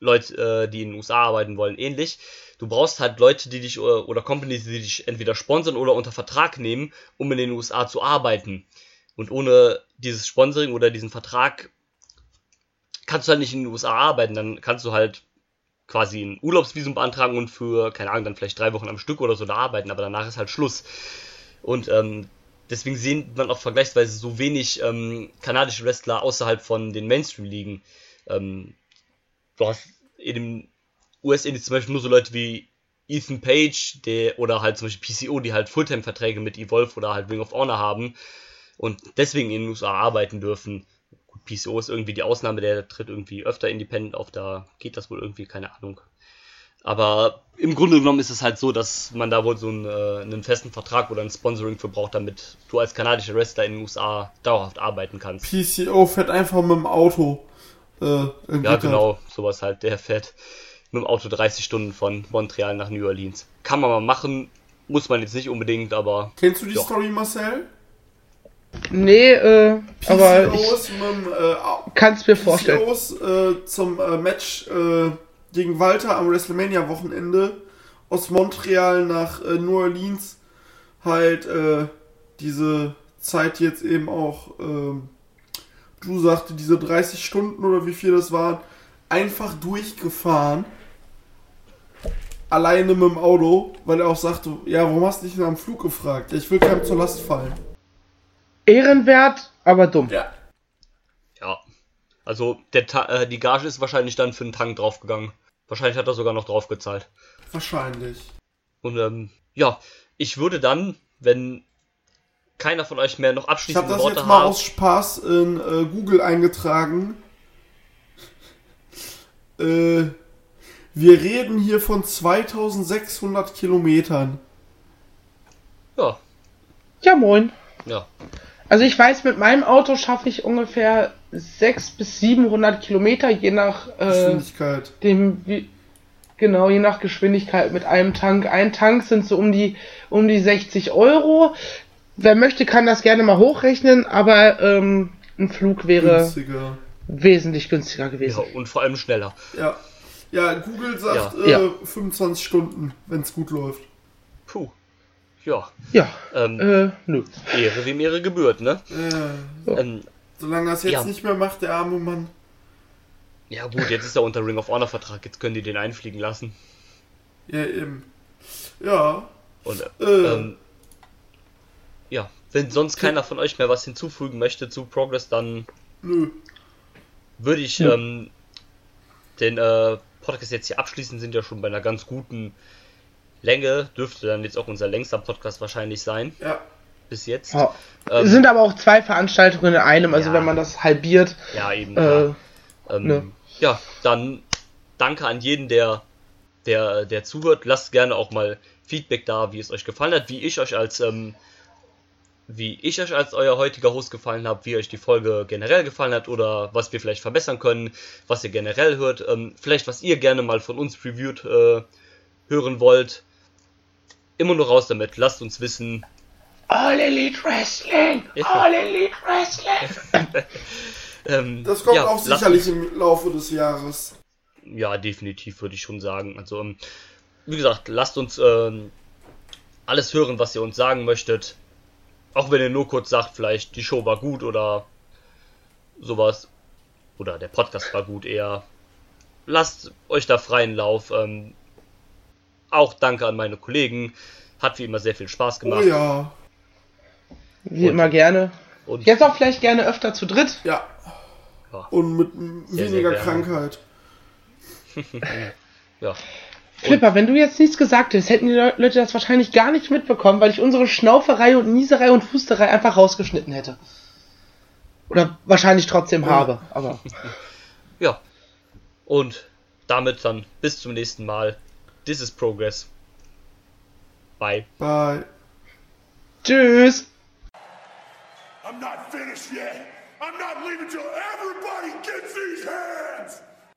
Leute, äh, die in den USA arbeiten wollen, ähnlich. Du brauchst halt Leute, die dich oder, oder Companies, die dich entweder sponsern oder unter Vertrag nehmen, um in den USA zu arbeiten. Und ohne dieses Sponsoring oder diesen Vertrag kannst du halt nicht in den USA arbeiten. Dann kannst du halt quasi ein Urlaubsvisum beantragen und für, keine Ahnung, dann vielleicht drei Wochen am Stück oder so da arbeiten, aber danach ist halt Schluss. Und ähm, deswegen sehen man auch vergleichsweise so wenig ähm, kanadische Wrestler außerhalb von den Mainstream-Ligen. Ähm, du hast in dem US-Indies zum Beispiel nur so Leute wie Ethan Page der, oder halt zum Beispiel PCO, die halt Fulltime-Verträge mit Evolve oder halt Ring of Honor haben und deswegen in den USA arbeiten dürfen. Gut, PCO ist irgendwie die Ausnahme, der tritt irgendwie öfter independent auf, da geht das wohl irgendwie, keine Ahnung. Aber im Grunde genommen ist es halt so, dass man da wohl so einen, äh, einen festen Vertrag oder ein Sponsoring für braucht, damit du als kanadischer Wrestler in den USA dauerhaft arbeiten kannst. PCO fährt einfach mit dem Auto. Äh, Ja, genau, sowas halt. Der fährt mit dem Auto 30 Stunden von Montreal nach New Orleans. Kann man mal machen, muss man jetzt nicht unbedingt, aber Kennst du die Doch. Story, Marcel? Nee, äh, aber ich PCOs mit dem, äh, Au- kann es mir vorstellen. PCOs äh, zum äh, Match äh, gegen Walter am WrestleMania-Wochenende aus Montreal nach äh, New Orleans halt äh, diese Zeit jetzt eben auch, ähm, du sagte, diese 30 Stunden oder wie viel das waren, einfach durchgefahren. Alleine mit dem Auto, weil er auch sagte, ja, warum hast du dich denn am Flug gefragt? Ich will keinem zur Last fallen. Ehrenwert, aber dumm. Ja. ja. Also der Ta äh, die Gage ist wahrscheinlich dann für den Tank draufgegangen. Wahrscheinlich hat er sogar noch draufgezahlt. Wahrscheinlich. Und ähm, ja, ich würde dann, wenn keiner von euch mehr noch Ich habe abschließende das Worte jetzt mal hat, aus Spaß in äh, Google eingetragen. äh, wir reden hier von 2600 Kilometern. ja, Ja, moin. ja, Also ich weiß, mit meinem Auto schaffe ich ungefähr 600 bis 700 Kilometer, je nach äh, Geschwindigkeit. dem, wie, genau, je nach Geschwindigkeit mit einem Tank. Ein Tank sind so um die, um die 60 Euro. Wer möchte, kann das gerne mal hochrechnen, aber ähm, ein Flug wäre Günstiger. wesentlich günstiger ja, gewesen. und vor allem schneller. Ja. Ja, Google sagt Ja. äh, Ja. 25 Stunden, wenn es gut läuft. Puh. Ja, Ja, ähm, äh, nö. Ehre wem Ehre gebührt, ne? Äh, Ähm, solange das jetzt Ja. nicht mehr macht, der arme Mann. ja gut, jetzt ist er unter Ring of Honor Vertrag, jetzt können die den einfliegen lassen. Ja, eben. Ja. Und äh, Äh. ähm, ja, wenn sonst keiner von euch mehr was hinzufügen möchte zu Progress, dann Nö. würde ich Ja. ähm, den äh, Podcast jetzt hier abschließen, sind ja schon bei einer ganz guten Länge, dürfte dann jetzt auch unser längster Podcast wahrscheinlich sein, Ja. bis jetzt. Ja. Ähm, Es sind aber auch zwei Veranstaltungen in einem, also Ja. wenn man das halbiert, ja, eben. äh. Ähm, ne. Ja, dann danke an jeden, der, der, der zuhört. Lasst gerne auch mal Feedback da, wie es euch gefallen hat, wie ich euch als, ähm, wie ich euch als euer heutiger Host gefallen habe, wie euch die Folge generell gefallen hat oder was wir vielleicht verbessern können, was ihr generell hört, ähm, vielleicht was ihr gerne mal von uns reviewed äh, hören wollt. Immer nur raus damit, lasst uns wissen. All Elite Wrestling! All Elite Wrestling! Ähm, Das kommt ja, auch sicherlich im Laufe des Jahres. Ja, definitiv würde ich schon sagen. Also, ähm, wie gesagt, lasst uns ähm, alles hören, was ihr uns sagen möchtet. Auch wenn ihr nur kurz sagt, vielleicht die Show war gut oder sowas. Oder der Podcast war gut eher. Lasst euch da freien Lauf. Ähm, auch danke an meine Kollegen. Hat wie immer sehr viel Spaß gemacht. Oh ja. Wie und, immer gerne. Und Jetzt auch vielleicht gerne öfter zu dritt. Ja. ja. Und mit sehr, weniger sehr Krankheit. ja. Flipper, wenn du jetzt nichts gesagt hättest, hätten die Leute das wahrscheinlich gar nicht mitbekommen, weil ich unsere Schnauferei und Nieserei und Fusterei einfach rausgeschnitten hätte. Oder wahrscheinlich trotzdem ja. habe, aber. Ja. Und damit dann bis zum nächsten Mal. This is Progress. Bye. Bye. Tschüss. I'm not finished yet. I'm not leaving till everybody gets these hands.